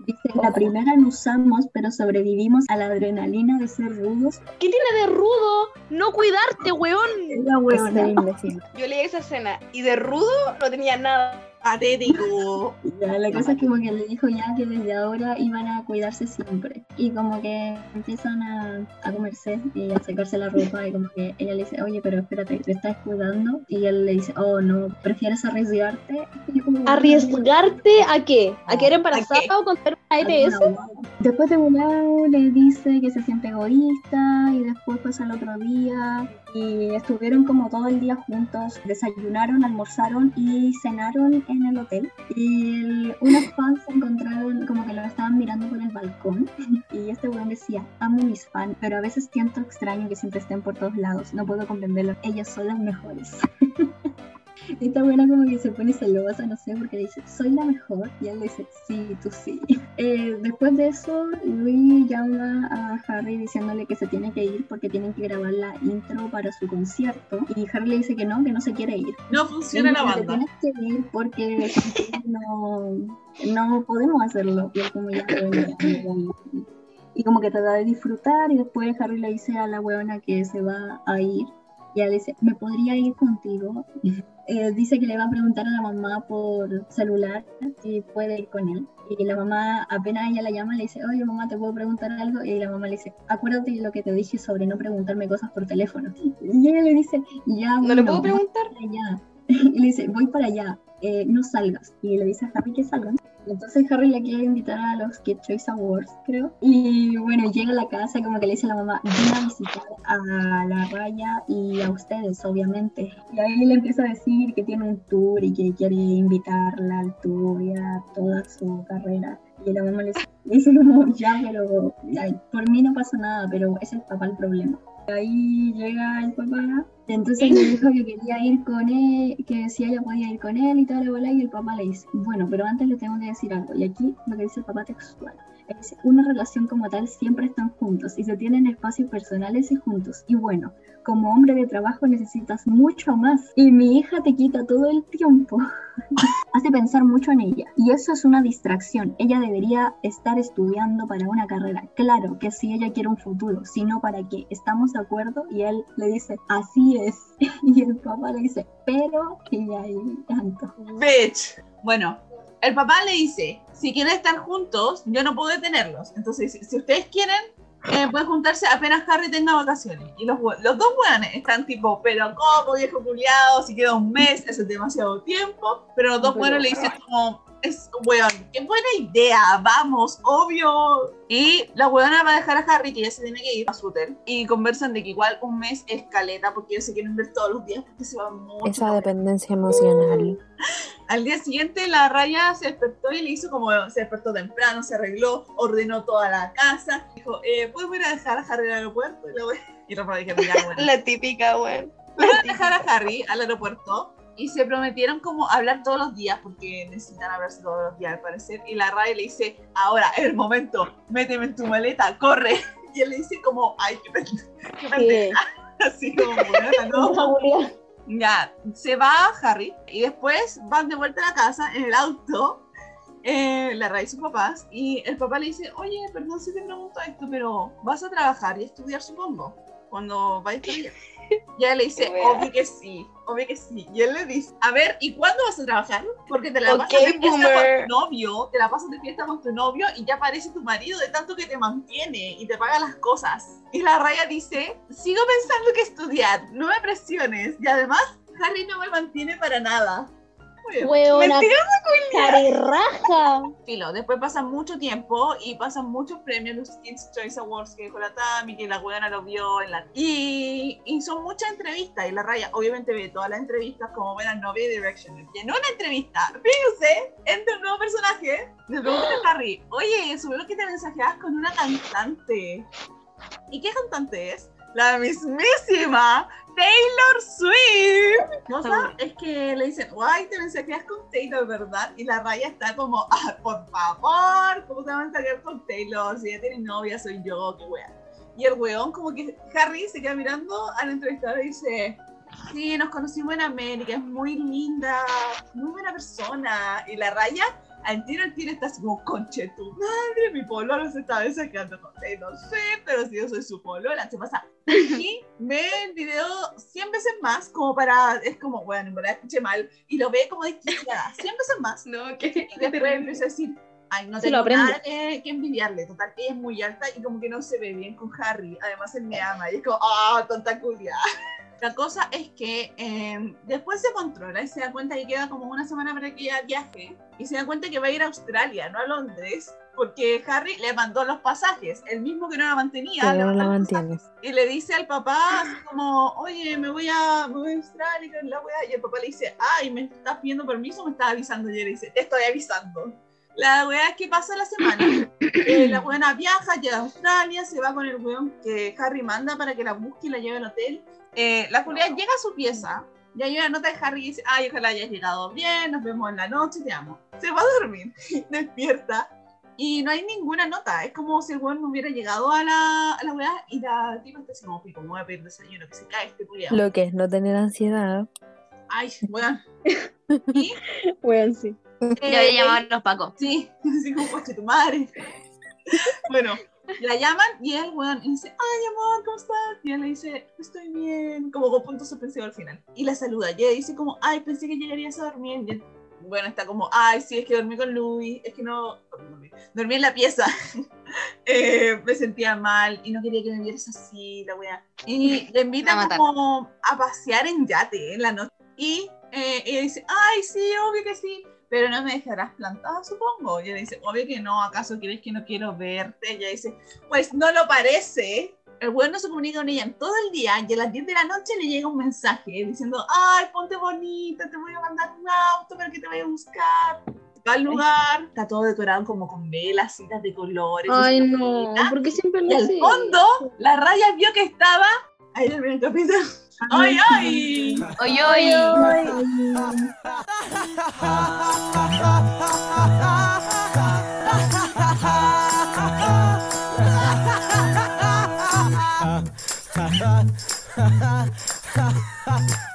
dice, la primera no usamos, pero sobrevivimos a la adrenalina de ser rudos. ¿Qué tiene de rudo? No cuidarte, weón. La imbécil. Yo leí esa escena y de rudo no tenía nada. Patético. Ya, la cosa es que como que le dijo ya que desde ahora iban a cuidarse siempre. Y como que empiezan a, a comerse y a sacarse la ropa y como que ella le dice, oye, pero espérate, ¿te estás cuidando? Y él le dice, oh, no, ¿prefieres arriesgarte? Como, ¿Arriesgarte a qué? ¿A quedar embarazada o contar una ETS? Después de un lado le dice que se siente egoísta y después pasa el otro día y estuvieron como todo el día juntos, desayunaron, almorzaron y cenaron en el hotel y el- unos fans se encontraron como que lo estaban mirando por el balcón y este weón decía, amo mis fans, pero a veces siento extraño que siempre estén por todos lados, no puedo comprenderlo, ellas son las mejores. Esta buena como que se pone celosa, no sé, porque dice, soy la mejor. Y él le dice, sí, tú sí. Eh, después de eso, Louis llama a Harry diciéndole que se tiene que ir porque tienen que grabar la intro para su concierto. Y Harry le dice que no, que no se quiere ir. No funciona la banda. Tienes que ir porque no, no podemos hacerlo. Y como ya. Y como que trata de disfrutar y después Harry le dice a la huevona que se va a ir. Y ella le dice, ¿me podría ir contigo? Eh, dice que le va a preguntar a la mamá por celular si puede ir con él. Y la mamá, apenas ella la llama, le dice, oye mamá, ¿te puedo preguntar algo? Y la mamá le dice, acuérdate de lo que te dije sobre no preguntarme cosas por teléfono. Y ella le dice, ya, ¿No le bueno, puedo preguntar? para allá. Y le dice, voy para allá, eh, no salgas. Y le dice a Harry que salgan. Entonces Harry la quiere invitar a los Kid Choice Awards, creo. Y bueno, llega a la casa como que le dice a la mamá, ven a visitar a la raya y a ustedes, obviamente. Y ahí le empieza a decir que tiene un tour y que quiere invitarla al tour y a toda su carrera. Y la mamá le dice, como, ya, pero ay, por mí no pasa nada, pero es el papá el problema. Ahí llega el papá, entonces le dijo que quería ir con él, que si ella podía ir con él y toda y el papá le dice, bueno, pero antes le tengo que decir algo, y aquí lo que dice el papá textual. Una relación como tal siempre están juntos y se tienen espacios personales y juntos. Y bueno, como hombre de trabajo necesitas mucho más. Y mi hija te quita todo el tiempo. Hace pensar mucho en ella. Y eso es una distracción. Ella debería estar estudiando para una carrera. Claro que si ella quiere un futuro, si no, ¿para qué? ¿Estamos de acuerdo? Y él le dice, así es. Y el papá le dice, pero ella ahí tanto. Bitch. Bueno, el papá le dice, si quieren estar juntos, yo no puedo detenerlos. Entonces, si, si ustedes quieren, eh, pueden juntarse apenas Harry tenga vacaciones. Y los, los dos weones están tipo, pero ¿cómo, viejo culiado? Si queda un mes, eso es demasiado tiempo. Pero los dos weones le dicen como, es weón, qué buena idea, vamos, obvio. Y la weona va a dejar a Harry, que ya se tiene que ir a su hotel. Y conversan de que igual un mes es caleta, porque ellos se quieren ver todos los días, porque se van mucho. Esa dependencia emocional. Al día siguiente la raya se despertó y le hizo como se despertó temprano, se arregló, ordenó toda la casa, dijo, eh, ¿puedo ir a dejar a Harry al aeropuerto? Y la, y la bueno. La típica, weón. Fueron a dejar a Harry al aeropuerto y se prometieron como hablar todos los días porque necesitan hablarse todos los días al parecer y la raya le dice, ahora es el momento, méteme en tu maleta, corre. Y él le dice como, ay, qué pendeja. Así como, no. Ya, se va Harry y después van de vuelta a la casa en el auto, eh, la raíz sus papás, y el papá le dice, oye, perdón si te pregunto esto, pero vas a trabajar y estudiar, supongo, cuando vayas a estudiar. Y ella le dice, obvio que sí, obvio que sí. Y él le dice, a ver, ¿y cuándo vas a trabajar? Porque te la Ok, pasas de fiesta boomer. con tu novio, te la pasas de fiesta con tu novio y ya aparece tu marido de tanto que te mantiene y te paga las cosas. Y la raya dice, sigo pensando que estudiar, no me presiones. Y además, Harry no me mantiene para nada. Hueona, carirraja. Filo, después pasa mucho tiempo y pasan muchos premios, los Kids Choice Awards que dijo la Tami, que la weona lo vio en la... Y, y son muchas entrevistas y la raya obviamente ve todas las entrevistas como buena novia y Direction. Y en una entrevista, fíjense, entre un nuevo personaje, le pregunta a Harry, oye, supongo que te mensajeabas con una cantante. ¿Y qué cantante es? La mismísima Taylor Swift. La cosa es que le dicen, guay, te mensajeas con Taylor, ¿verdad? Y la raya está como, ah, por favor, ¿cómo te vas a mensajear con Taylor? Si ya tiene novia, soy yo, qué wea. Y el weón, como que Harry se queda mirando al entrevistador y dice, sí, nos conocimos en América, es muy linda, muy buena persona. Y la raya al tiro al tiro está así como, conche tu madre, mi pololo se está sacando con él, no sé, pero si yo soy su polola, se pasa. Y ve el video 100 veces más, como para, es como, bueno, en verdad escuché mal, y lo ve como desquiciada, 100 veces más. No, que Y después empieza a decir, ay, no tengo nada que, que envidiarle. Total, ella es muy alta y como que no se ve bien con Harry. Además, él me ama. Y es como, ah, tonta culia. La cosa es que eh, después se controla y se da cuenta que queda como una semana para que ella viaje. Y se da cuenta que va a ir a Australia, no a Londres. Porque Harry le mandó los pasajes, el mismo que no la mantenía. Pero no la y le dice al papá así como, oye, me voy a, me voy a Australia la weá. Y el papá le dice, ay, ¿me estás pidiendo permiso me estás avisando? Y él dice, te estoy avisando. La weá es que pasa la semana. Eh, la weona viaja, llega a Australia, se va con el weón que Harry manda para que la busque y la lleve al hotel. Eh, la Julia llega a su pieza. Y hay una nota de Harry y dice, ay, ojalá hayas llegado bien, nos vemos en la noche, te amo. Se va a dormir, despierta. Y no hay ninguna nota. Es como si el weón no hubiera llegado a la, a la weá y la tipa está así como, pico, me voy a pedir desayuno, que se cae este culiao. Lo que es no tener ansiedad. Ay, weón. Y, Weón, sí. le eh, voy a llamar a los pacos. Sí, así como coche tu madre. bueno, la llaman y él, weón, y dice, ay, amor, ¿cómo estás? Y él le dice, estoy bien, como con punto suspensivo al final. Y la saluda, y ella dice como, ay, pensé que llegarías a dormir. Y él, bueno, está como, ay, sí, es que dormí con Louis, es que no, dormí, dormí en la pieza. Eh, me sentía mal y no quería que me vieras así, la weá. Y le Va a como a pasear en yate en la noche. Y eh, ella dice, ay, sí, obvio que sí, pero no me dejarás plantada, supongo. Y ella dice, obvio que no, ¿acaso crees que no quiero verte? Y ella dice, pues no lo parece. El weón no se comunica con ella en todo el día y a las 10 de la noche le llega un mensaje diciendo, ay, ponte bonita, te voy a mandar un auto para que te vaya a buscar. Va al lugar, está todo decorado como con velas, citas de colores. Ay, y no, ¿por qué siempre y lo al hace? fondo, la raya vio que estaba. Ahí en el capítulo. 哎呦喂！哎呦喂！